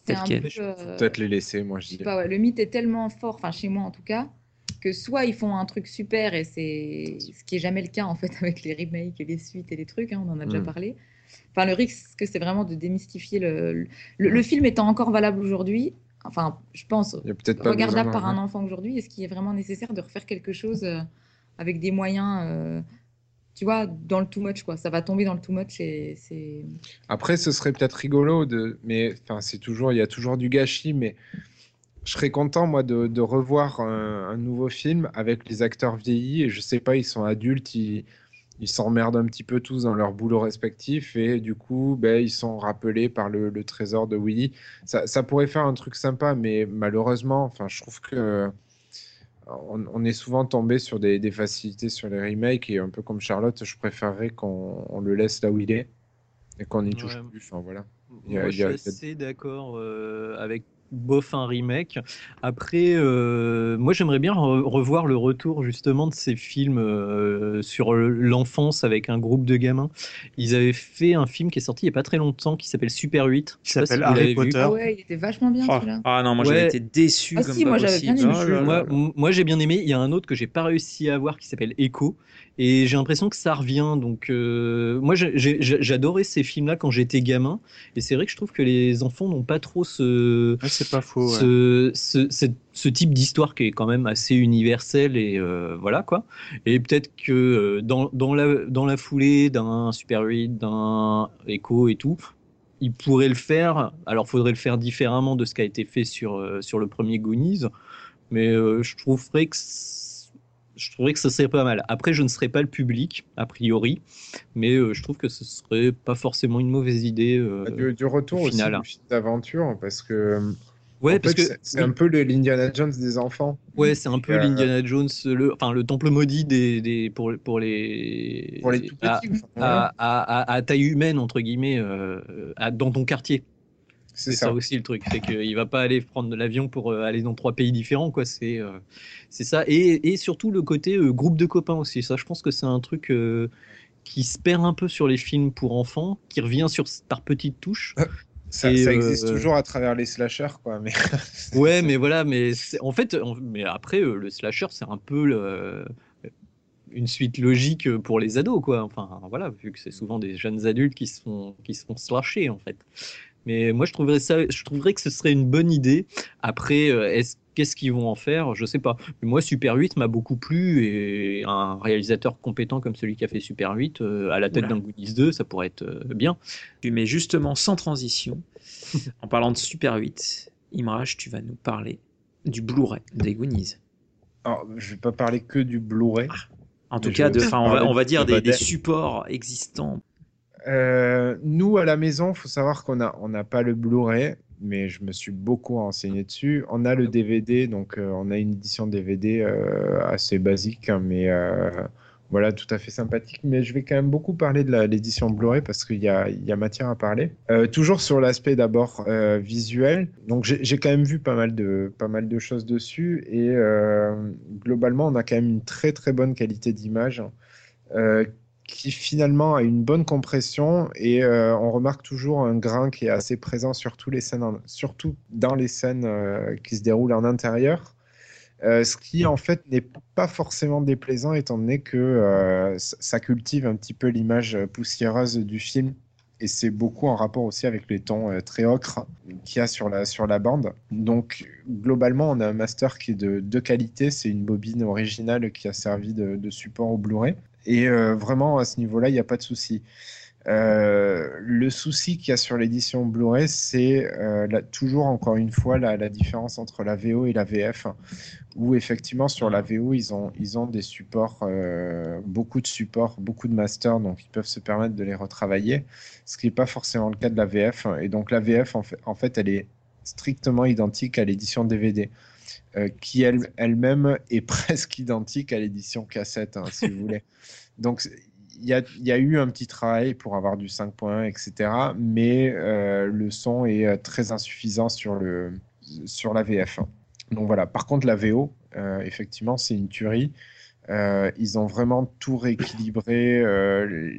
tels quels euh, peut-être les laisser, moi je dis. ouais, le mythe est tellement fort, enfin chez moi en tout cas, que soit ils font un truc super et c'est ce qui est jamais le cas en fait avec les remakes et les suites et les trucs, hein, on en a déjà Mm. parlé. Enfin le risque c'est vraiment de démystifier le, le, le film étant encore valable aujourd'hui. Enfin, je pense Il y a peut-être pas regardable par un enfant aujourd'hui, est-ce qu'il est vraiment nécessaire de refaire quelque chose euh, avec des moyens, euh, tu vois, dans le too much quoi? Ça va tomber dans le too much et c'est. Après, ce serait peut-être rigolo, de... mais enfin, c'est toujours, il y a toujours du gâchis, mais je serais content, moi, de, de revoir un, un nouveau film avec les acteurs vieillis, et je sais pas, ils sont adultes, ils ils s'emmerdent un petit peu tous dans leur boulot respectif, et du coup, ben, ils sont rappelés par le, le trésor de Willy. Ça, ça pourrait faire un truc sympa, mais malheureusement, enfin, je trouve que on, on est souvent tombé sur des, des facilités sur les remakes, et un peu comme Charlotte, je préférerais qu'on on le laisse là où il est, et qu'on n'y touche Ouais. plus. Enfin, voilà. A- Moi, je a- suis assez d'accord euh, avec bof un remake. Après, euh, moi j'aimerais bien re- revoir le retour justement de ces films euh, sur l'enfance avec un groupe de gamins. Ils avaient fait un film qui est sorti il n'y a pas très longtemps qui s'appelle Super 8. Je sais pas s'appelle si Harry. Potter. Ah ouais, il était vachement bien Ah, celui-là. ah non, moi Ouais. j'avais été déçu Ah comme si, pas moi, j'avais possible. bien aimé. Oh là Moi, là. m- moi, j'ai bien aimé. Il y a un autre que j'ai pas réussi à voir qui s'appelle Echo. Et j'ai l'impression que ça revient. Donc, euh, moi, j'adorais ces films-là quand j'étais gamin. Et c'est vrai que je trouve que les enfants n'ont pas trop ce, Ouais, c'est pas faux. ouais. ce, ce, ce- ce type d'histoire qui est quand même assez universel. Et euh, voilà quoi. Et peut-être que euh, dans, dans, la, dans la foulée d'un Super 8, d'un Echo et tout, il pourrait le faire. Alors, faudrait le faire différemment de ce qui a été fait sur, sur le premier Goonies. Mais euh, je trouverais que je trouverais que ce serait pas mal. Après, je ne serais pas le public a priori, mais euh, je trouve que ce serait pas forcément une mauvaise idée. euh, Bah, du, du retour au aussi final. d'aventure, parce que Ouais, en parce fait, que c'est- oui. un peu l'Indiana Jones des enfants. Ouais, c'est un peu Euh, l'Indiana Jones, le, enfin le temple maudit des, des pour pour les Pour les tout petits. à, enfin, à, voilà. à- à- à taille humaine entre guillemets euh, dans ton quartier. C'est ça. ça. aussi le truc, c'est qu'il va pas aller prendre l'avion pour euh, aller dans trois pays différents, quoi. C'est euh, c'est ça. Et, et surtout le côté euh, groupe de copains aussi. Ça, je pense que c'est un truc euh, qui se perd un peu sur les films pour enfants, qui revient sur par petites touches. Ça, Et, ça existe toujours à travers les slashers, quoi. Mais Ouais, mais voilà, mais en fait, en- mais après le slasher, c'est un peu le- une suite logique pour les ados, quoi. Enfin, voilà, vu que c'est souvent des jeunes adultes qui se font qui se font slasher, en fait. Mais moi, je trouverais ça, je trouverais que ce serait une bonne idée. Après, euh, est-ce qu'est-ce qu'ils vont en faire? Je sais pas. Mais moi, Super 8 m'a beaucoup plu et un réalisateur compétent comme celui qui a fait Super 8 euh, à la tête d'un Goonies 2, ça pourrait être euh, bien. Mais justement, sans transition, en parlant de Super 8, Imraj, tu vas nous parler du Blu-ray des Goonies. Alors, je vais pas parler que du Blu-ray. En tout cas, de, on va, on dire des, supports existants. Euh, nous, à la maison, faut savoir qu'on a, on n'a pas le Blu-ray, mais je me suis beaucoup renseigné dessus. On a le DVD, donc euh, on a une édition DVD euh, assez basique, hein, mais voilà, tout à fait sympathique. Mais je vais quand même beaucoup parler de l'édition Blu-ray parce qu'il y a, il y a matière à parler. Toujours sur l'aspect d'abord visuel. Donc j'ai quand même vu pas mal de, pas mal de choses dessus et globalement, on a quand même une très très bonne qualité d'image. Euh, qui finalement a une bonne compression et euh, on remarque toujours un grain qui est assez présent sur tous les scènes, surtout dans les scènes euh, qui se déroulent en intérieur. Euh, ce qui en fait n'est pas forcément déplaisant étant donné que ça cultive un petit peu l'image poussiéreuse du film et c'est beaucoup en rapport aussi avec les tons très ocre qu'il y a sur la, sur la bande. Donc globalement on a un master qui est de, qualité, c'est une bobine originale qui a servi de support au Blu-ray. Et euh, vraiment, à ce niveau-là, il n'y a pas de souci. Euh, le souci qu'il y a sur l'édition Blu-ray, c'est euh, toujours encore une fois la, différence entre la VO et la VF, où effectivement sur la VO ils ont des supports, beaucoup de supports, beaucoup de masters, donc ils peuvent se permettre de les retravailler, ce qui n'est pas forcément le cas de la VF. Et donc la VF en fait elle est strictement identique à l'édition DVD. Euh, qui elle- elle-même est presque identique à l'édition cassette, hein, si vous voulez. Donc, il y a, y a eu un petit travail pour avoir du 5.1, etc. Mais euh, le son est euh, très insuffisant sur, le, sur la VF. Donc voilà. Par contre, la VO, euh, effectivement, c'est une tuerie. Euh, ils ont vraiment tout rééquilibré.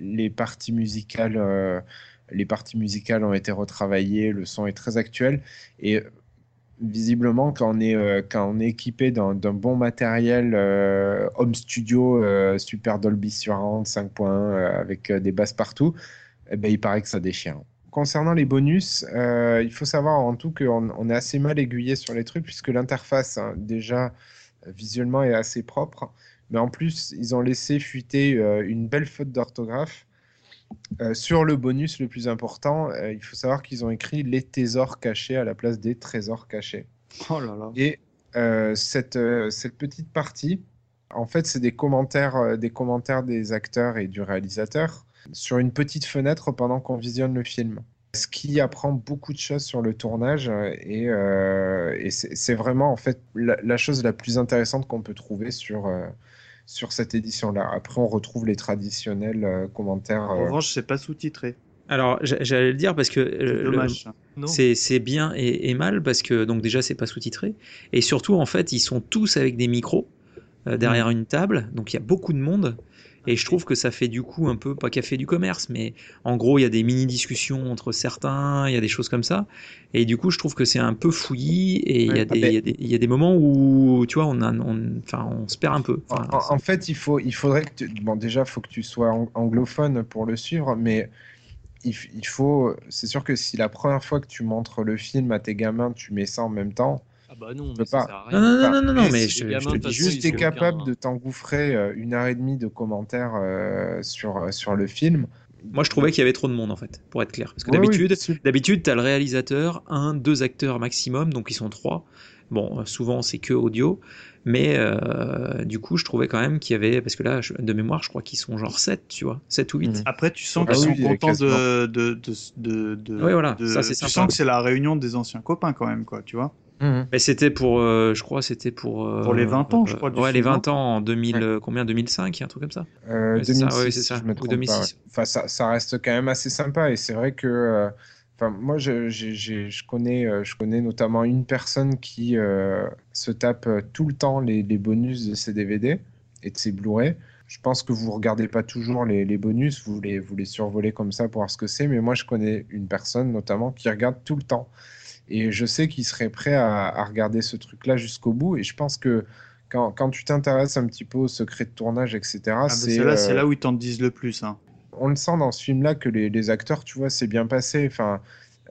les parties musicales, les parties musicales ont été retravaillées. Le son est très actuel. Et visiblement, quand on est, euh, quand on est équipé d'un bon matériel euh, home studio, euh, super Dolby Surround 5.1 euh, avec des basses partout, eh ben, il paraît que ça déchire. Concernant les bonus, il faut savoir en tout qu'on on est assez mal aiguillé sur les trucs puisque l'interface, hein, déjà, visuellement est assez propre. Mais en plus, ils ont laissé fuiter une belle faute d'orthographe. Euh, sur le bonus le plus important, euh, il faut savoir qu'ils ont écrit les trésors cachés à la place des trésors cachés. Oh là là. Et euh, cette, cette petite partie, en fait, c'est des commentaires, des commentaires des acteurs et du réalisateur sur une petite fenêtre pendant qu'on visionne le film. Ce qui apprend beaucoup de choses sur le tournage et, et c'est vraiment en fait la, la chose la plus intéressante qu'on peut trouver sur, sur cette édition-là. Après, on retrouve les traditionnels euh, commentaires. En euh, revanche, c'est pas sous-titré. Alors, j'a- j'allais le dire parce que C'est euh, c'est bien et, et mal parce que donc déjà c'est pas sous-titré et surtout en fait ils sont tous avec des micros euh, derrière une table donc il y a beaucoup de monde et je trouve que ça fait du coup un peu pas café du commerce mais en gros il y a des mini discussions entre certains il y a des choses comme ça. Et du coup je trouve que c'est un peu fouillis et il y a Ouais, des mais- il y a des- il y a des moments où tu vois on a on, se perd un peu. En, Enfin, en- en fait, il, faut, il faudrait que tu... Bon, déjà, il faut que tu sois ang- anglophone pour le suivre, mais il, il faut... C'est sûr que si la première fois que tu montres le film à tes gamins, tu mets ça en même temps, Ah bah non, mais ça pas. sert à non rien. non non non non, non, mais je, te dis juste façon, juste ils tu es ont aucun- capable de t'engouffrer euh, une heure et demie de commentaires euh, sur, sur le film. moi je trouvais qu'il y avait trop de monde en fait pour être clair parce que Ouais, oui, d'habitude super. D'habitude, tu as le réalisateur, un, deux acteurs maximum, donc ils sont trois. Bon, euh, souvent c'est que audio, mais euh, du coup, je trouvais quand même qu'il y avait, parce que là, je- de mémoire, je crois qu'ils sont genre 7, tu vois, 7 ou 8. Mhm. Après, tu sens Ah qu'ils oui, sont contents de, de, de, de, de- Ouais, voilà, de- ça, c'est Tu sympa. sens que c'est la réunion des anciens copains quand même, quoi, tu vois. Mais c'était pour, euh, je crois, c'était pour. euh, Pour les 20 ans, je crois, du ouais, les film, 20 ans en 2000, Ouais. euh, combien 2005, un truc comme ça. Euh, Ouais, c'est ça, 2006, ouais, ça, je me ou trompe 2006. pas. ouais. Enfin, ça, ça reste quand même assez sympa et c'est vrai que, euh, enfin, moi, je, connais, je connais notamment une personne qui euh, se tape tout le temps les, les bonus de ses DVD et de ses Blu-ray. Je pense que vous regardez pas toujours les, les bonus, vous les, vous les survolez comme ça pour voir ce que c'est, mais moi, je connais une personne notamment qui regarde tout le temps. Et je sais qu'il serait prêt à, à regarder ce truc-là jusqu'au bout. Et je pense que quand, quand tu t'intéresses un petit peu au secret de tournage, etc., Ah, bah, c'est c'est là, euh, où ils t'en disent le plus. Hein. on le sent dans ce film-là que les, les acteurs, tu vois, c'est bien passé. Enfin,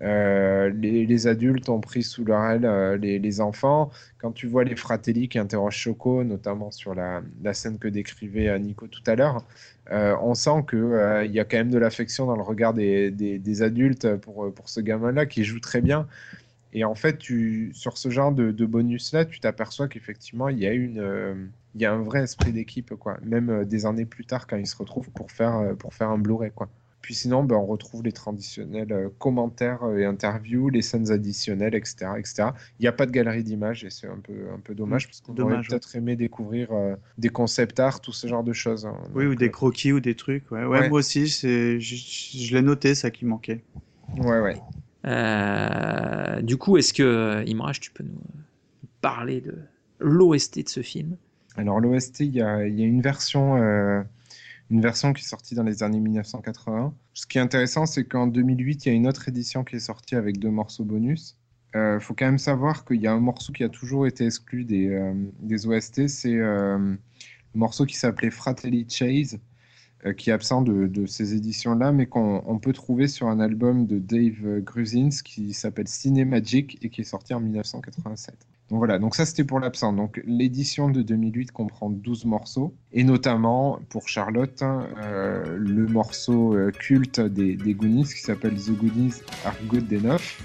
euh, les, les adultes ont pris sous leur aile euh, les, les enfants. Quand tu vois les Fratelli qui interrogent Choco, notamment sur la, la scène que décrivait euh, Nico tout à l'heure, euh, on sent que euh, il y a quand même de l'affection dans le regard des, des, des adultes pour, pour ce gamin-là qui joue très bien. Et en fait, tu, sur ce genre de, de bonus-là, tu t'aperçois qu'effectivement, il y a une, euh, il y a un vrai esprit d'équipe, quoi. Même euh, des années plus tard, quand ils se retrouvent pour faire, euh, pour faire un Blu-ray, quoi. Puis sinon, ben, on retrouve les traditionnels commentaires et interviews, les scènes additionnelles, etc., etc. Il n'y a pas de galerie d'images et c'est un peu, un peu dommage parce qu'on aurait peut-être aimé découvrir des concept art, tout ce genre de choses. hein. Oui, Donc, ou des croquis ou des trucs. Ouais, ouais, Ouais. moi aussi, je, je l'ai noté, ça qui manquait. Ouais, ouais. Euh, du coup, est-ce que, euh, Imraj, tu peux nous parler de l'OST de ce film? Alors l'OST, il y a, une version, euh, une version qui est sortie dans les années 1980. Ce qui est intéressant, c'est qu'en 2008, il y a une autre édition qui est sortie avec deux morceaux bonus. Il faut quand même savoir qu'il y a un morceau qui a toujours été exclu des, des OST, c'est le morceau qui s'appelait Fratelli Chase, euh, qui est absent de, de ces éditions-là, mais qu'on on peut trouver sur un album de Dave Gruzins qui s'appelle Ciné Magic et qui est sorti en 1987. Donc voilà, donc ça c'était pour l'absent. Donc l'édition de 2008 comprend 12 morceaux, et notamment pour Charlotte, euh, le morceau euh, culte des, des Goonies qui s'appelle The Goonies Are Good Enough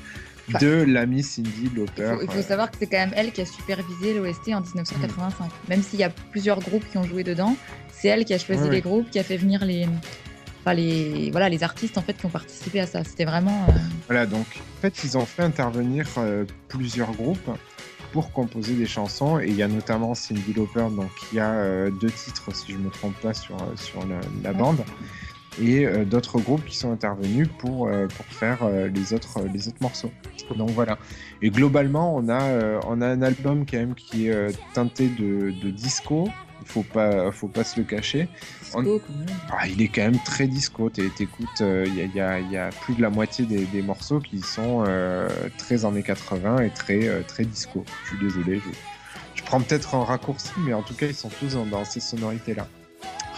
de l'ami Cindy Lauper. Il faut, il faut savoir que c'est quand même elle qui a supervisé l'OST en 1985. Même s'il y a plusieurs groupes qui ont joué dedans, c'est elle qui a choisi Ouais, les ouais. groupes, qui a fait venir les, enfin les, voilà, les artistes en fait qui ont participé à ça. C'était vraiment. euh, Voilà, donc en fait, ils ont fait intervenir euh, plusieurs groupes pour composer des chansons. Et il y a notamment Cindy Lauper, donc qui a euh, deux titres, si je ne me trompe pas, sur, sur la, la Ouais. bande. Et d'autres groupes qui sont intervenus pour, pour faire les, autres, les autres morceaux. Donc voilà. Et globalement, on a, on a un album quand même qui est teinté de, de disco. Il faut pas, faut pas se le cacher. disco, On- quand même. Ah, il est quand même très disco. T'é- T'écoutes, euh, il y, a, il y a- il y a plus de la moitié des, des morceaux qui sont euh, très années 80 et très, euh, très disco. Je suis désolé. Je, je prends peut-être un raccourci, mais en tout cas, ils sont tous dans, dans ces sonorités-là.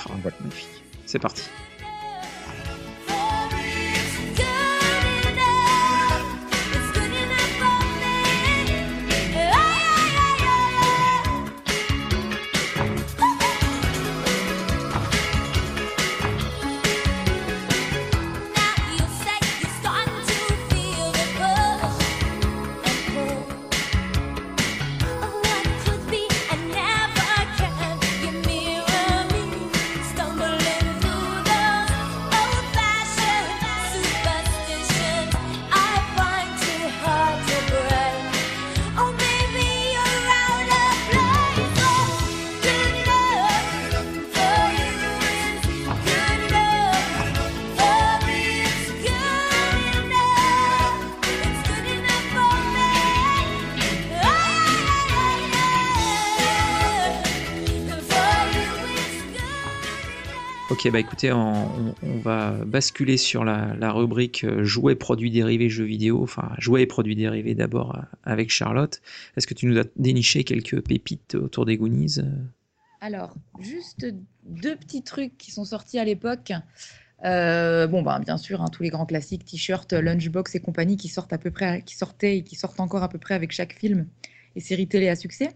Ah, magnifique. C'est parti. Bah écoutez, on, va basculer sur la, rubrique euh, jouets, produits dérivés, jeux vidéo. Enfin, jouets et produits dérivés d'abord euh, avec Charlotte. Est-ce que tu nous as déniché quelques pépites autour des Goonies euh? Alors, juste deux petits trucs qui sont sortis à l'époque. Bon, bah, bien sûr, hein, tous les grands classiques, t-shirts, Lunchbox et compagnie qui sortent à peu près, qui sortaient et qui sortent encore à peu près avec chaque film et série télé à succès.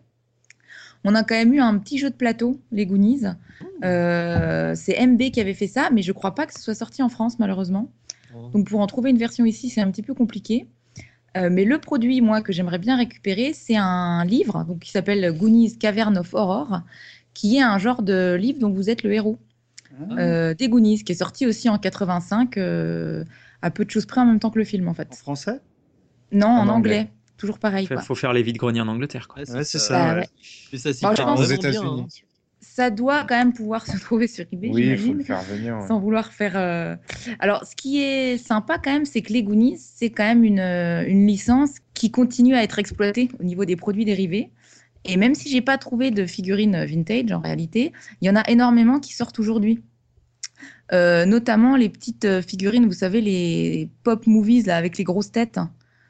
On a quand même eu un petit jeu de plateau, les Goonies. Euh, c'est MB qui avait fait ça, mais je crois pas que ce soit sorti en France, malheureusement. Donc, pour en trouver une version ici, c'est un petit peu compliqué. Euh, mais le produit, moi, que j'aimerais bien récupérer, c'est un livre donc, qui s'appelle Goonies Cavern of Horror, qui est un genre de livre dont vous êtes le héros. Euh, des Goonies, qui est sorti aussi en 85, euh, à peu de choses près en même temps que le film, en En fait. français? Non, en, En anglais. anglais. Toujours pareil. Il faut faire les vides-greniers en Angleterre. Quoi. Ouais, c'est Bah, ça. ouais. ouais. Mais ça s'y Bah, prête pense- Aux États-Unis. Ça doit quand même pouvoir se trouver sur eBay, Oui, il faut j'imagine. le faire venir. ouais. sans vouloir faire. euh, Alors, ce qui est sympa quand même, c'est que les Goonies, c'est quand même une, euh, une licence qui continue à être exploitée au niveau des produits dérivés. Et même si j'ai pas trouvé de figurines vintage en réalité, il y en a énormément qui sortent aujourd'hui. Euh, notamment les petites figurines, vous savez, les pop movies là, avec les grosses têtes.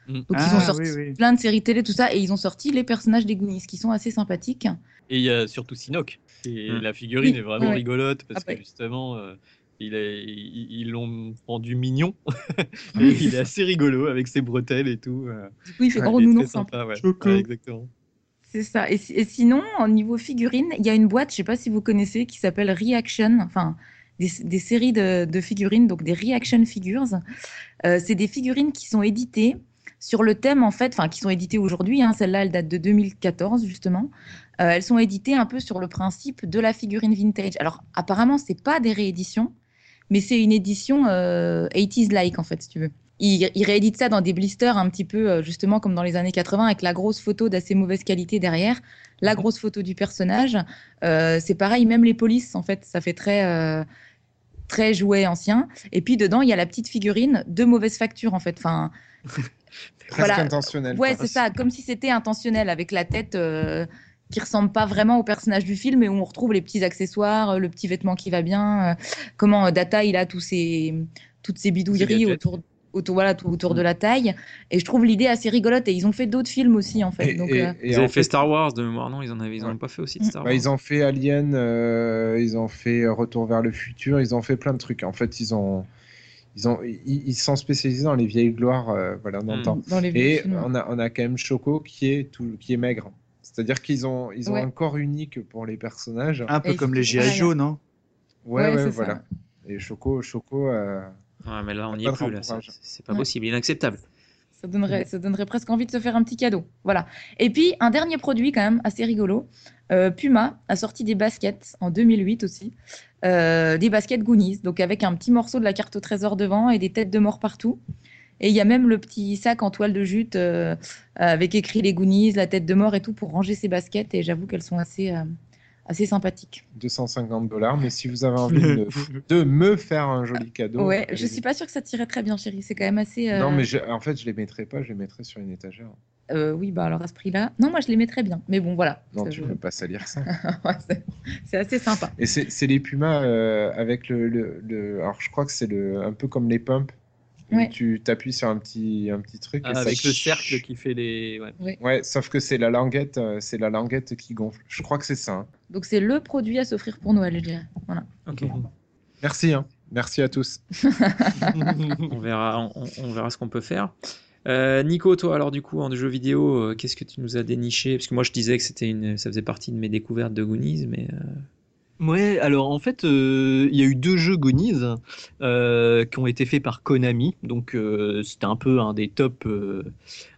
Mm. Donc, Ah, ils ont sorti oui, oui. plein de séries télé, tout ça, et ils ont sorti les personnages des Goonies qui sont assez sympathiques. Et il y a surtout Sinoc. Et Mm. la figurine Oui, est vraiment ouais. rigolote parce Ah, que justement, euh, il est- ils ils l'ont rendu mignon. et il est assez rigolo avec ses bretelles et tout. euh, Du coup, il fait gros nounours. sympa, ouais. Choco. Ouais, exactement. C'est ça. Et, si- et sinon, au niveau figurines, il y a une boîte, je sais pas si vous connaissez, qui s'appelle Reaction, enfin des, des séries de, de figurines, donc des Reaction Figures. Euh, c'est des figurines qui sont éditées sur le thème, en fait, enfin qui sont éditées aujourd'hui. hein, Celle-là, elle date de 2014 justement. Euh, elles sont éditées un peu sur le principe de la figurine vintage. Alors apparemment, c'est pas des rééditions, mais c'est une édition euh, 80s like en fait, si tu veux. Ils, ils rééditent ça dans des blisters un petit peu euh, justement comme dans les années 80 avec la grosse photo d'assez mauvaise qualité derrière, la grosse photo du personnage. Euh, c'est pareil, même les polices en fait, ça fait très très jouet ancien. Et puis dedans, il y a la petite figurine de mauvaise facture en fait. Enfin, voilà. intentionnel. Ouais, c'est ça, comme si c'était intentionnel, avec la tête euh, qui ressemble pas vraiment au personnage du film, et où on retrouve les petits accessoires, euh, le petit vêtement qui va bien, euh, comment euh, Data il a tous ses, toutes ses bidouilleries autour, autour, voilà, tout autour de la taille. Et je trouve l'idée assez rigolote, et ils ont fait d'autres films aussi, en fait. Et- donc, et- euh, et Ils en avaient fait fait, Star Wars de mémoire, non Ils en avaient, ils en Ouais. ont pas fait aussi de Star bah, Wars. ils ont fait Alien, euh, ils ont fait Retour vers le futur, ils ont fait plein de trucs. En fait, ils ont, ils, ont, ils, ils sont spécialisés dans les vieilles gloires euh, voilà, d'antan. Mm. Dans les vieux Et films. on a, on a quand même Choco qui est, tout, qui est maigre. C'est-à-dire qu'ils ont, ils ont Ouais. un corps unique pour les personnages. Un peu Et comme les G.I. Joe, non? Ouais, Ouais, ouais, c'est ça. voilà. Et Choco, Choco euh, Ouais, mais là, on n'y est plus. Là. C'est pas Ouais. possible, inacceptable. Ça donnerait, ça donnerait presque envie de se faire un petit cadeau. Voilà. Et puis, un dernier produit quand même assez rigolo. Euh, Puma a sorti des baskets en 2008 aussi. Euh, des baskets Goonies, donc avec un petit morceau de la carte au trésor devant et des têtes de mort partout. Et il y a même le petit sac en toile de jute euh, avec écrit les Goonies, la tête de mort et tout pour ranger ses baskets. Et j'avoue qu'elles sont assez, assez sympathiques. 250 dollars. Mais si vous avez envie de, de me faire un joli cadeau. ouais, je suis pas sûre que ça tirait très bien, chérie. C'est quand même assez. euh, Non, mais je- en fait, je les mettrai pas, je les mettrai sur une étagère. euh, oui, bah alors à ce prix-là. Non, moi je les mettrais bien. Mais bon, voilà. Non, Ça, tu je- peux pas salir ça. C'est- assez sympa. Et c'est c'est les Pumas euh, avec le, le, le- Alors, je crois que c'est le un peu comme les pumps. Où Ouais. Tu t'appuies sur un petit, un petit truc. et ça Ah, avec le cercle qui fait les. ouais. Ouais, sauf que c'est la languette, euh, c'est la languette qui gonfle. Je crois que c'est ça. hein. Donc c'est le produit à s'offrir pour Noël, je dirais. Voilà. Ok. Merci, hein. Merci à tous. on, verra, on, on verra ce qu'on peut faire. Euh, Nico, toi, alors du coup, en jeu vidéo, euh, qu'est-ce que tu nous as déniché? Parce que moi, je disais que c'était une, ça faisait partie de mes découvertes de Goonies, mais euh, Ouais, alors en fait, euh, il y a eu deux jeux Goonies euh, qui ont été faits par Konami, donc euh, c'était un peu un des top, euh,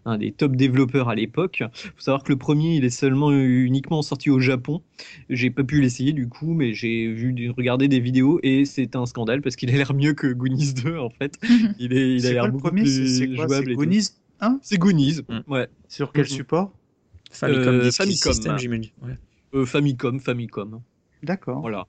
un des top développeurs à l'époque. Faut savoir que le premier, il est seulement uniquement sorti au Japon. J'ai pas pu l'essayer du coup, mais j'ai vu regarder des vidéos et c'est un scandale parce qu'il a l'air mieux que Goonies 2 en fait. Il est, il a C'est l'air quoi le beaucoup premier? C'est plus c'est quoi? jouable. C'est. Goonies 1 C'est Goonies, Mm. ouais. Sur quel Mhm. support? Famicom Euh, Disk Famicom. System, j'imagine. Ouais. Euh, Famicom, Famicom. D'accord. Voilà.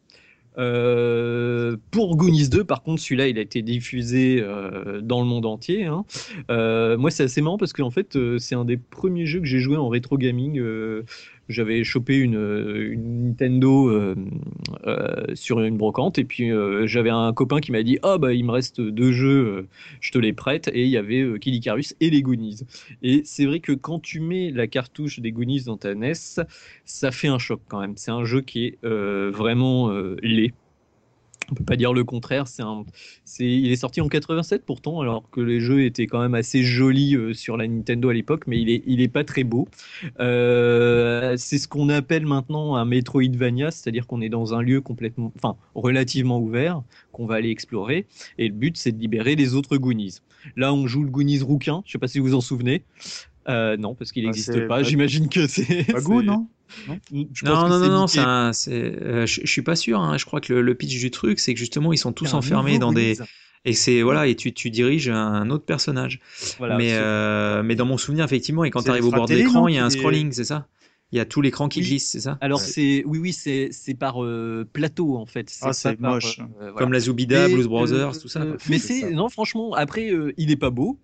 Euh, pour Goonies 2, par contre, celui-là, il a été diffusé euh, dans le monde entier. hein. Euh, moi, c'est assez marrant parce qu'en fait, euh, c'est un des premiers jeux que j'ai joué en rétro gaming. J'avais chopé une, Nintendo sur une brocante et puis j'avais un copain qui m'a dit Ah, bah, il me reste deux jeux, je te les prête. Et il y avait Kid Icarus et les Goonies. Et c'est vrai que quand tu mets la cartouche des Goonies dans ta NES, ça fait un choc quand même. C'est un jeu qui est vraiment. On peut pas dire le contraire. C'est un, c'est, il est sorti en 87 pourtant, alors que les jeux étaient quand même assez jolis euh, sur la Nintendo à l'époque, mais il est, il est pas très beau. Euh, c'est ce qu'on appelle maintenant un Metroidvania, c'est-à-dire qu'on est dans un lieu complètement, enfin relativement ouvert, qu'on va aller explorer, et le but c'est de libérer les autres Goonies. Là, on joue le Goonies rouquin. Je sais pas si vous vous en souvenez. Euh, non, parce qu'il n'existe c'est pas. J'imagine que c'est. C'est- non? Je pense Non, non, non, non, c'est un- euh, je, je suis pas sûr. hein. Je crois que le, le pitch du truc, c'est que justement, ils sont tous enfermés dans des. Et c'est voilà, et tu, tu diriges un autre personnage. Voilà, mais, euh, mais dans mon souvenir, effectivement, et quand tu arrives au bord de l'écran, non, il y a un scrolling, c'est ça? Il y a tout l'écran qui Oui. glisse, c'est ça? Alors Ouais. c'est oui oui c'est c'est par euh, plateau en fait. Ah, c'est par, moche. euh, voilà. Comme la Zubida, Mais, Blues Brothers, euh, tout ça. euh, mais C'est non franchement après euh, il est pas beau.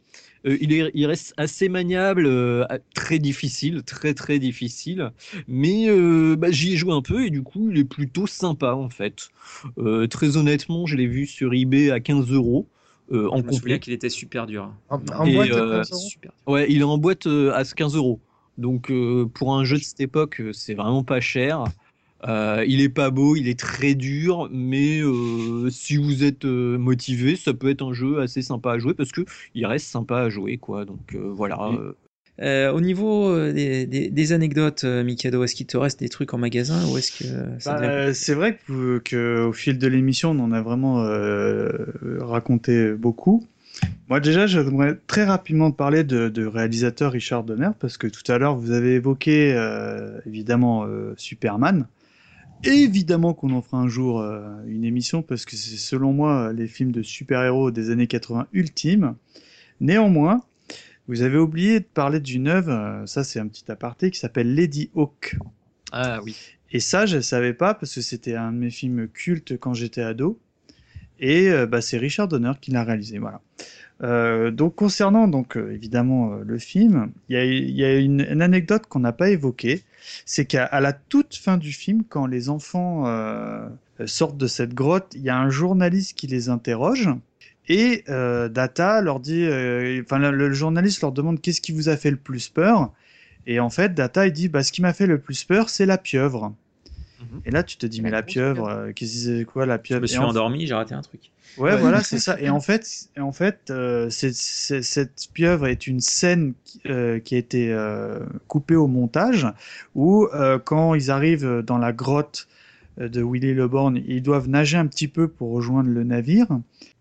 Euh, il, est, il reste assez maniable, euh, très difficile, très très difficile. Mais euh, bah, j'y ai joué un peu et du coup il est plutôt sympa en fait. Euh, très honnêtement, je l'ai vu sur eBay à 15 euros euh, en Je me souviens complet. qu'il était super dur. hein. En, en Et, boîte, euh, 15 euros Super dur. Ouais, il est en boîte euh, à 15 euros. Donc euh, pour un jeu de cette époque, c'est vraiment pas cher. Euh, il est pas beau, il est très dur, mais euh, si vous êtes euh, motivé, ça peut être un jeu assez sympa à jouer parce que il reste sympa à jouer, quoi. Donc euh, voilà. Euh, Euh, au niveau des, des- des anecdotes, Mikado, est-ce qu'il te reste des trucs en magasin ou est-ce que ça Bah, devient- c'est vrai que, que au fil de l'émission, on en a vraiment euh, raconté beaucoup. Moi déjà, j'aimerais très rapidement parler de, de réalisateur Richard Donner parce que tout à l'heure vous avez évoqué euh, évidemment euh, Superman. Évidemment qu'on en fera un jour euh, une émission parce que c'est selon moi les films de super-héros des années 80 ultimes. Néanmoins, vous avez oublié de parler d'une œuvre, euh, ça c'est un petit aparté, qui s'appelle Lady Hawk. Ah oui. Et ça, je ne savais pas parce que c'était un de mes films cultes quand j'étais ado. Et euh, bah, c'est Richard Donner qui l'a réalisé. Voilà. Euh, donc concernant donc euh, évidemment euh, le film, il y a, il y a une, une anecdote qu'on n'a pas évoquée, c'est qu'à la toute fin du film, quand les enfants euh, sortent de cette grotte, il y a un journaliste qui les interroge. Et euh, Data leur dit, euh, enfin le, le journaliste leur demande qu'est-ce qui vous a fait le plus peur. Et en fait, Data il dit, bah, ce qui m'a fait le plus peur, c'est la pieuvre. Mhm. Et là, tu te dis, mais La pieuvre, euh, qu'est-ce que c'est quoi la Je pieuvre me Et suis en- endormi, j'ai raté un truc. Ouais, Ouais. voilà, c'est ça. Et en fait, et en fait euh, cette pieuvre est une scène qui, euh, qui a été euh, coupée au montage où, euh, quand ils arrivent dans la grotte de Willy Le Borgne, ils doivent nager un petit peu pour rejoindre le navire.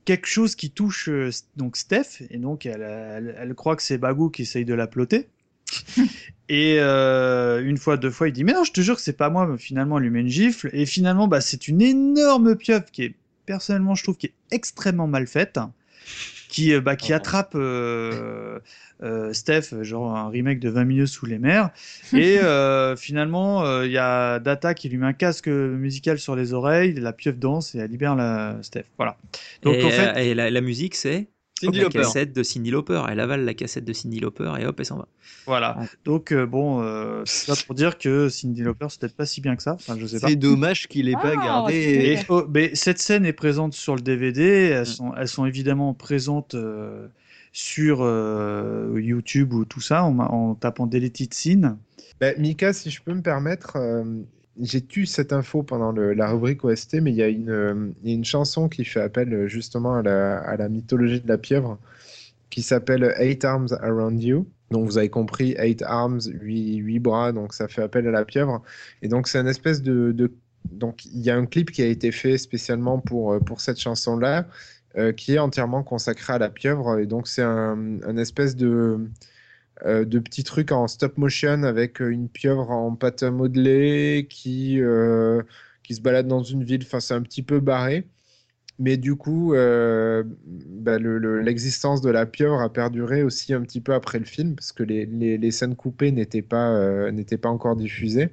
Quelque chose qui touche euh, donc Steph, et donc elle, elle, elle croit que c'est Bagou qui essaye de la ploter. Et euh, une fois, deux fois, il dit mais non, je te jure que c'est pas moi. Mais finalement, il lui met une gifle. Et finalement, bah, c'est une énorme pieuvre qui est personnellement, je trouve, qui est extrêmement mal faite, qui, euh, bah, qui Oh. attrape euh, euh, Steph, genre un remake de 20 milieux sous les mers. Et euh, finalement, euh, il y a Data qui lui met un casque musical sur les oreilles, la pieuvre danse et elle libère la Steph. Voilà. Donc et, en fait, euh, et la, la musique, c'est? Cyndi la cassette de Cindy Lauper. Elle avale la cassette de Cindy Lauper et hop, elle s'en va. voilà. Donc euh, bon, euh, c'est ça pour dire que Cindy Lauper, c'est peut-être pas si bien que ça. Enfin, je sais pas. C'est dommage qu'il ait pas Ah, gardé. Et, oh, mais cette scène est présente sur le DVD. Elles Mm. sont, elles sont évidemment présentes euh, sur euh, YouTube ou tout ça en, en tapant Deleted Scene. Bah, Mika, si je peux me permettre, euh, j'ai tu cette info pendant la rubrique OST, mais il y, a une, euh, une chanson qui fait appel euh, justement à la, mythologie de la pieuvre, qui s'appelle Eight Arms Around You. Donc vous avez compris, Eight Arms, huit, huit bras, donc ça fait appel à la pieuvre. Et donc c'est une espèce de, Donc il y a un clip qui a été fait spécialement pour, euh, pour cette chanson-là, qui est entièrement consacré à la pieuvre. Et donc c'est un, un espèce de euh, de petits trucs en stop motion avec euh, une pieuvre en pâte à modeler qui, euh, qui se balade dans une ville. Enfin, c'est un petit peu barré. Mais du coup, bah, le- le- l'existence de la pieuvre a perduré aussi un petit peu après le film, parce que les, les- scènes coupées n'étaient pas, n'étaient pas encore diffusées.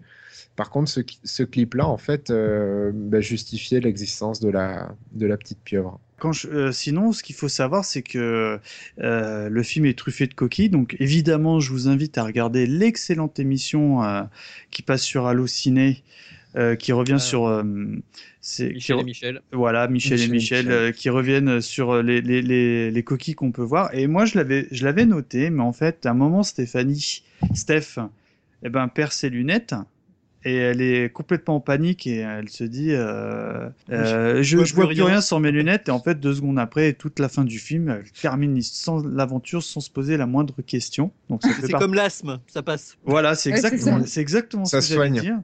Par contre, ce, clip-là, en fait, euh, bah, justifiait l'existence de la, de la petite pieuvre. Quand je- euh, sinon, ce qu'il faut savoir, c'est que euh, le film est truffé de coquilles. Donc, évidemment, je vous invite à regarder l'excellente émission euh, qui passe sur Allociné, euh, qui revient Ah. sur. euh, qui Michel re- et Michel. Voilà, Michel, Michel et Michel, Michel. euh, qui reviennent sur les, les, les, les coquilles qu'on peut voir. Et moi, je l'avais, je l'avais noté, mais en fait, à un moment, Stéphanie, Steph, eh ben, perd ses lunettes. Et elle est complètement en panique et elle se dit euh, euh, je, vois je vois plus rien. rien sans mes lunettes et en fait deux secondes après toute la fin du film elle termine sans l'aventure sans se poser la moindre question donc C'est comme l'asthme, ça passe. voilà c'est Ouais, exactement ça. c'est exactement Ça ce que soigne. dire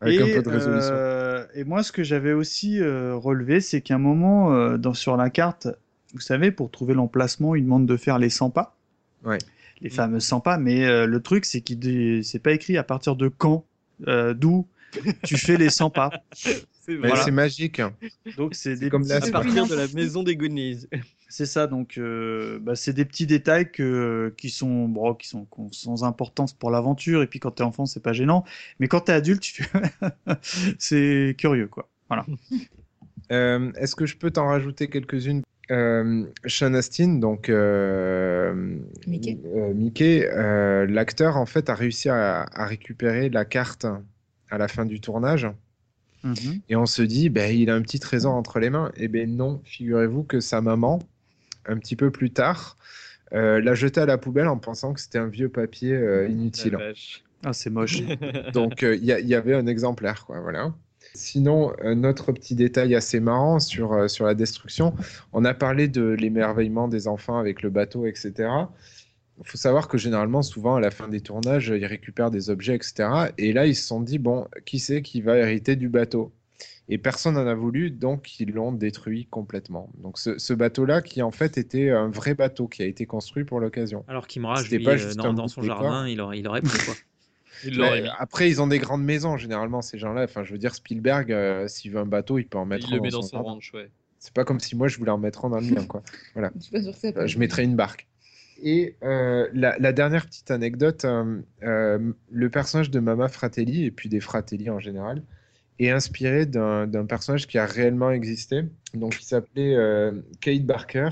Avec et, un peu de résolution. euh, et moi, ce que j'avais aussi euh, relevé, c'est qu'à un moment, euh, dans, sur la carte, vous savez, pour trouver l'emplacement, il demande de faire les 100 pas. Ouais. Les fameux 100 pas. Mais euh, le truc, c'est qu'il c'est pas écrit à partir de quand, euh, d'où tu fais les 100 pas. C'est. Voilà. c'est magique. Donc, c'est des comme petits- la- À C'est partir plus de la maison des Goonies. C'est ça, donc euh, bah, c'est des petits détails que, qui, sont, bon, qui sont qui ont sans importance pour l'aventure, et puis quand t'es enfant, c'est pas gênant, mais quand t'es adulte, tu c'est curieux, quoi. Voilà. Euh, Est-ce que je peux t'en rajouter quelques-unes euh, Sean Astin, donc euh, Mickey. euh, Mickey, euh, l'acteur en fait a réussi à, à récupérer la carte à la fin du tournage. Mhm. Et on se dit, ben, il a un petit trésor entre les mains. Et ben non, figurez-vous que sa maman, un petit peu plus tard, euh, l'a jeté à la poubelle en pensant que c'était un vieux papier euh, inutile. Ah, c'est moche. Donc euh, il y, a- il y avait un exemplaire, quoi, voilà. Sinon, un autre petit détail assez marrant sur, euh, sur la destruction, on a parlé de l'émerveillement des enfants avec le bateau, etc. Il faut savoir que généralement, souvent, à la fin des tournages, ils récupèrent des objets, etc. Et là, ils se sont dit, bon, qui c'est qui va hériter du bateau? Et personne n'en a voulu, donc ils l'ont détruit complètement. Donc ce, ce bateau-là, qui en fait était un vrai bateau qui a été construit pour l'occasion. Alors qu'Imraj, lui, pas euh, juste dans, dans son décor. jardin, il aurait, il aurait pris quoi. Il après, ils ont des grandes maisons, généralement, ces gens-là. Enfin, je veux dire, Spielberg, euh, s'il veut un bateau, il peut en mettre Il un le met dans son ranch, ouais. C'est pas comme si moi, je voulais en mettre un dans le mien, quoi. Je suis pas sûre que ça Euh, passe. je mettrais une barque. Et euh, la, la dernière petite anecdote, euh, euh, le personnage de Mama Fratelli, et puis des Fratelli en général, est inspiré d'un personnage qui a réellement existé, donc qui s'appelait euh, Kate Barker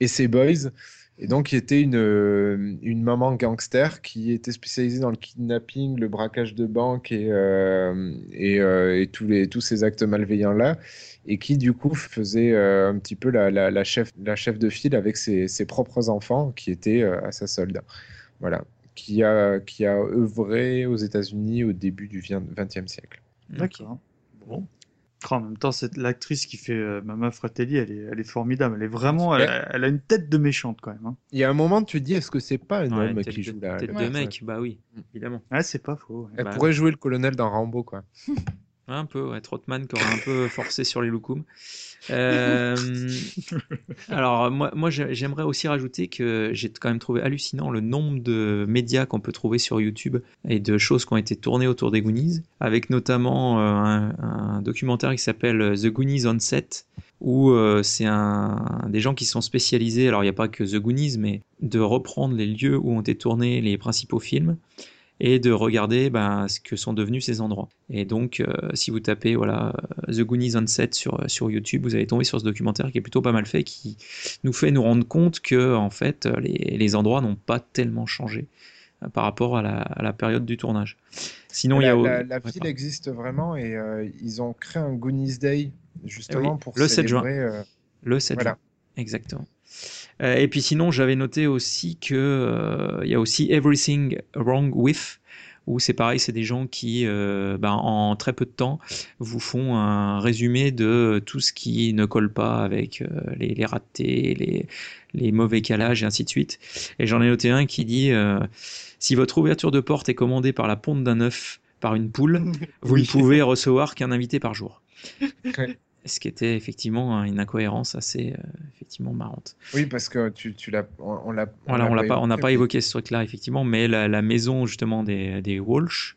et ses boys, et donc qui était une, euh, une maman gangster qui était spécialisée dans le kidnapping, le braquage de banque et, euh, et, euh, et tous, les, tous ces actes malveillants-là, et qui du coup faisait euh, un petit peu la, la, la chef, la chef de file avec ses, ses propres enfants qui étaient euh, à sa solde. Voilà. Qui a, qui a œuvré aux États-Unis au début du XXe siècle. D'accord. Bon. En même temps, cette l'actrice qui fait euh, Mama Fratelli, elle est, elle est formidable. Elle est vraiment, elle, a- elle a une tête de méchante quand même. hein. Il y a un moment, tu te dis, est-ce que c'est pas un Ouais, homme tête qui de- joue la. tête la de mec, bah oui, évidemment. Ouais, c'est pas faux. ouais. Elle Bah, pourrait jouer le colonel dans Rambo, quoi. Un peu, ouais, Trotman qui aurait un peu forcé sur les loukoums. Euh, alors, moi, moi j'ai- j'aimerais aussi rajouter que j'ai quand même trouvé hallucinant le nombre de médias qu'on peut trouver sur YouTube et de choses qui ont été tournées autour des Goonies, avec notamment euh, un, un documentaire qui s'appelle The Goonies on Set, où euh, c'est un, des gens qui sont spécialisés, alors il n'y a pas que The Goonies, mais de reprendre les lieux où ont été tournés les principaux films et de regarder ben, ce que sont devenus ces endroits. Et donc, euh, si vous tapez voilà, euh, The Goonies on Set sur, sur YouTube, vous allez tomber sur ce documentaire qui est plutôt pas mal fait, qui nous fait nous rendre compte que en fait, les, les endroits n'ont pas tellement changé euh, par rapport à la, à la période du tournage. Sinon, il y la, a... la- la ouais, ville pardon. existe vraiment et euh, ils ont créé un Goonies Day justement oui, pour le 7 juin. euh, Le 7 Voilà. juin. Exactement. Euh, et puis sinon, j'avais noté aussi que euh, il y a aussi Everything Wrong With, où c'est pareil, c'est des gens qui, euh, ben, en très peu de temps, vous font un résumé de tout ce qui ne colle pas avec euh, les, les ratés, les, les mauvais calages et ainsi de suite. Et j'en ai noté un qui dit euh, si votre ouverture de porte est commandée par la ponte d'un œuf par une poule, vous ne pouvez recevoir qu'un invité par jour. Ouais. Ce qui était effectivement une incohérence assez euh, effectivement marrante. Oui, parce que tu, tu l'as, on, on l'a. Voilà, on l'a pas, on n'a pas évoqué ce truc-là effectivement, mais la, la maison justement des, des Walsh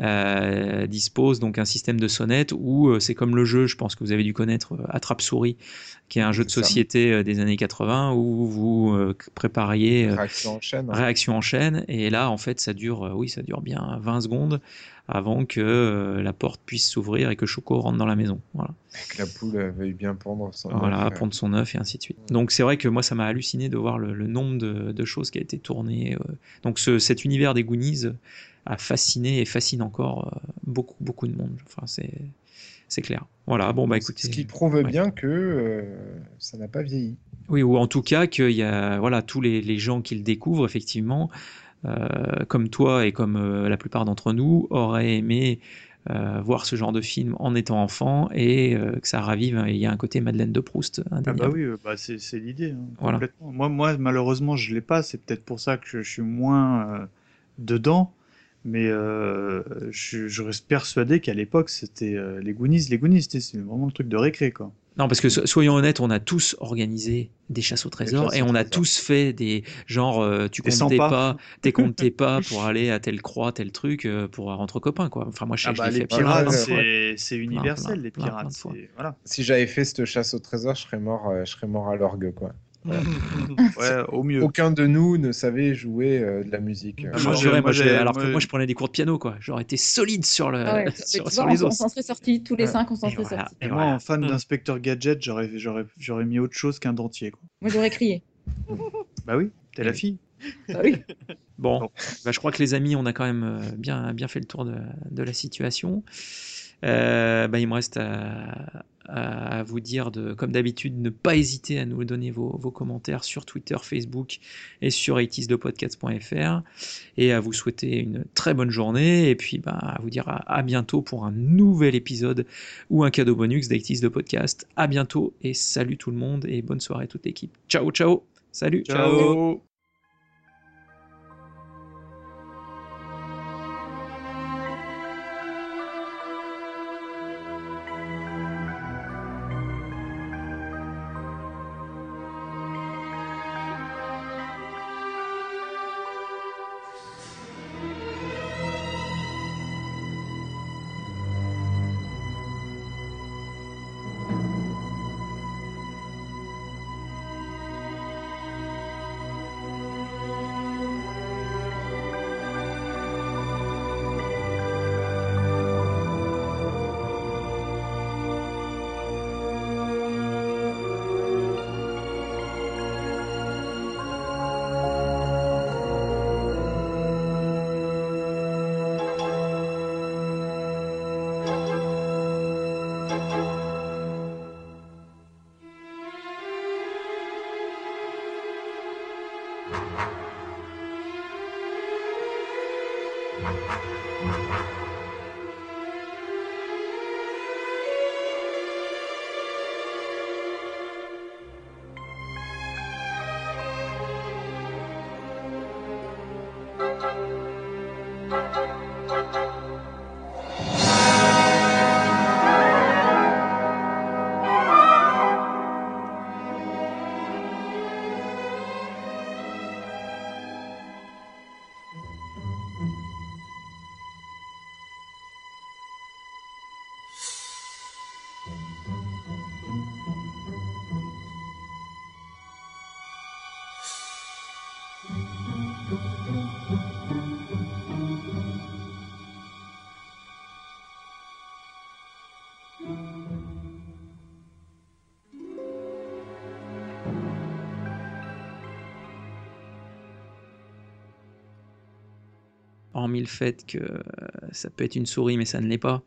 euh, dispose donc un système de sonnette où euh, c'est comme le jeu, je pense que vous avez dû connaître euh, Attrape Souris, qui est un jeu de société des années 80 où vous prépariez Réaction en chaîne. hein. réaction en chaîne et là en fait ça dure, oui ça dure bien 20 secondes avant que euh, la porte puisse s'ouvrir et que Choco rentre dans la maison. Voilà. Que la poule veuille bien pondre son. Voilà, œuf, euh. prendre son œuf et ainsi de suite. Donc c'est vrai que moi ça m'a halluciné de voir le, le nombre de, de choses qui a été tournées. euh. Donc ce- cet univers des Goonies a fasciné et fascine encore beaucoup beaucoup de monde. Enfin c'est c'est clair. Voilà, bon bah écoutez. Ce qui prouve ouais. bien que euh, ça n'a pas vieilli. Oui, ou en tout cas qu'il y a voilà tous les, les gens qui le découvrent effectivement, euh, comme toi et comme euh, la plupart d'entre nous, auraient aimé euh, voir ce genre de film en étant enfant et que ça ravive. Il y a un côté Madeleine de Proust Ah bah oui, bah c'est l'idée, hein, Voilà. Moi, moi, malheureusement, je l'ai pas. C'est peut-être pour ça que je, je suis moins dedans. Mais je, je reste persuadé qu'à l'époque, c'était les Goonies. Les Goonies, c'était vraiment le truc de récré, quoi. Non, parce que so- soyons honnêtes, on a tous organisé des chasses au trésor et on a tous fait des genre euh, tu Des comptes 100 tes pas. pas, t'es comptes tes pas pour aller à telle croix, tel truc euh, pour entre copains quoi. Enfin moi je sais Ah que je bah, l'ai les fait pirates, c'est universel. plein, les plein, plein pirates, voilà. Si j'avais fait cette chasse au trésor, je serais mort, euh, je serais mort à l'orgue, quoi. Ouais, au mieux. Aucun de nous ne savait jouer euh, de la musique. Ah, moi, moi, alors moi- que moi je prenais des cours de piano quoi. J'aurais été solide sur le Ah ouais, sur, tu sur vois, les on, on os. s'en serait sortis tous les Ouais. cinq, on s'en Et serait voilà. sortis. Et moi, voilà. en fan d'inspecteur Gadget, j'aurais j'aurais j'aurais mis autre chose qu'un dentier, quoi. Moi, j'aurais crié. Bah oui, t'es la fille. Ah oui. Bon, Bon. bah, je crois que les amis, on a quand même euh, bien, bien fait le tour de, de la situation. Euh, bah, il me reste à, à vous dire, de, comme d'habitude, ne pas hésiter à nous donner vos, vos commentaires sur Twitter, Facebook et sur 80 et à vous souhaiter une très bonne journée et puis bah, à vous dire à, bientôt pour un nouvel épisode ou un cadeau bonus d'Aitis de podcast. À bientôt et salut tout le monde et bonne soirée toute l'équipe. Ciao, ciao. Salut. Ciao. Hormis le fait que euh, ça peut être une souris, mais ça ne l'est pas.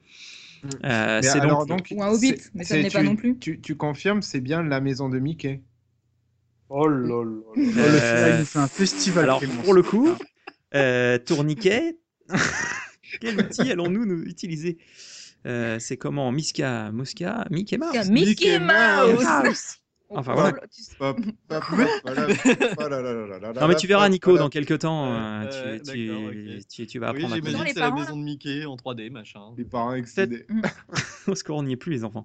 Mm. Euh, c'est alors, donc, donc, Ou un hobbit, mais ça c'est- n'est pas tu- non plus. Tu, tu confirmes, c'est bien la maison de Mickey. Oh là là. Euh, final, il nous fait un festival. Alors, pour le coup, euh, tourniquet, quel outil allons-nous nous utiliser? Euh, C'est comment? Miska, Mosca, Mickey Mouse Mickey, Mickey Mouse. Enfin, voilà. Non, mais tu verras, Nico, dans quelques temps, ouais, tu, vas Oui, apprendre à j'imagine c'est la parents, maison de Mickey en 3D, machin. Les parents excédés. Parce qu'on n'y est plus, les enfants.